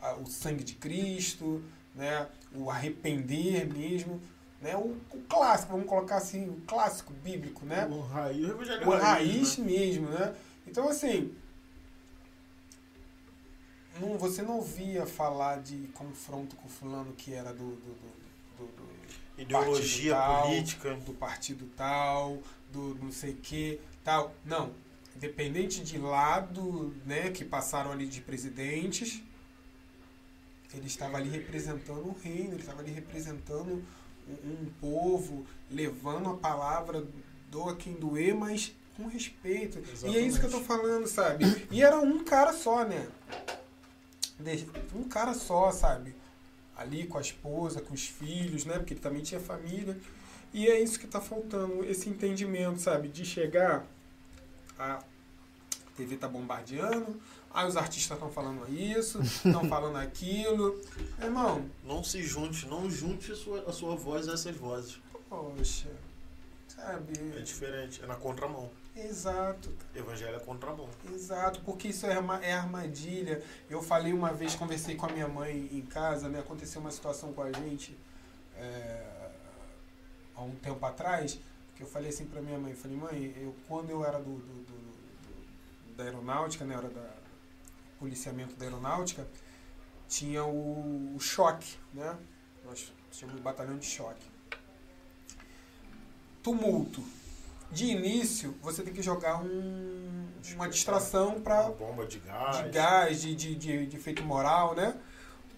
a- o sangue de Cristo, né? O arrepender mesmo, né? O, o clássico, vamos colocar assim, o clássico bíblico, né? O raiz, o O raiz né? mesmo, né? Então, assim, não, você não ouvia falar de confronto com fulano que era do, do, do, do- Ideologia tal. política. do partido tal, do não sei que, tal. Não. Independente de lado, né, que passaram ali de presidentes, ele estava ali representando o reino, ele estava ali representando um, um povo, levando a palavra, doa quem doer, mas com respeito. E é isso que eu tô falando, sabe? E era um cara só, né? Um cara só, sabe? Ali com a esposa, com os filhos, né? Porque ele também tinha família. E é isso que tá faltando, esse entendimento, sabe? De chegar, a TV tá bombardeando, aí os artistas estão falando isso, estão falando aquilo. Irmão, Não se junte, não junte a sua, a sua voz a essas vozes. poxa, sabe? É diferente, é na contramão. Exato. Evangelho é contramão. Exato, porque isso é, arma- é armadilha. Eu falei uma vez, conversei com a minha mãe em casa, né? Aconteceu uma situação com a gente é, há um tempo atrás, que eu falei assim pra minha mãe, falei, mãe, eu, quando eu era do, do- do- do- da aeronáutica, né? Era da policiamento da aeronáutica, tinha o, o choque, né? Nós tínhamos um batalhão de choque. Tumulto. De início, você tem que jogar um, uma distração para bomba de gás. de gás, de, de, de, de efeito moral, né?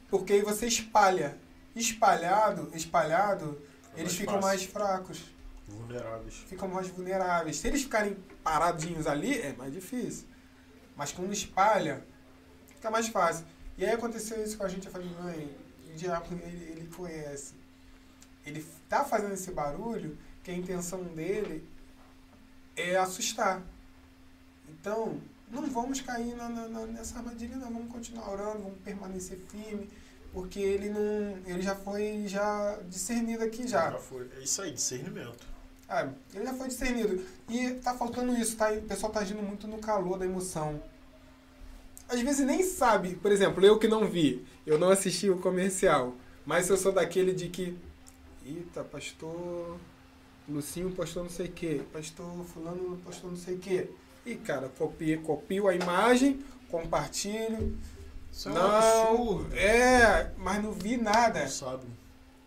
Porque aí você espalha. Espalhado, espalhado, Fica eles ficam fácil. mais fracos, Vulneráveis. ficam mais vulneráveis. Se eles ficarem paradinhos ali, é mais difícil. Mas quando espalha, fica mais fácil. E aí aconteceu isso com a gente, eu falei, mãe, o diabo, ele, ele conhece. Ele tá fazendo esse barulho, que a intenção dele é assustar. Então, não vamos cair na, na- nessa armadilha, não. Vamos continuar orando, vamos permanecer firme, porque ele não. Ele já foi já discernido aqui já. Já foi. É isso aí, discernimento. Ah, ele já foi discernido. E tá faltando isso, tá? O pessoal tá agindo muito no calor da emoção. Às vezes nem sabe, por exemplo, eu que não vi, eu não assisti o comercial, mas eu sou daquele de que. Eita, pastor. Lucinho postou não sei o que, pastor fulano postou não sei o que. E cara, copio, copio a imagem, compartilho. Isso é não, absurdo. é, mas não vi nada. Não sabe.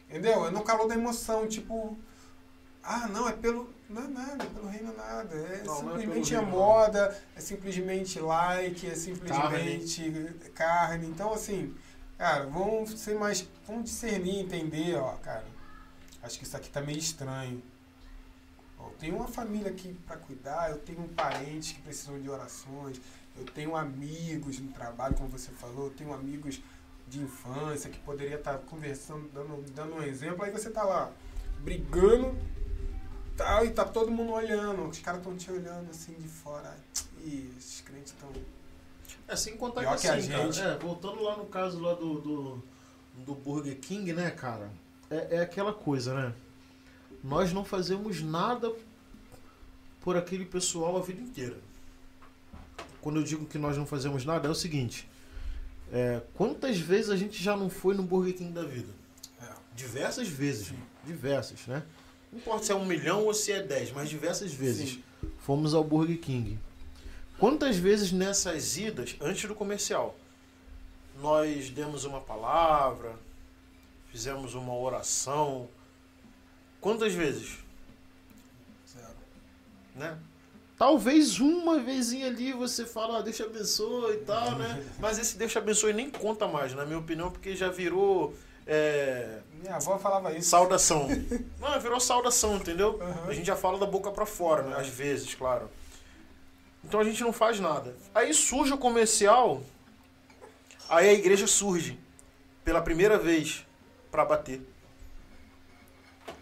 Entendeu? É no calor da emoção, tipo. Ah, não, é pelo. Não é nada, é pelo reino nada. É Não, não é simplesmente pelo é reino, moda, é simplesmente like, é simplesmente carne. Então, assim, cara, vamos ser mais. Vamos discernir, entender, ó, cara. Acho que isso aqui tá meio estranho. Tenho uma família aqui para cuidar, eu tenho parentes que precisam de orações, eu tenho amigos no trabalho, como você falou, eu tenho amigos de infância que poderia estar conversando, dando, dando um exemplo, aí você tá lá brigando tal, e tá todo mundo olhando, os caras estão te olhando assim de fora. Ih, esses crentes estão. É, sem contar Pior que que a assim, cara, gente. é, voltando lá no caso lá do, do, do Burger King, né, cara? É, é aquela coisa, né? Nós não fazemos nada por aquele pessoal a vida inteira. Quando eu digo que nós não fazemos nada, é o seguinte. é, quantas vezes a gente já não foi no Burger King da vida? É. Diversas vezes. Diversas, né? Não importa se é um milhão ou se é dez, mas diversas vezes. Sim. Fomos ao Burger King. Quantas vezes nessa nessas idas, antes do comercial, nós demos uma palavra, fizemos uma oração. Quantas vezes? Né? Talvez uma vezinha ali você fala, ah, Deus te abençoe e tal, né? Mas esse Deus te abençoe nem conta mais, na minha opinião, porque já virou é, Minha avó falava isso. saudação. Não, virou saudação, entendeu? Aham. A gente já fala da boca pra fora, né? Às vezes, claro. Então a gente não faz nada. Aí surge o comercial, aí a igreja surge pela primeira vez pra bater.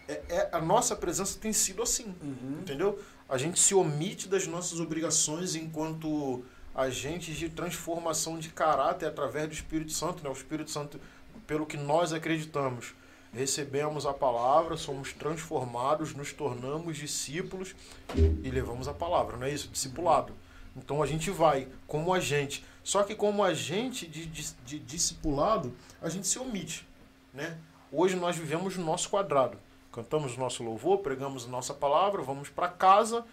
É, é- a nossa presença tem sido assim, Uhum. entendeu? A gente se omite das nossas obrigações enquanto agentes de transformação de caráter através do Espírito Santo, né? O Espírito Santo, pelo que nós acreditamos, recebemos a palavra, somos transformados, nos tornamos discípulos e levamos a palavra, não é isso? Discipulado. Então a gente vai como agente. Só que como agente de, de, de discipulado, a gente se omite, né? Hoje nós vivemos no nosso quadrado. Cantamos o nosso louvor, pregamos a nossa palavra, vamos para casa,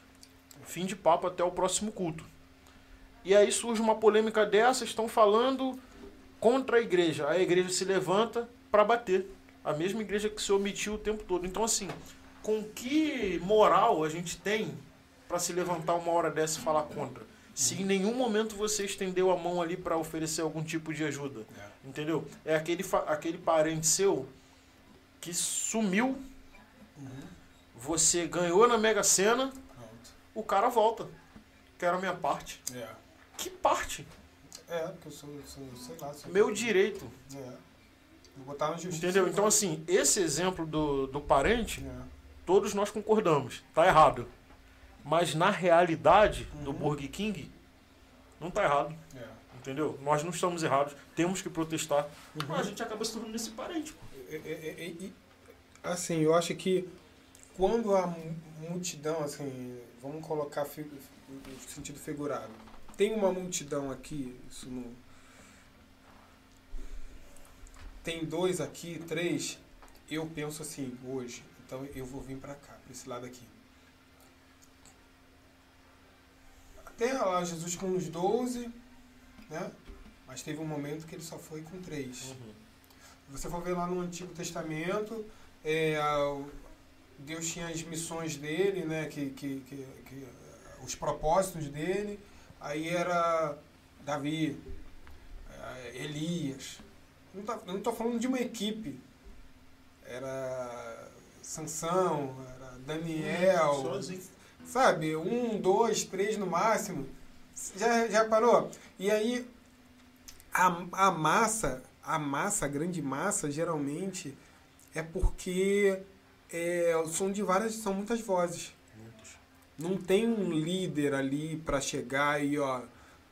fim de papo até o próximo culto. E aí surge uma polêmica dessa, estão falando contra a igreja. A igreja se levanta para bater. A mesma igreja que se omitiu o tempo todo. Então, assim, com que moral a gente tem para se levantar uma hora dessa e falar contra? Se em nenhum momento você estendeu a mão ali para oferecer algum tipo de ajuda. É. Entendeu? É aquele, aquele parente seu que sumiu, Uhum. você ganhou na Mega Sena, Pronto. o cara volta. Quero a minha parte. É. Que parte? É, porque eu sou, sou sei lá. Sou Meu direito. É. Vou botar na justiça. Entendeu? Então, assim, esse exemplo do, do parente, É. todos nós concordamos. Tá errado. Mas na realidade do Uhum. Burger King, não tá errado. É. Entendeu? Nós não estamos errados. Temos que protestar. Uhum. Mas a gente acaba se tornando esse parente. Pô. É, é, é, e- assim, eu acho que quando a mu- multidão, assim, vamos colocar no sentido figurado, tem uma multidão aqui, isso não. Tem dois aqui, três, eu penso assim, hoje, então eu vou vir pra cá, pra esse lado aqui. Até lá, Jesus com uns 12, né? Mas teve um momento que ele só foi com três. Uhum. Você for ver lá no Antigo Testamento, é, Deus tinha as missões dele, né, que, que, que, que, os propósitos dele. Aí era Davi, eh, Elias. Não tá- eu não estou falando de uma equipe. Era Sansão, era Daniel. Sozinho. Sabe? Um, dois, três no máximo. Já, já parou? E aí, a, a massa, a massa, a grande massa, geralmente, é porque é, são de várias, são muitas vozes. Muitos. Não tem um líder ali para chegar e, ó,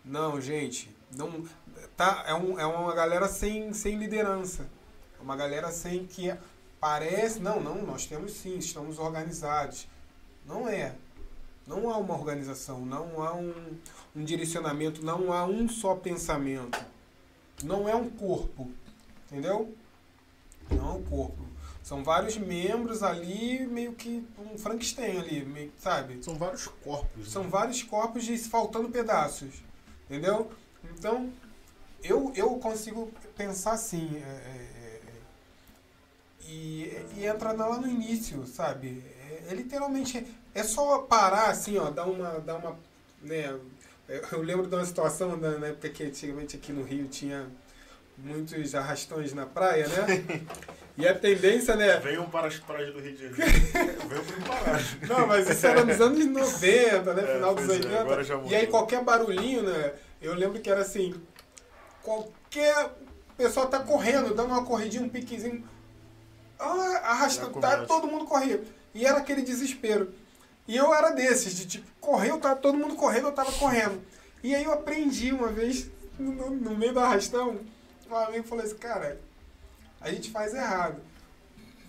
não, gente, não tá, é, um, é uma galera sem, sem liderança. É uma galera sem que parece, não, não, nós temos sim, estamos organizados. Não é. Não há uma organização, não há um, um direcionamento, não há um só pensamento. Não é um corpo, entendeu? Não é um corpo. São vários membros ali, meio que um Frankenstein ali, meio, sabe? São vários corpos. São né? vários corpos de faltando pedaços. Entendeu? Então, eu, eu consigo pensar assim. é, é, é, e, e entra lá no início, sabe? É, é literalmente. É só parar assim, ó, dar uma. Dar uma né, eu eu lembro de uma situação na, na época que antigamente aqui no Rio tinha muitos arrastões na praia, né? E a tendência, né? Venham para as praias do Rio de Janeiro. Venham para o Pará. Não, mas isso era nos anos 90, né? É, Final dos pois é, 80. agora já e aí qualquer barulhinho, né? Eu lembro que era assim, qualquer pessoa tá correndo, dando uma corridinha, um piquezinho, ah, arrastando, tá, todo mundo corria. E era aquele desespero. E eu era desses, de tipo, correu, tá todo mundo correndo, eu tava correndo. E aí eu aprendi uma vez, no, no meio do arrastão, um amigo falou assim, cara, a gente faz errado.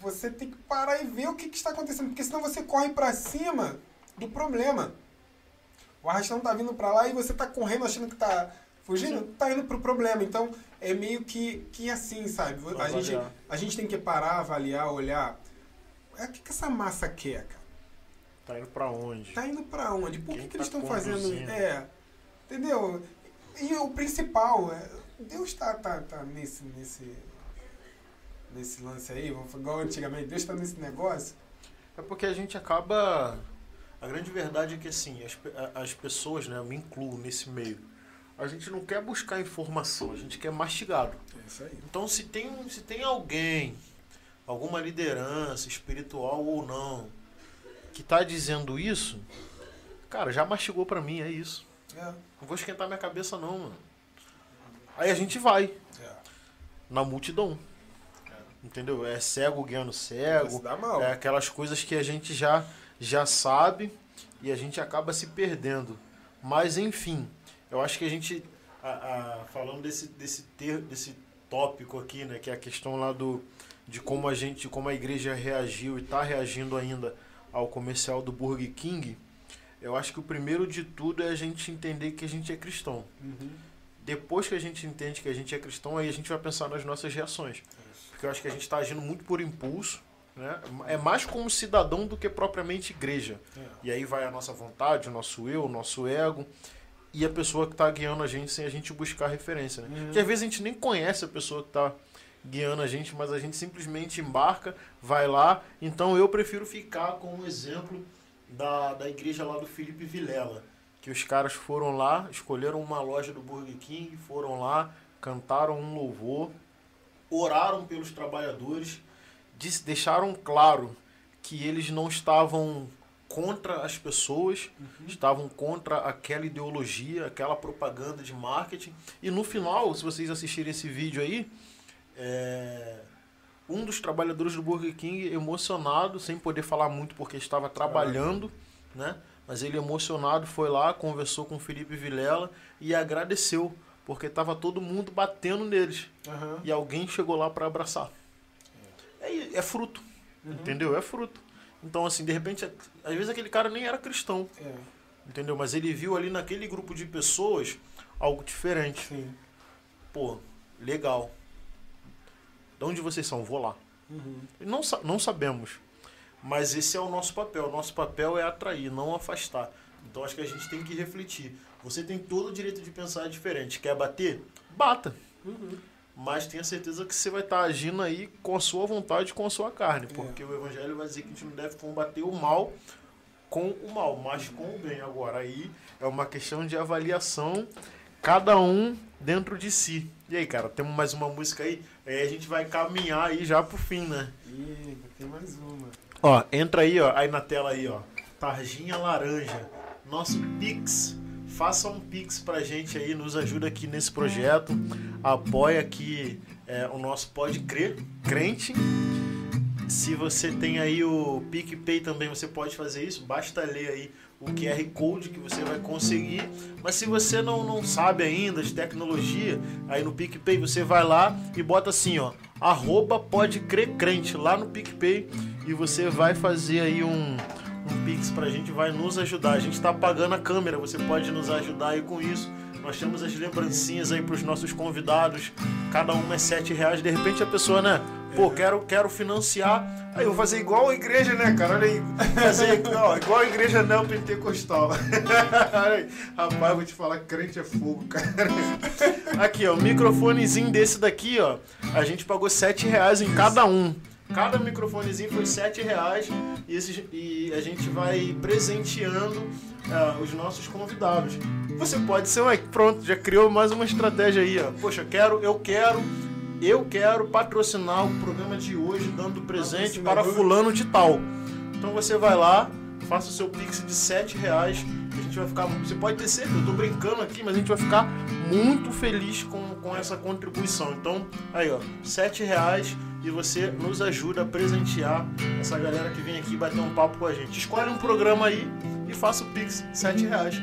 Você tem que parar e ver o que, que está acontecendo, porque senão você corre pra cima do problema. O arrastão tá vindo pra lá e você tá correndo achando que tá fugindo, tá indo pro problema. Então é meio que, que assim, sabe? A gente, a gente tem que parar, avaliar, olhar. É, o que, que essa massa quer, cara? Tá indo para onde? Tá indo pra onde? Por Quem que, que eles tá estão fazendo? conduzindo? É, entendeu? E o principal, é, Deus tá, tá, tá nesse, nesse, nesse lance aí, igual antigamente, Deus tá nesse negócio. É porque a gente acaba. A grande verdade é que assim, as, as pessoas, né, eu me incluo nesse meio. A gente não quer buscar informação, a gente quer mastigado. É isso aí. Então se tem, se tem alguém, alguma liderança, espiritual ou não, que tá dizendo isso, cara, já mastigou pra mim, é isso. É, Não vou esquentar minha cabeça não, mano. Aí a gente vai é. na multidão. Entendeu? É cego guiando cego. Se dá mal. É aquelas coisas que a gente já, já sabe e a gente acaba se perdendo. Mas enfim, eu acho que a gente, a- a- falando desse, desse, ter, desse tópico aqui, né, que é a questão lá do, de como a gente, como a igreja reagiu e está reagindo ainda ao comercial do Burger King, eu acho que o primeiro de tudo é a gente entender que a gente é cristão. Uhum. Depois que a gente entende que a gente é cristão, aí a gente vai pensar nas nossas reações. Porque eu acho que a gente está agindo muito por impulso, né? É mais como cidadão do que propriamente igreja. É. E aí vai a nossa vontade, o nosso eu, o nosso ego e a pessoa que está guiando a gente sem a gente buscar referência, né? Uhum. Porque às vezes a gente nem conhece a pessoa que está guiando a gente, mas a gente simplesmente embarca, vai lá. Então eu prefiro ficar com o exemplo da, da igreja lá do Felipe Vilela, que os caras foram lá, escolheram uma loja do Burger King, foram lá, cantaram um louvor, oraram pelos trabalhadores, dis- deixaram claro que eles não estavam contra as pessoas, estavam contra aquela ideologia, aquela propaganda de marketing. E no final, se vocês assistirem esse vídeo aí, é, um dos trabalhadores do Burger King emocionado, sem poder falar muito porque estava trabalhando, né? Mas ele emocionado foi lá, conversou com o Felipe Vilela e agradeceu, porque estava todo mundo batendo neles Aham. e alguém chegou lá para abraçar. É, é fruto, entendeu? É fruto. Então, assim, de repente, às vezes aquele cara nem era cristão, É, entendeu? Mas ele viu ali naquele grupo de pessoas algo diferente. sim. Pô, legal. De onde vocês são? Vou lá. Uhum. Não, não sabemos. Mas esse é o nosso papel. O nosso papel é atrair, não afastar. Então acho que a gente tem que refletir. Você tem todo o direito de pensar diferente. Quer bater? Bata. Uhum. Mas tenha certeza que você vai estar agindo aí com a sua vontade, com a sua carne. É. Porque o Evangelho vai dizer que a gente não deve combater o mal com o mal, mas com o bem. Agora, aí é uma questão de avaliação, cada um dentro de si. E aí, cara, temos mais uma música aí? Aí a gente vai caminhar aí já pro fim, né? Ih, tem mais uma. Ó, entra aí, ó, aí na tela aí, ó. Tarjinha laranja. Nosso Pix. Faça um Pix pra gente aí, nos ajuda aqui nesse projeto. Apoia aqui é, o nosso Pode Crer, crente. Se você tem aí o PicPay também, você pode fazer isso. Basta ler aí o QR Code que você vai conseguir. Mas se você não, não sabe ainda de tecnologia, aí no PicPay você vai lá e bota assim, ó. Arroba pode crer crente lá no PicPay e você vai fazer aí um, um Pix pra gente, vai nos ajudar. A gente tá pagando a câmera, você pode nos ajudar aí com isso. Nós temos as lembrancinhas aí pros nossos convidados. Cada uma é sete reais. De repente a pessoa, né? Pô, quero, quero financiar. Aí eu vou fazer igual a igreja, né, cara? Olha aí. Fazer igual a igreja neopentecostal. Olha aí. Rapaz, vou te falar, crente é fogo, cara. Aqui, ó, o microfonezinho desse daqui, ó. A gente pagou sete reais em cada um. Cada microfonezinho foi sete reais e, esses- e a gente vai presenteando ah, os nossos convidados. Você pode ser, ué, pronto, já criou mais uma estratégia aí, ó. Poxa, eu quero, eu quero, eu quero patrocinar o programa de hoje dando presente para fulano de tal. Então você vai lá, faça o seu pix de sete reais. A gente vai ficar. Você pode ter certeza, eu tô brincando aqui, mas a gente vai ficar muito feliz com, com essa contribuição. Então, aí ó, sete reais e você nos ajuda a presentear essa galera que vem aqui bater um papo com a gente. Escolhe um programa aí e faça o pix sete reais.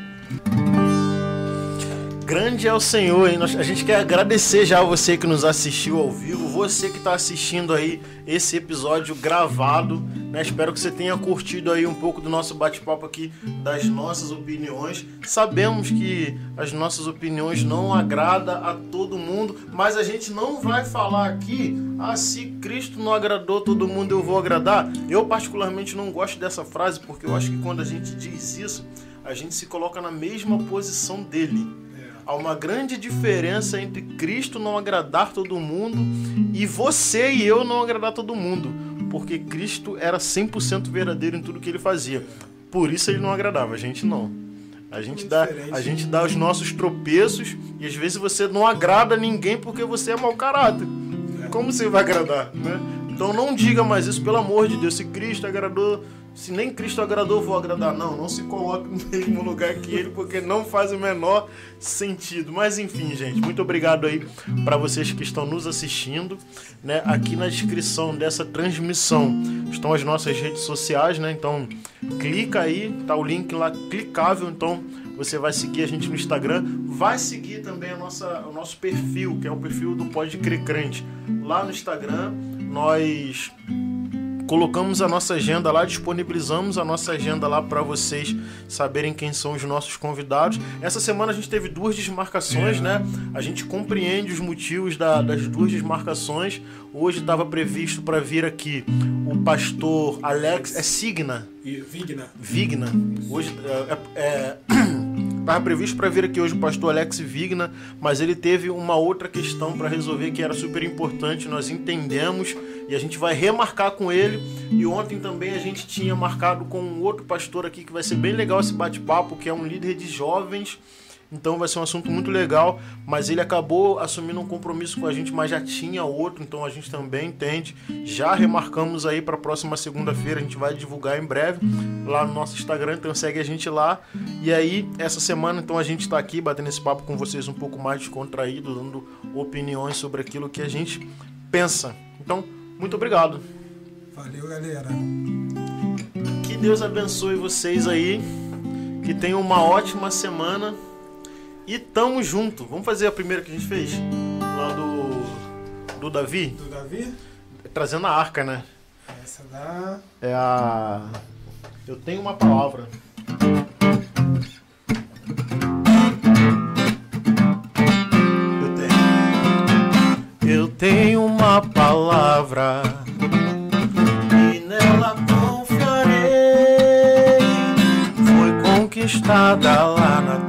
Grande é o Senhor, hein? A gente quer agradecer já a você que nos assistiu ao vivo, você que está assistindo aí esse episódio gravado, né? Espero que você tenha curtido aí um pouco do nosso bate-papo aqui, das nossas opiniões. Sabemos que as nossas opiniões não agradam a todo mundo, mas a gente não vai falar aqui, ah, se Cristo não agradou todo mundo, eu vou agradar. Eu particularmente não gosto dessa frase, porque eu acho que quando a gente diz isso, a gente se coloca na mesma posição dele. Há uma grande diferença entre Cristo não agradar todo mundo e você e eu não agradar todo mundo. Porque Cristo era 100% verdadeiro em tudo que ele fazia. Por isso ele não agradava, a gente não. A gente, dá, a gente dá os nossos tropeços e às vezes você não agrada ninguém porque você é mau caráter. Como você vai agradar, né? Então não diga mais isso, pelo amor de Deus. Se Cristo agradou, se nem Cristo agradou, vou agradar. Não, não se coloque no mesmo lugar que ele, porque não faz o menor sentido. Mas enfim, gente, muito obrigado aí para vocês que estão nos assistindo, né? Aqui na descrição dessa transmissão estão as nossas redes sociais, né? Então clica aí, tá o link lá clicável, então você vai seguir a gente no Instagram, vai seguir também a nossa, o nosso perfil, que é o perfil do Pode Crer Crente. Lá no Instagram, nós colocamos a nossa agenda lá, disponibilizamos a nossa agenda lá para vocês saberem quem são os nossos convidados. Essa semana a gente teve duas desmarcações, né? A gente compreende os motivos da- das duas desmarcações. Hoje estava previsto para vir aqui o pastor Alex, é Signa, Vigna. Vigna. Hoje é, é, Estava previsto para vir aqui hoje o pastor Alex Vigna, mas ele teve uma outra questão para resolver que era super importante. Nós entendemos e a gente vai remarcar com ele. E ontem também a gente tinha marcado com um outro pastor aqui que vai ser bem legal esse bate-papo, que é um líder de jovens. Então vai ser um assunto muito legal, mas ele acabou assumindo um compromisso com a gente, mas já tinha outro, então a gente também entende. Já remarcamos aí para a próxima segunda-feira, a gente vai divulgar em breve lá no nosso Instagram, então segue a gente lá. E aí, essa semana, então a gente está aqui batendo esse papo com vocês um pouco mais descontraído, dando opiniões sobre aquilo que a gente pensa. Então, muito obrigado. Valeu, galera. Que Deus abençoe vocês aí. Que tenham uma ótima semana. E tamo junto. Vamos fazer a primeira que a gente fez? Lá do. Do Davi? Do Davi? Trazendo a arca, né? Essa dá. É a. Eu tenho uma palavra. Eu tenho. Eu tenho uma palavra e nela confiarei. Foi conquistada lá na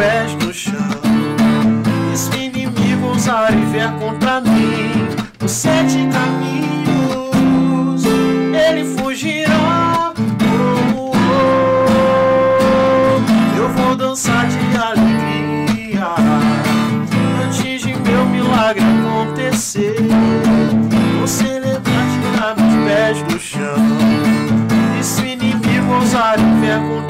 pés do chão. E se o inimigo ousar e vier contra mim, os sete caminhos ele fugirá. Oh, oh. Eu vou dançar de alegria antes de meu milagre acontecer. Vou celebrar, tirar meus pés do chão. E se o inimigo ousar e vier contra